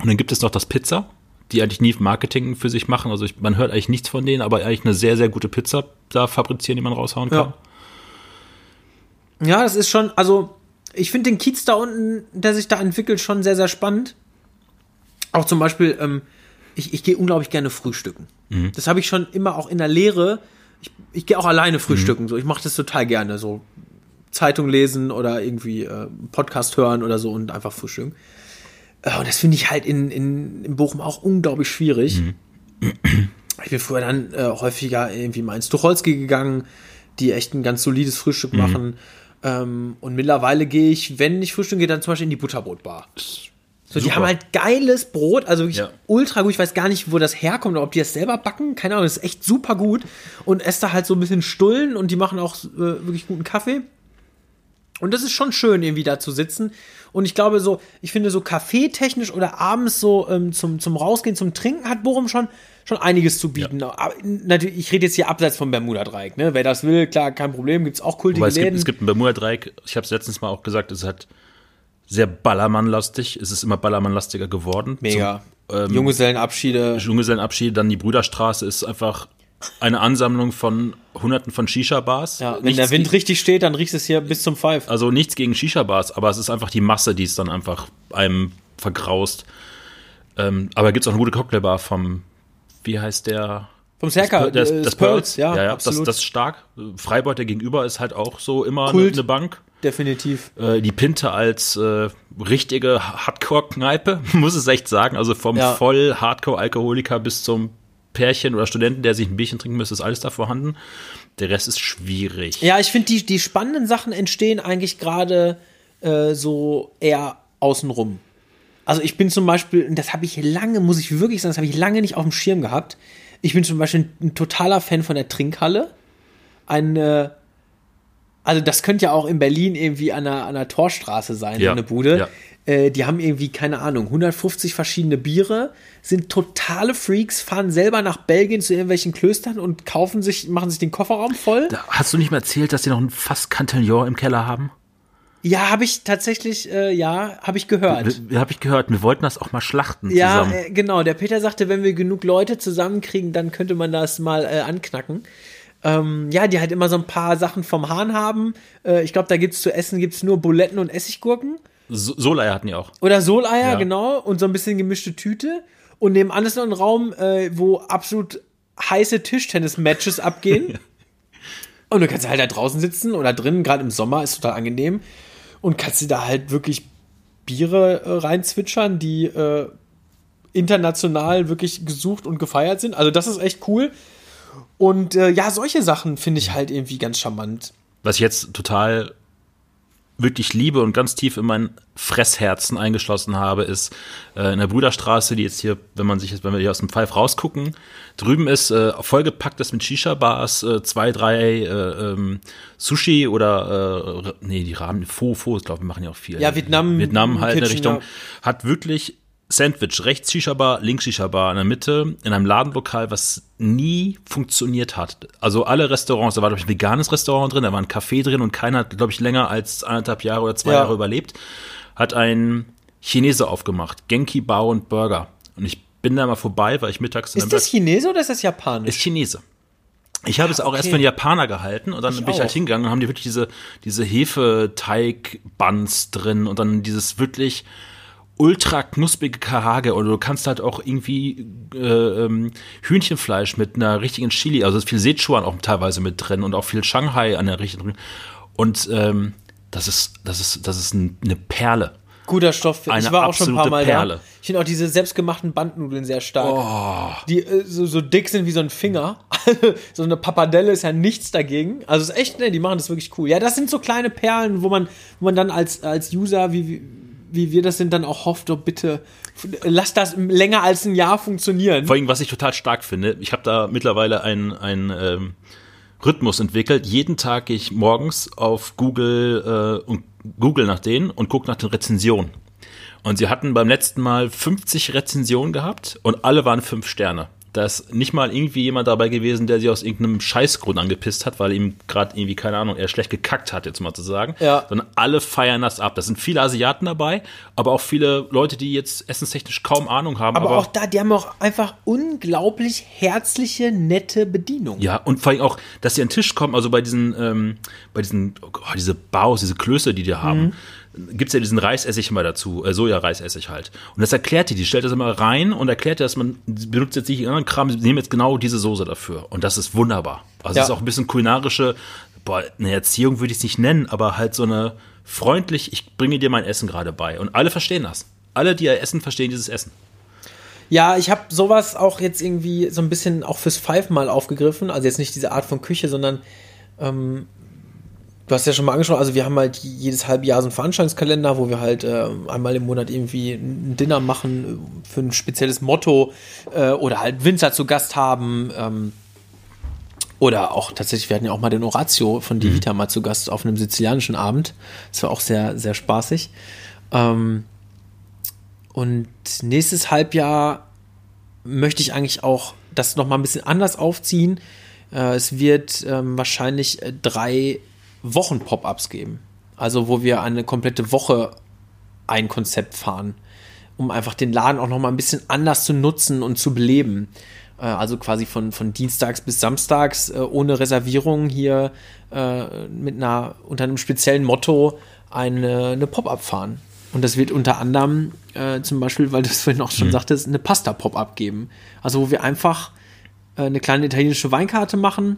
Und dann gibt es noch das Pizza, die eigentlich nie Marketing für sich machen. Also ich, man hört eigentlich nichts von denen, aber eigentlich eine sehr, sehr gute Pizza da fabrizieren, die man raushauen kann. Ja. Ja, das ist schon, also ich finde den Kiez da unten, der sich da entwickelt, schon sehr, sehr spannend. Auch zum Beispiel, ähm, ich, ich gehe unglaublich gerne frühstücken. Das habe ich schon immer auch in der Lehre. Ich, ich gehe auch alleine frühstücken. So, ich mache das total gerne. So Zeitung lesen oder irgendwie äh, Podcast hören oder so und einfach frühstücken. Äh, und das finde ich halt in, in, in Bochum auch unglaublich schwierig. Ich bin früher dann äh, häufiger irgendwie mal ins Tucholsky gegangen, die echt ein ganz solides Frühstück machen. Ähm, und mittlerweile gehe ich, wenn ich frühstücken gehe, dann zum Beispiel in die Butterbrotbar. So, die haben halt geiles Brot, also wirklich Ja. ultra gut. Ich weiß gar nicht, wo das herkommt, oder ob die das selber backen. Keine Ahnung, das ist echt super gut. Und esse da halt so ein bisschen Stullen und die machen auch äh, wirklich guten Kaffee. Und das ist schon schön, irgendwie da zu sitzen. Und ich glaube, so, ich finde, so kaffeetechnisch oder abends so ähm, zum, zum Rausgehen, zum Trinken hat Bochum schon, schon einiges zu bieten. Aber natürlich, ich rede jetzt hier abseits vom Bermuda-Dreieck. Ne? Wer das will, klar, kein Problem. Gibt's auch kultige Wobei es gibt, Läden. es gibt ein Bermuda-Dreieck, ich habe es letztens mal auch gesagt, es ist halt sehr Ballermann-lastig. Es ist immer Ballermann-lastiger geworden. Mega. Zum, ähm, Junggesellenabschiede. Junggesellenabschied, dann die Brüderstraße ist einfach eine Ansammlung von hunderten von Shisha-Bars. Ja, wenn Nichts der Wind richtig steht, dann riecht es hier bis zum Pfeif. Also nichts gegen Shisha-Bars, aber es ist einfach die Masse, die es dann einfach einem vergraust. Ähm, aber gibt es auch eine gute Cocktailbar vom, wie heißt der? Vom Serka, das, äh, das, das Pearls, ja, ja, absolut. Das, das ist stark. Freibeuter gegenüber ist halt auch so immer eine, Kult. eine Bank. Definitiv. Äh, die Pinte als äh, richtige Hardcore-Kneipe, muss es echt sagen. Also vom Ja. voll Hardcore-Alkoholiker bis zum Pärchen oder Studenten, der sich ein Bierchen trinken müsste, ist alles da vorhanden. Der Rest ist schwierig. Ja, ich finde, die, die spannenden Sachen entstehen eigentlich gerade äh, so eher außenrum. Also ich bin zum Beispiel, und das habe ich lange, muss ich wirklich sagen, das habe ich lange nicht auf dem Schirm gehabt. Ich bin zum Beispiel ein totaler Fan von der Trinkhalle. Eine, also das könnte ja auch in Berlin irgendwie an der, an der Torstraße sein, so Ja, eine Bude. ja. Äh, die haben irgendwie, keine Ahnung, 150 verschiedene Biere, sind totale Freaks, fahren selber nach Belgien zu irgendwelchen Klöstern und kaufen sich, machen sich den Kofferraum voll. Da- Hast du nicht mehr erzählt, dass die noch ein fast Cantillon im Keller haben? Ja, habe ich tatsächlich, äh, ja, habe ich gehört. Habe ich gehört. Wir wollten das auch mal schlachten Ja, zusammen. äh, genau. Der Peter sagte, wenn wir genug Leute zusammenkriegen, dann könnte man das mal äh, anknacken. Ähm, ja, die halt immer so ein paar Sachen vom Hahn haben. Äh, ich glaube, da gibt's zu essen gibt's nur Buletten und Essiggurken. So Soleier hatten die auch. Oder Soleier, Ja. genau. Und so ein bisschen gemischte Tüte. Und nebenan ist noch ein Raum, äh, wo absolut heiße Tischtennis-Matches abgehen. Und du kannst halt da draußen sitzen oder drinnen, gerade im Sommer, ist total angenehm. Und kannst dir da halt wirklich Biere äh, reinzwitschern, die äh, international wirklich gesucht und gefeiert sind. Also das ist echt cool. Und äh, ja, solche Sachen finde ich halt irgendwie ganz charmant. Was ich jetzt total wirklich liebe und ganz tief in mein Fressherzen eingeschlossen habe, ist äh, in der Brüderstraße, die jetzt hier, wenn man sich jetzt, wenn wir hier aus dem Pfeif rausgucken, drüben ist äh, vollgepackt ist mit Shisha-Bars, äh, zwei, drei äh, ähm, Sushi oder äh, nee, die Rahmen, Pho, Pho, ich glaube, wir machen ja auch viel. Ja, Vietnam- Vietnam halt in der Kitchen, Richtung, hat wirklich Sandwich, rechts Shisha-Bar, links Shisha-Bar in der Mitte, in einem Ladenlokal, was nie funktioniert hat. Also alle Restaurants, da war, glaube ich, ein veganes Restaurant drin, da war ein Café drin und keiner hat, glaube ich, länger als anderthalb Jahre oder zwei Ja. Jahre überlebt, hat ein Chinese aufgemacht, Genki Bar und Burger. Und ich bin da mal vorbei, weil ich mittags Ist das Chinese oder ist das Japanisch? ist Chinese. Ich habe es auch erst für einen Japaner gehalten und dann Ich bin ich halt auch. hingegangen und haben die wirklich diese, diese Hefeteig-Buns drin und dann dieses wirklich ultra knusprige Karage oder du kannst halt auch irgendwie äh, ähm, Hühnchenfleisch mit einer richtigen Chili, also viel Sichuan auch teilweise mit drin und auch viel Shanghai an der richtigen und ähm, das ist das ist das ist ein, eine Perle. Guter Stoff. Eine ich war auch schon ein paar Mal Perle. da. Ich finde auch diese selbstgemachten Bandnudeln sehr stark. Die äh, so, so dick sind wie so ein Finger. so eine Pappardelle ist ja nichts dagegen. Also ist echt, ne, die machen das wirklich cool. Ja, das sind so kleine Perlen, wo man, wo man dann als, als User, wie, wie, wie wir das sind, dann auch hofft, oh bitte, lass das länger als ein Jahr funktionieren. Vor allem, was ich total stark finde, ich habe da mittlerweile einen ähm, Rhythmus entwickelt. Jeden Tag gehe ich morgens auf Google äh, und Google nach denen und gucke nach den Rezensionen. Und sie hatten beim letzten Mal 50 Rezensionen gehabt und alle waren fünf Sterne. Da ist nicht mal irgendwie jemand dabei gewesen, der sich aus irgendeinem Scheißgrund angepisst hat, weil ihm gerade irgendwie, keine Ahnung, er schlecht gekackt hat, jetzt mal zu sagen. Ja. Sondern alle feiern das ab. Da sind viele Asiaten dabei, aber auch viele Leute, die jetzt essenstechnisch kaum Ahnung haben. aber, auch da, die haben auch einfach unglaublich herzliche, nette Bedienung. Ja, und vor allem auch, dass sie an den Tisch kommen, also bei diesen, ähm, bei diesen, oh, diese Baus, diese Klöße, die die haben, gibt's ja diesen Reisessig immer dazu, äh, Soja-Reisessig halt. Und das erklärt die, die stellt das immer rein und erklärt, dass man benutzt jetzt nicht anderen Kram, sie nehmen jetzt genau diese Soße dafür. Und das ist wunderbar. Also Ja. es ist auch ein bisschen kulinarische, boah, eine Erziehung würde ich es nicht nennen, aber halt so eine freundlich, ich bringe dir mein Essen gerade bei. Und alle verstehen das. Alle, die ihr essen, verstehen dieses Essen. Ja, ich habe sowas auch jetzt irgendwie so ein bisschen auch fürs Five mal aufgegriffen. Also jetzt nicht diese Art von Küche, sondern ähm, du hast ja schon mal angesprochen, also wir haben halt jedes halbe Jahr so einen Veranstaltungskalender, wo wir halt äh, einmal im Monat irgendwie ein Dinner machen äh, für ein spezielles Motto äh, oder halt Winzer zu Gast haben. Ähm, oder auch tatsächlich, wir hatten ja auch mal den Horatio von Di Vita mal zu Gast auf einem sizilianischen Abend. Das war auch sehr, sehr spaßig. Ähm, und nächstes Halbjahr möchte ich eigentlich auch das noch mal ein bisschen anders aufziehen. Äh, es wird ähm, wahrscheinlich äh, drei Wochen Pop-ups geben. Also wo wir eine komplette Woche ein Konzept fahren, um einfach den Laden auch noch mal ein bisschen anders zu nutzen und zu beleben. Äh, also quasi von, von Dienstags bis Samstags äh, ohne Reservierung hier äh, mit einer unter einem speziellen Motto eine, eine Pop-up fahren. Und das wird unter anderem zum Beispiel, weil du es vorhin auch schon sagtest, eine Pasta-Pop-up geben. Also wo wir einfach eine kleine italienische Weinkarte machen,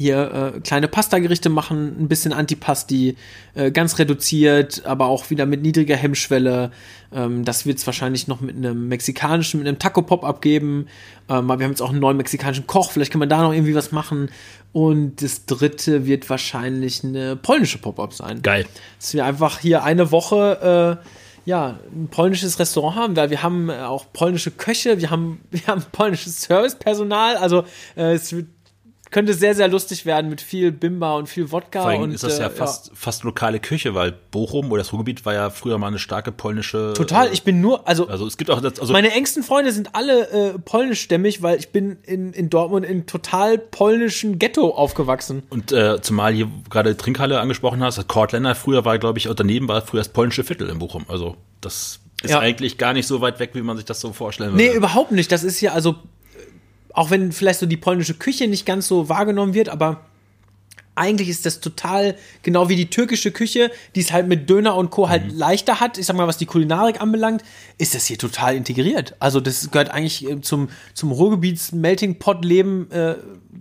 hier äh, kleine Pastagerichte machen, ein bisschen Antipasti, äh, ganz reduziert, aber auch wieder mit niedriger Hemmschwelle. Ähm, das wird es wahrscheinlich noch mit einem mexikanischen, mit einem Taco-Pop abgeben. Ähm, wir haben jetzt auch einen neuen mexikanischen Koch, vielleicht kann man da noch irgendwie was machen. Und das dritte wird wahrscheinlich eine polnische Pop-up sein. Geil. Dass wir einfach hier eine Woche äh, ja, ein polnisches Restaurant haben, weil wir haben äh, auch polnische Köche, wir haben, wir haben polnisches Servicepersonal, also äh, es wird, könnte sehr, sehr lustig werden mit viel Bimba und viel Wodka. Vor allem und, ist das ja äh, fast, fast lokale Küche, weil Bochum oder das Ruhrgebiet war ja früher mal eine starke polnische. Total, ich bin nur, also, Also es gibt auch das, also meine engsten Freunde sind alle äh, polnischstämmig, weil ich bin in, in Dortmund in total polnischen Ghetto aufgewachsen. und äh, zumal hier gerade Trinkhalle angesprochen hast, Kortländer früher war, glaube ich, auch daneben war früher das polnische Viertel in Bochum. Also das ist Ja. eigentlich gar nicht so weit weg, wie man sich das so vorstellen würde. Nee, überhaupt nicht. Das ist hier also, auch wenn vielleicht so die polnische Küche nicht ganz so wahrgenommen wird, aber eigentlich ist das total genau wie die türkische Küche, die es halt mit Döner und Co. halt leichter hat. Ich sag mal, was die Kulinarik anbelangt, ist das hier total integriert. Also das gehört eigentlich äh, zum, zum Ruhrgebiets-Melting-Pot-Leben äh,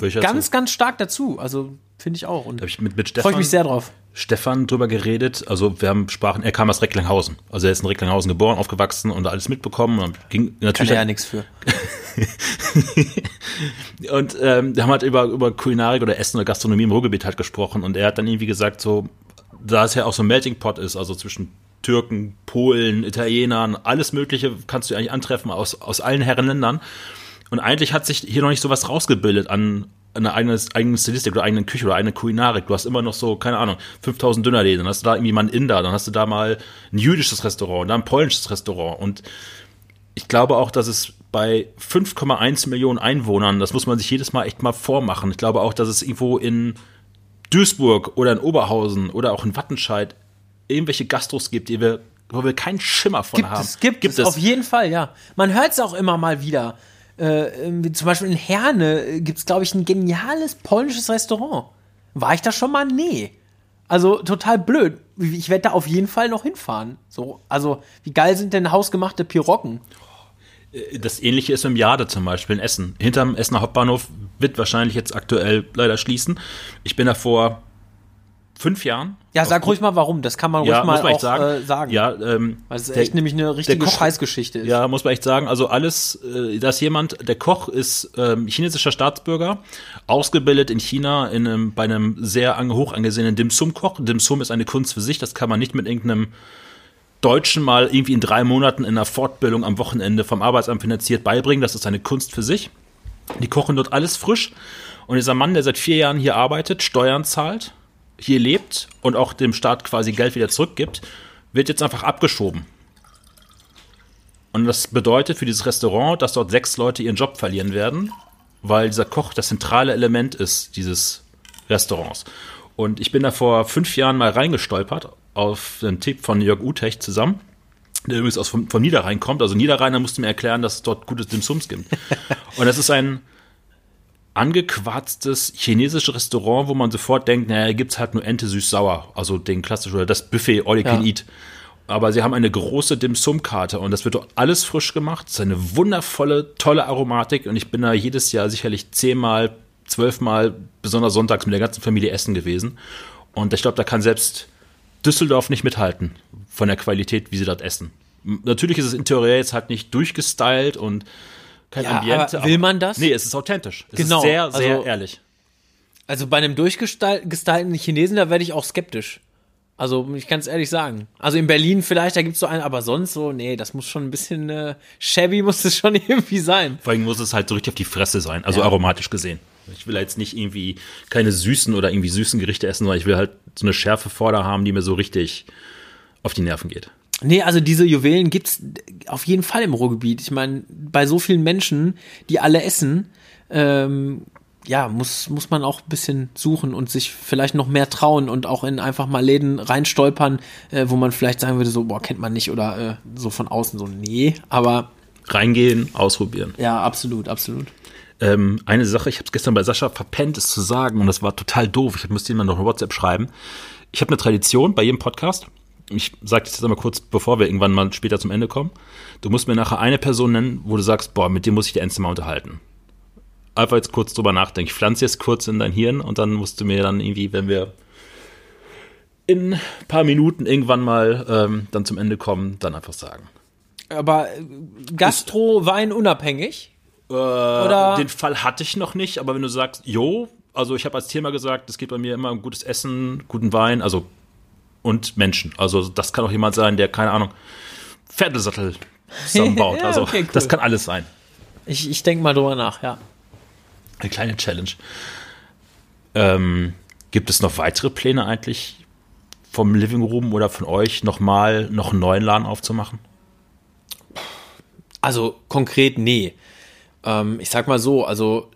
Ich ganz, dazu- ganz stark dazu. Also finde ich auch. Und Da ich mit, mit freue Stefan, ich mich sehr drauf. Stefan drüber geredet. Also wir haben sprachen, er kam aus Recklinghausen. Also er ist in Recklinghausen geboren, aufgewachsen und alles mitbekommen. Und ging Kann natürlich er ja nichts für. Und ähm, wir haben halt über, über Kulinarik oder Essen oder Gastronomie im Ruhrgebiet halt gesprochen und er hat dann irgendwie gesagt, so, da es ja auch so ein Melting Pot ist, also zwischen Türken, Polen, Italienern, alles Mögliche kannst du eigentlich antreffen aus, aus allen Herrenländern. Und eigentlich hat sich hier noch nicht so was rausgebildet an eine eigene, eigene Stilistik oder eigene Küche oder eigene Kulinarik. Du hast immer noch so, keine Ahnung, 5000 Dönerläden, dann hast du da irgendwie mal einen Inder, dann hast du da mal ein jüdisches Restaurant, dann ein polnisches Restaurant und ich glaube auch, dass es bei 5,1 Millionen Einwohnern, das muss man sich jedes Mal echt mal vormachen. Ich glaube auch, dass es irgendwo in Duisburg oder in Oberhausen oder auch in Wattenscheid irgendwelche Gastros gibt, die wir, wo wir keinen Schimmer von Gibt haben. es, gibt, es, auf jeden Fall, ja. Man hört es auch immer mal wieder. Äh, zum Beispiel in Herne gibt es, glaube ich, ein geniales polnisches Restaurant. War ich da schon mal? Nee. Also total blöd. Ich werde da auf jeden Fall noch hinfahren. So, also wie geil sind denn hausgemachte Pirocken? Das ähnliche ist im Jade zum Beispiel in Essen. Hinterm Essener Hauptbahnhof wird wahrscheinlich jetzt aktuell leider schließen. Ich bin da vor fünf Jahren. Ja, sag ruhig mal warum. Das kann man ja, ruhig mal man auch sagen. Äh, sagen. Ja, ähm, Weil es echt nämlich eine richtige Koch- Scheißgeschichte ist. Ja, muss man echt sagen. Also alles, äh, dass jemand, der Koch ist ähm, chinesischer Staatsbürger, ausgebildet in China in einem, bei einem sehr ange hoch angesehenen Dim Sum Koch. Dim Sum ist eine Kunst für sich. Das kann man nicht mit irgendeinem Deutschen mal irgendwie in drei Monaten in einer Fortbildung am Wochenende vom Arbeitsamt finanziert beibringen. Das ist eine Kunst für sich. Die kochen dort alles frisch. Und dieser Mann, der seit vier Jahren hier arbeitet, Steuern zahlt, hier lebt und auch dem Staat quasi Geld wieder zurückgibt, wird jetzt einfach abgeschoben. Und das bedeutet für dieses Restaurant, dass dort sechs Leute ihren Job verlieren werden, weil dieser Koch das zentrale Element ist dieses Restaurants. Und ich bin da vor fünf Jahren mal reingestolpert auf einen Tipp von Jörg Utecht zusammen, der übrigens aus vom, vom Niederrhein kommt. Also Niederrheiner musste mir erklären, dass es dort gutes Dimsums gibt. Und das ist ein angequarztes chinesisches Restaurant, wo man sofort denkt, naja, gibt's halt nur Ente süß-sauer, also den klassischen oder das Buffet All You Can Ja. Eat. Aber sie haben eine große Dim-Sum-Karte und das wird dort alles frisch gemacht. Es ist eine wundervolle, tolle Aromatik und ich bin da jedes Jahr sicherlich zehnmal, zwölfmal, besonders sonntags mit der ganzen Familie essen gewesen. Und ich glaube, da kann selbst Düsseldorf nicht mithalten von der Qualität, wie sie dort essen. Natürlich ist das Interieur jetzt halt nicht durchgestylt und kein Ja, Ambiente. will man das? Nee, es ist authentisch. Es Genau, ist sehr, sehr also- ehrlich. Also bei einem durchgestylten Chinesen, da werde ich auch skeptisch. Also ich kann es ehrlich sagen. Also in Berlin vielleicht, da gibt es so einen, aber sonst so, nee, das muss schon ein bisschen äh, shabby, muss es schon irgendwie sein. Vor allem muss es halt so richtig auf die Fresse sein, also Ja. aromatisch gesehen. Ich will jetzt nicht irgendwie keine süßen oder irgendwie süßen Gerichte essen, sondern ich will halt so eine Schärfe vorder haben, die mir so richtig auf die Nerven geht. Nee, also diese Juwelen gibt's auf jeden Fall im Ruhrgebiet. Ich meine, bei so vielen Menschen, die alle essen, ähm, ja, muss, muss man auch ein bisschen suchen und sich vielleicht noch mehr trauen und auch in einfach mal Läden reinstolpern, äh, wo man vielleicht sagen würde, so, boah, kennt man nicht oder äh, so von außen so, nee, aber Reingehen, ausprobieren. ja, absolut, absolut. Ähm, eine Sache, ich habe es gestern bei Sascha verpennt, es zu sagen, und das war total doof. Ich musste ihm mal noch eine WhatsApp schreiben. Ich habe eine Tradition bei jedem Podcast. Ich sage das jetzt einmal kurz, bevor wir irgendwann mal später zum Ende kommen. Du musst mir nachher eine Person nennen, wo du sagst, boah, mit dem muss ich die Ernste mal unterhalten. Einfach jetzt kurz drüber nachdenken. Ich pflanze jetzt kurz in dein Hirn und dann musst du mir dann irgendwie, wenn wir in ein paar Minuten irgendwann mal ähm, dann zum Ende kommen, dann einfach sagen. Aber äh, Gastro, Wein unabhängig? Oder den Fall hatte ich noch nicht, aber wenn du sagst, jo, also ich habe als Thema gesagt, es geht bei mir immer um gutes Essen, guten Wein, also und Menschen. Also das kann auch jemand sein, der, keine Ahnung, Pferdesattel zusammenbaut. Also okay, cool. das kann alles sein. Ich, ich denke mal drüber nach, ja. Eine kleine Challenge. Ähm, gibt es noch weitere Pläne eigentlich vom Living Room oder von euch nochmal noch einen neuen Laden aufzumachen? Also konkret, nee. Ähm, ich sag mal so, also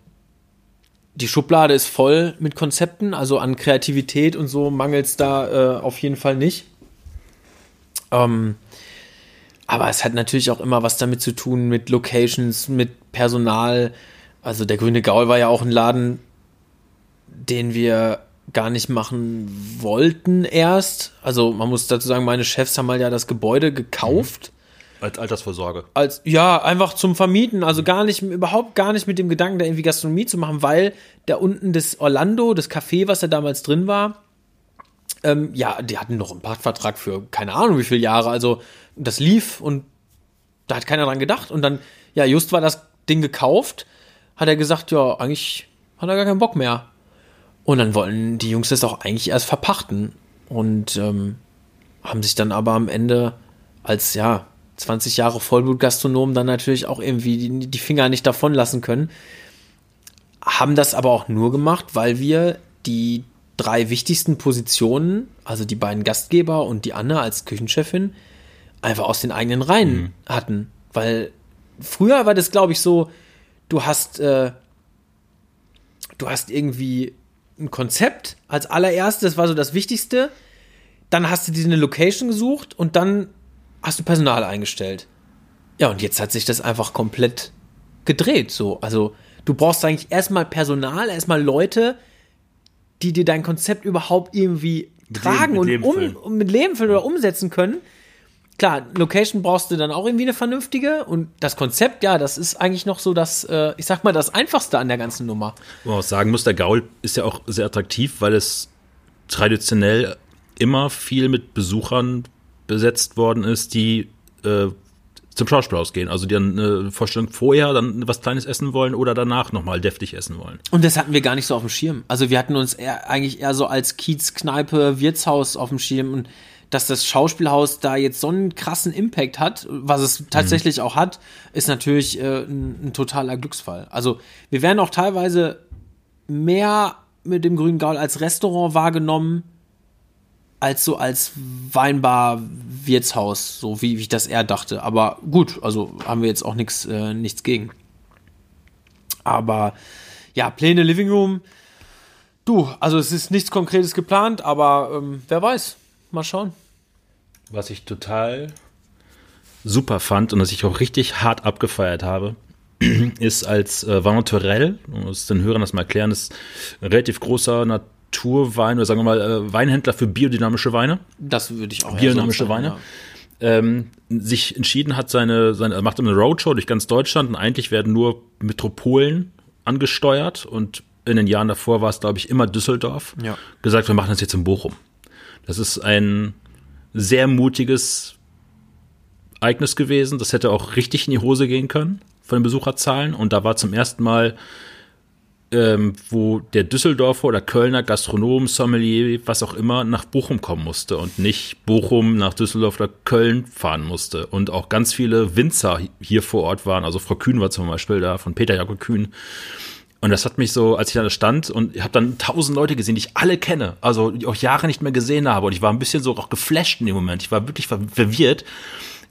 die Schublade ist voll mit Konzepten, also an Kreativität und so mangelt es da äh, auf jeden Fall nicht. Ähm, aber es hat natürlich auch immer was damit zu tun mit Locations, mit Personal. Also der Grüne Gaul war ja auch ein Laden, den wir gar nicht machen wollten erst. Also man muss dazu sagen, meine Chefs haben mal ja das Gebäude gekauft Als Altersvorsorge. als ja einfach zum Vermieten, also gar nicht überhaupt gar nicht mit dem Gedanken, da irgendwie Gastronomie zu machen, weil da unten das Orlando, das Café, was da damals drin war, ähm, ja, die hatten noch einen Pachtvertrag für keine Ahnung wie viele Jahre, also das lief und da hat keiner dran gedacht und dann ja, just war das Ding gekauft, hat er gesagt, ja, eigentlich hat er gar keinen Bock mehr. Und dann wollten die Jungs das auch eigentlich erst verpachten und ähm, haben sich dann aber am Ende als ja 20 Jahre Vollblutgastronom dann natürlich auch irgendwie die, die Finger nicht davon lassen können. Haben das aber auch nur gemacht, weil wir die drei wichtigsten Positionen, also die beiden Gastgeber und die Anne als Küchenchefin, einfach aus den eigenen Reihen hatten. Weil früher war das, glaube ich, so, du hast, äh, du hast irgendwie ein Konzept als allererstes, das war so das Wichtigste. Dann hast du dir eine Location gesucht und dann hast du Personal eingestellt. Ja, und jetzt hat sich das einfach komplett gedreht. So, also du brauchst eigentlich erstmal Personal, erstmal Leute, die dir dein Konzept überhaupt irgendwie tragen mit und Leben um, füllen. um mit Leben füllen oder umsetzen können. Klar, Location brauchst du dann auch irgendwie eine vernünftige und das Konzept, ja, das ist eigentlich noch so das, äh, ich sag mal, das Einfachste an der ganzen Nummer. Wo man auch sagen muss, der Gaul ist ja auch sehr attraktiv, weil es traditionell immer viel mit Besuchern besetzt worden ist, die äh, zum Schauspielhaus gehen. Also die dann eine Vorstellung vorher dann was Kleines essen wollen oder danach nochmal deftig essen wollen. Und das hatten wir gar nicht so auf dem Schirm. Also wir hatten uns eher, eigentlich eher so als Kiez, Kneipe, Wirtshaus auf dem Schirm und dass das Schauspielhaus da jetzt so einen krassen Impact hat, was es tatsächlich auch hat, ist natürlich äh, ein, ein totaler Glücksfall. Also wir werden auch teilweise mehr mit dem Grünen Gaul als Restaurant wahrgenommen, als so als Weinbar, Wirtshaus, so wie, wie ich das eher dachte. Aber gut, also haben wir jetzt auch nichts äh, nichts gegen. Aber ja, Pläne Living Room. Du, also es ist nichts Konkretes geplant, aber ähm, wer weiß. Mal schauen. Was ich total super fand und das ich auch richtig hart abgefeiert habe, ist als äh, Van es den Hörern das mal erklären, ist ein relativ großer Naturwein oder sagen wir mal äh, Weinhändler für biodynamische Weine. Das würde ich auch biodynamische so Weine, sagen, ähm, sich entschieden hat, seine, seine er macht eine Roadshow durch ganz Deutschland und eigentlich werden nur Metropolen angesteuert und in den Jahren davor war es, glaube ich, immer Düsseldorf. Ja. Gesagt, wir machen das jetzt in Bochum. Das ist ein sehr mutiges Ereignis gewesen. Das hätte auch richtig in die Hose gehen können von den Besucherzahlen. Und da war zum ersten Mal, ähm, wo der Düsseldorfer oder Kölner Gastronom, Sommelier, was auch immer, nach Bochum kommen musste und nicht Bochum nach Düsseldorf oder Köln fahren musste. Und auch ganz viele Winzer hier vor Ort waren. Also Frau Kühn war zum Beispiel da, von Peter Jakob Kühn. Und das hat mich so, als ich da stand und habe dann tausend Leute gesehen, die ich alle kenne, also die auch Jahre nicht mehr gesehen habe. Und ich war ein bisschen so auch geflasht in dem Moment. Ich war wirklich ver verwirrt.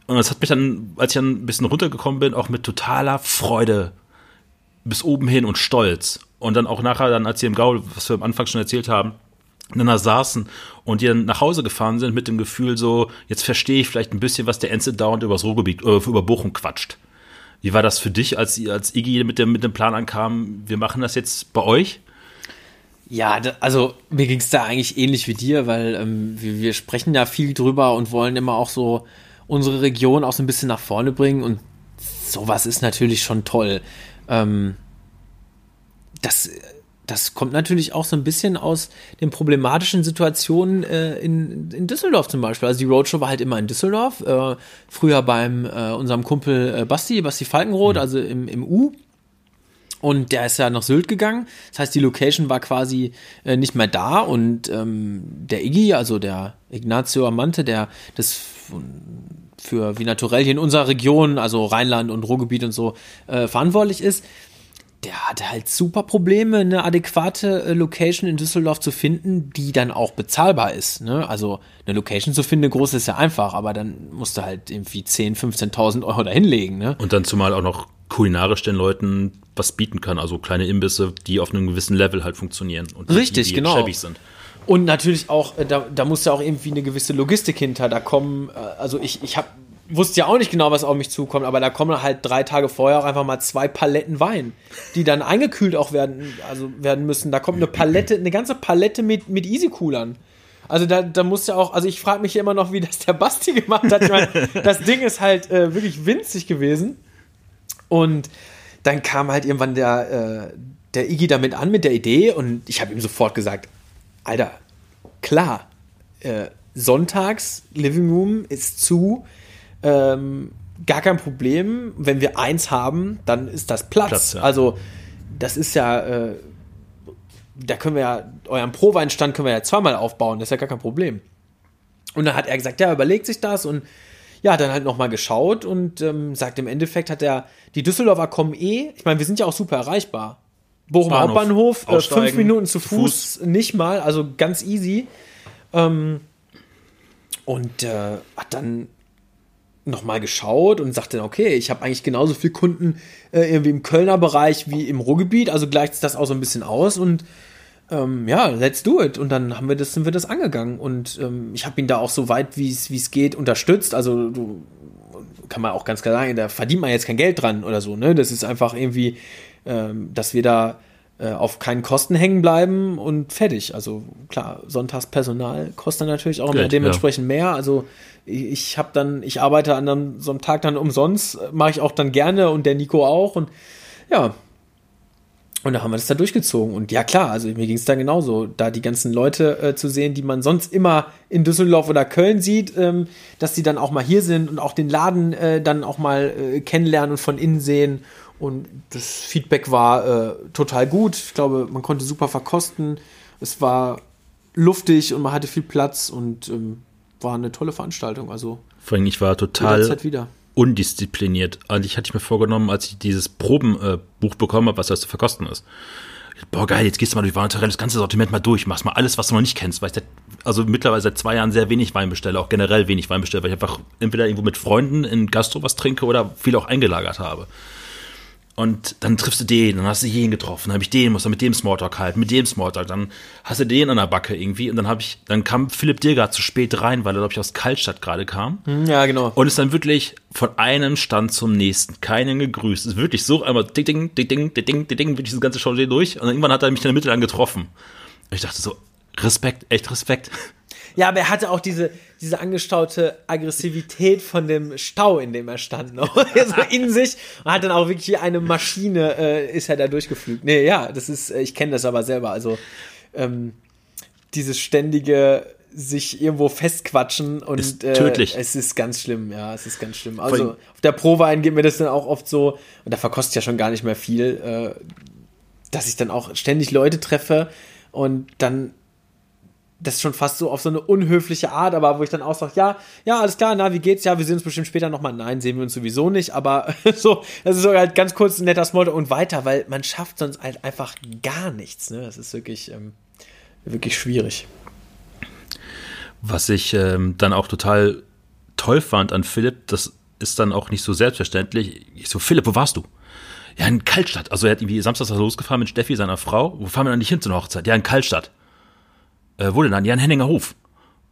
Und das hat mich dann, als ich dann ein bisschen runtergekommen bin, auch mit totaler Freude bis oben hin und Stolz. Und dann auch nachher, dann, als sie im Gaul, was wir am Anfang schon erzählt haben, dann da saßen und die dann nach Hause gefahren sind mit dem Gefühl so, jetzt verstehe ich vielleicht ein bisschen, was der Enze dauernd übers Ruhrgebiet, äh, über Bochum quatscht. Wie war das für dich, als, als Iggy mit dem, mit dem Plan ankam, wir machen das jetzt bei euch? Ja, also mir ging es da eigentlich ähnlich wie dir, weil ähm, wir, wir sprechen da viel drüber und wollen immer auch so unsere Region auch so ein bisschen nach vorne bringen und sowas ist natürlich schon toll. Ähm, das, das kommt natürlich auch so ein bisschen aus den problematischen Situationen äh, in, in Düsseldorf zum Beispiel. Also die Roadshow war halt immer in Düsseldorf, äh, früher beim äh, unserem Kumpel äh, Basti, Basti Falkenroth, also im, im U. Und der ist ja nach Sylt gegangen. Das heißt, die Location war quasi äh, nicht mehr da. Und ähm, der Iggy, also der Ignazio Amante, der das für wie naturell hier in unserer Region, also Rheinland und Ruhrgebiet und so, äh, verantwortlich ist, der hatte halt super Probleme, eine adäquate äh, Location in Düsseldorf zu finden, die dann auch bezahlbar ist. Ne? Also eine Location zu finden, eine große ist ja einfach, aber dann musst du halt irgendwie 10.000, 15.000 Euro dahinlegen. Ne? Und dann zumal auch noch kulinarisch den Leuten was bieten kann, also kleine Imbisse, die auf einem gewissen Level halt funktionieren und Richtig, die, die genau. schäbig sind. Und natürlich auch, äh, da, da muss ja auch irgendwie eine gewisse Logistik hinter. Da kommen, äh, also ich, ich hab, wusste ja auch nicht genau, was auf mich zukommt, aber da kommen halt drei Tage vorher auch einfach mal zwei Paletten Wein, die dann eingekühlt auch werden, also werden müssen. Da kommt eine Palette, eine ganze Palette mit, mit Easy-Coolern. Also da, da muss ja auch, also ich frage mich immer noch, wie das der Basti gemacht hat. Ich meine, das Ding ist halt äh, wirklich winzig gewesen. Und dann kam halt irgendwann der, äh, der Iggy damit an mit der Idee und ich habe ihm sofort gesagt, Alter, klar, äh, sonntags Living Room ist zu, ähm, gar kein Problem. Wenn wir eins haben, dann ist das Platz. Platz, ja. Also das ist ja, äh, da können wir ja, euren Pro-Weinstand können wir ja zweimal aufbauen, das ist ja gar kein Problem. Und dann hat er gesagt, ja, überlegt sich das und ja, dann halt nochmal geschaut und ähm, sagt, im Endeffekt hat er, die Düsseldorfer kommen eh, ich meine, wir sind ja auch super erreichbar. Bochum Bahnhof, Hauptbahnhof, äh, fünf Minuten zu zu Fuß, nicht mal, also ganz easy. Ähm, und äh, hat dann nochmal geschaut und sagte, okay, ich habe eigentlich genauso viele Kunden äh, irgendwie im Kölner Bereich wie im Ruhrgebiet, also gleicht das auch so ein bisschen aus und ähm, ja, let's do it. Und dann haben wir das, sind wir das angegangen. Und ähm, ich habe ihn da auch so weit, wie es geht, unterstützt. Also du kann man auch ganz klar sagen, da verdient man jetzt kein Geld dran oder so, ne? Das ist einfach irgendwie, dass wir da äh, auf keinen Kosten hängen bleiben und fertig. Also klar, Sonntagspersonal kostet natürlich auch Geld, dementsprechend ja. mehr. Also ich, habe dann, ich arbeite an einem, so einem Tag dann umsonst, mache ich auch dann gerne und der Nico auch und ja, und da haben wir das da durchgezogen. Und ja, klar, also mir ging es da genauso, da die ganzen Leute äh, zu sehen, die man sonst immer in Düsseldorf oder Köln sieht, ähm, dass die dann auch mal hier sind und auch den Laden äh, dann auch mal äh, kennenlernen und von innen sehen. Und das Feedback war äh, total gut. Ich glaube, man konnte super verkosten. Es war luftig und man hatte viel Platz und ähm, war eine tolle Veranstaltung. Also vor allem ich war total undiszipliniert. Eigentlich hatte ich mir vorgenommen, als ich dieses Probenbuch bekommen habe, was das zu verkosten ist. Boah, geil, jetzt gehst du mal durch Valentarell das ganze Sortiment mal durch, machst mal alles, was du noch nicht kennst, weil ich seit, also mittlerweile seit zwei Jahren sehr wenig Wein bestelle, auch generell wenig Wein bestelle, weil ich einfach entweder irgendwo mit Freunden in Gastro was trinke oder viel auch eingelagert habe. Und dann triffst du den, dann hast du jeden getroffen, dann habe ich den, muss dann mit dem Smalltalk halten, mit dem Smalltalk, dann hast du den an der Backe irgendwie und dann habe ich, dann kam Philipp Dirgard zu spät rein, weil er, glaube ich, aus Kaltstadt gerade kam. Hm, ja, genau. Und ist dann wirklich von einem Stand zum nächsten, keinen gegrüßt. Es ist wirklich so einmal ding, ding, ding, ding, ding, ding, ding, wirklich das ganze Show durch und irgendwann hat er mich in der Mitte dann getroffen. Und ich dachte so, Respekt, echt Respekt. Ja, aber er hatte auch diese, diese angestaute Aggressivität von dem Stau, in dem er stand, noch so in sich und hat dann auch wirklich eine Maschine, äh, ist er da durchgeflügt. Nee, ja, das ist, äh, ich kenne das aber selber, also ähm, dieses ständige sich irgendwo festquatschen und ist tödlich. Äh, es ist ganz schlimm, ja, es ist ganz schlimm. Also auf der Prowein geht mir das dann auch oft so, und da verkostet ja schon gar nicht mehr viel, äh, dass ich dann auch ständig Leute treffe und dann das ist schon fast so auf so eine unhöfliche Art, aber wo ich dann auch sage, ja, ja, alles klar, na, wie geht's? Ja, wir sehen uns bestimmt später nochmal. Nein, sehen wir uns sowieso nicht, aber so, das ist so halt ganz kurz ein netter Smalltalk und weiter, weil man schafft sonst halt einfach gar nichts, ne? Das ist wirklich, ähm, wirklich schwierig. Was ich ähm, dann auch total toll fand an Philipp, das ist dann auch nicht so selbstverständlich. Ich so, Philipp, wo warst du? Ja, in Kaltstadt. Also er hat irgendwie samstags losgefahren mit Steffi, seiner Frau. Wo fahren wir dann nicht hin zu einer Hochzeit? Ja, in Kaltstadt äh, wo denn dann? Ja, in Henninger Hof.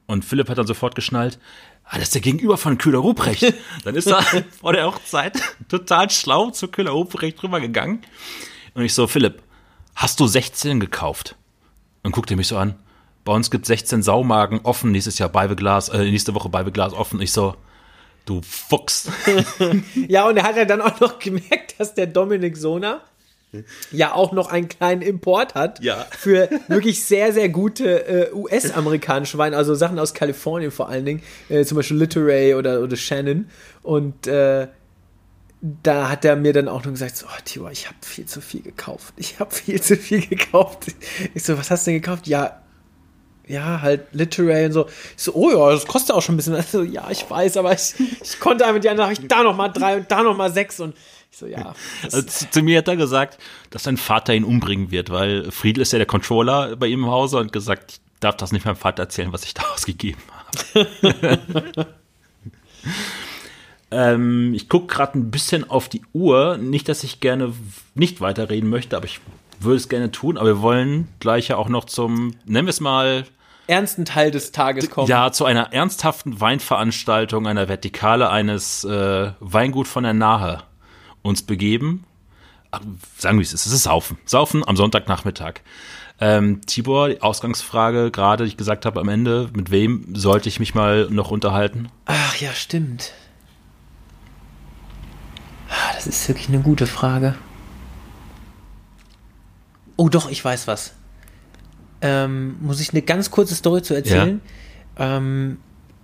Und Philipp hat dann sofort geschnallt, ah, das ist der Gegenüber von Köhler Ruprecht. dann ist er vor der Hochzeit total schlau zu Köhler Ruprecht rübergegangen. Und ich so, Philipp, hast du 16 gekauft? Und guckt er mich so an. Bei uns gibt 16 Saumagen offen, nächstes Jahr Beibeglas, äh, nächste Woche Beibeglas offen. Ich so, du Fuchs. ja, und er hat ja dann auch noch gemerkt, dass der Dominik Sona ja auch noch einen kleinen Import hat ja. für wirklich sehr, sehr gute äh, US-amerikanische Weine, also Sachen aus Kalifornien vor allen Dingen, äh, zum Beispiel Literay oder, oder Shannon. Und äh, da hat er mir dann auch nur gesagt, so, oh Tibor, ich habe viel zu viel gekauft. Ich habe viel zu viel gekauft. Ich so, was hast du denn gekauft? Ja, ja, halt Literay und so. Ich so, oh ja, das kostet auch schon ein bisschen. Also, ja, ich weiß, aber ich, ich konnte einfach die anderen, ich da noch mal drei und da noch mal sechs und ich so, ja. Also zu, mir hat er gesagt, dass sein Vater ihn umbringen wird, weil Friedel ist ja der Controller bei ihm im Hause und gesagt, ich darf das nicht meinem Vater erzählen, was ich da ausgegeben habe. ähm, ich gucke gerade ein bisschen auf die Uhr. Nicht, dass ich gerne nicht weiterreden möchte, aber ich würde es gerne tun. Aber wir wollen gleich ja auch noch zum, nennen wir es mal, ernsten Teil des Tages kommen. Ja, zu einer ernsthaften Weinveranstaltung, einer Vertikale eines äh, Weingut von der Nahe uns begeben. Sagen wir es, es ist Saufen. Saufen am Sonntagnachmittag. Ähm, Tibor, die Ausgangsfrage, gerade ich gesagt habe am Ende, mit wem sollte ich mich mal noch unterhalten? Ach ja, stimmt. Ah, das ist wirklich eine gute Frage. Oh doch, ich weiß was. Ähm, muss ich eine ganz kurze Story zu erzählen? Ja. Ähm,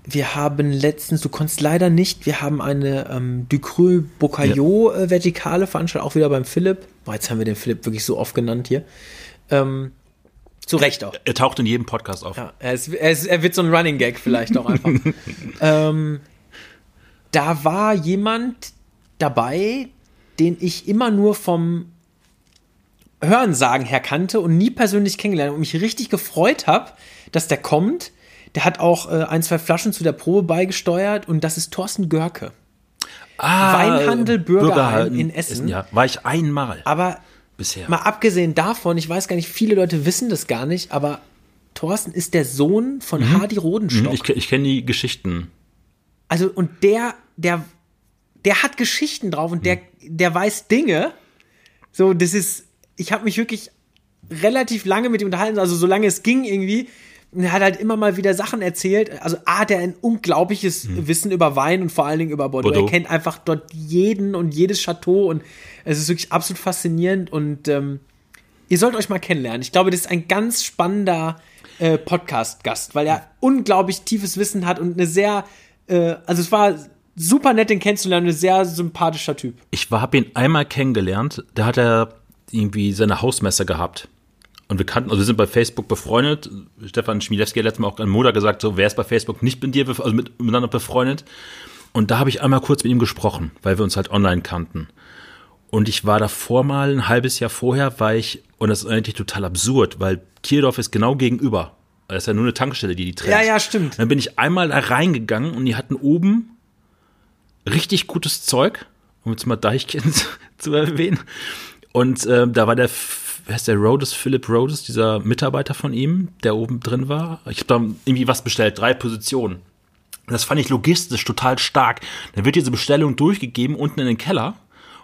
wir haben letztens, du konntest leider nicht, wir haben eine ähm, Ducru Bocaillot ja. äh, vertikale Veranstaltung, auch wieder beim Philipp. Boah, jetzt haben wir den Philipp wirklich so oft genannt hier. Ähm, zu Recht auch. Er taucht in jedem Podcast auf. Ja, er, ist, er, ist, er wird so ein Running Gag vielleicht auch einfach. ähm, da war jemand dabei, den ich immer nur vom Hörensagen her kannte und nie persönlich kennengelernt und mich richtig gefreut habe, dass der kommt der hat auch äh, ein, zwei Flaschen zu der Probe beigesteuert und das ist Thorsten Görke. Ah, Weinhandel Bürgerheim in Essen. Essen. Ja, war ich einmal. Aber bisher. Mal abgesehen davon, ich weiß gar nicht, viele Leute wissen das gar nicht, aber Thorsten ist der Sohn von mhm. Hardy Rodenstock. Ich, ich kenne die Geschichten. Also, und der, der der hat Geschichten drauf und der, der weiß Dinge. So, das ist, ich habe mich wirklich relativ lange mit ihm unterhalten, also solange es ging irgendwie. Und er hat halt immer mal wieder Sachen erzählt. Also A hat er ein unglaubliches Wissen über Wein und vor allen Dingen über Bordeaux. Bordeaux. Er kennt einfach dort jeden und jedes Chateau und es ist wirklich absolut faszinierend und ähm, ihr sollt euch mal kennenlernen. Ich glaube, das ist ein ganz spannender äh, Podcast-Gast, weil er unglaublich tiefes Wissen hat und eine sehr, äh, also es war super nett, den kennenzulernen, ein sehr sympathischer Typ. Ich habe ihn einmal kennengelernt, da hat er irgendwie seine Hausmesse gehabt. Und wir kannten, also wir sind bei Facebook befreundet. Stefan Schmielewski hat letztes Mal auch an Moda gesagt, so, wer ist bei Facebook nicht mit dir, also mit, miteinander befreundet? Und da habe ich einmal kurz mit ihm gesprochen, weil wir uns halt online kannten. Und ich war davor mal, ein halbes Jahr vorher, war ich, und das ist eigentlich total absurd, weil Kierdorf ist genau gegenüber. Das ist ja nur eine Tankstelle, die die trennt. Ja, ja, stimmt. Dann bin ich einmal da reingegangen und die hatten oben richtig gutes Zeug, um jetzt mal Deichkind zu erwähnen. Und ähm, da war der, Ist der Rhodes, Philip Rhodes, dieser Mitarbeiter von ihm, der oben drin war. Ich habe da irgendwie was bestellt, drei Positionen. Das fand ich logistisch total stark. Dann wird diese Bestellung durchgegeben unten in den Keller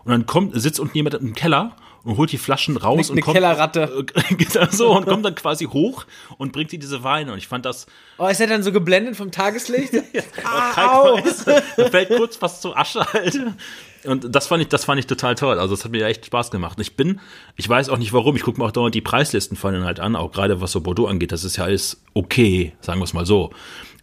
und dann kommt, sitzt unten jemand im Keller und holt die Flaschen raus Eine und kommt Kellerratte. Genau so und kommt dann quasi hoch und bringt dir diese Weine und ich fand das Oh, ist er dann so geblendet vom Tageslicht? Ah, ah, da fällt kurz was zur Asche halt. Und das fand ich, das fand ich total toll. Also das hat mir echt Spaß gemacht. Ich bin, ich weiß auch nicht warum. Ich gucke mir auch dauernd die Preislisten von denen halt an, auch gerade was so Bordeaux angeht. Das ist ja alles okay, sagen wir es mal so.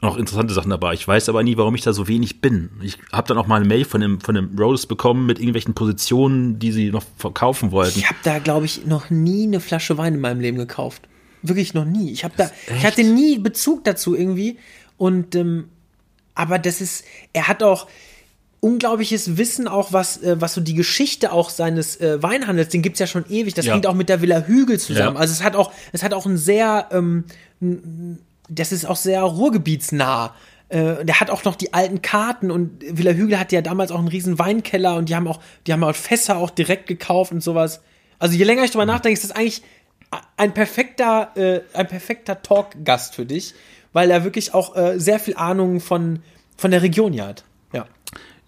Auch interessante Sachen dabei. Ich weiß aber nie, warum ich da so wenig bin. Ich habe dann auch mal eine Mail von dem, von dem Rose bekommen mit irgendwelchen Positionen, die sie noch verkaufen wollten. Ich habe da, glaube ich, noch nie eine Flasche Wein in meinem Leben gekauft. Wirklich noch nie. Ich habe da, ich hatte nie Bezug dazu irgendwie. Und ähm, aber das ist, er hat auch unglaubliches Wissen auch, was, äh, was so die Geschichte auch seines äh, Weinhandels, den gibt's ja schon ewig. Das Ja. hängt auch mit der Villa Hügel zusammen. Ja. Also es hat auch, es hat auch ein sehr, ähm, das ist auch sehr ruhrgebietsnah. Äh, der hat auch noch die alten Karten und Villa Hügel hatte ja damals auch einen riesen Weinkeller und die haben auch, die haben auch Fässer auch direkt gekauft und sowas. Also je länger ich drüber nachdenke, ist das eigentlich ein perfekter, äh, ein perfekter Talk-Gast für dich, weil er wirklich auch äh, sehr viel Ahnung von, von der Region hier hat.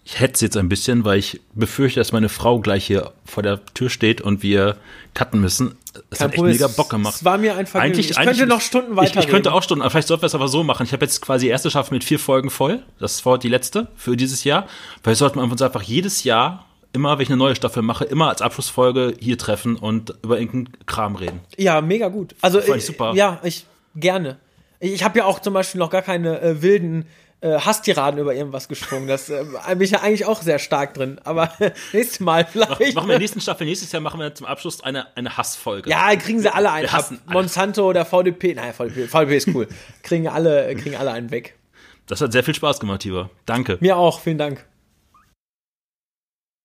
Ich hetze jetzt ein bisschen, weil ich befürchte, dass meine Frau gleich hier vor der Tür steht und wir cutten müssen. Es hat echt mega Bock gemacht. Es war mir ein Vergnügen. Ich könnte noch Stunden Ich, ich weiterreden. könnte auch Stunden, vielleicht sollten wir es aber so machen. Ich habe jetzt quasi die erste Staffel mit vier Folgen voll. Das war die letzte für dieses Jahr. Vielleicht sollten wir uns einfach jedes Jahr, immer wenn ich eine neue Staffel mache, immer als Abschlussfolge hier treffen und über irgendeinen Kram reden. Ja, mega gut. Also Fand ich äh, super. Ja, ich gerne. Ich, ich habe ja auch zum Beispiel noch gar keine äh, wilden äh, Hasstiraden über irgendwas gesprungen. Das äh, bin ich ja eigentlich auch sehr stark drin. Aber nächstes Mal vielleicht. Machen wir in der nächsten Staffel, nächstes Jahr machen wir zum Abschluss eine, eine Hassfolge. ja, kriegen sie alle einen alle. Monsanto oder VDP. Nein, VDP, VDP ist cool. kriegen alle, kriegen alle einen weg. Das hat sehr viel Spaß gemacht, Tibor. Danke. Mir auch, vielen Dank.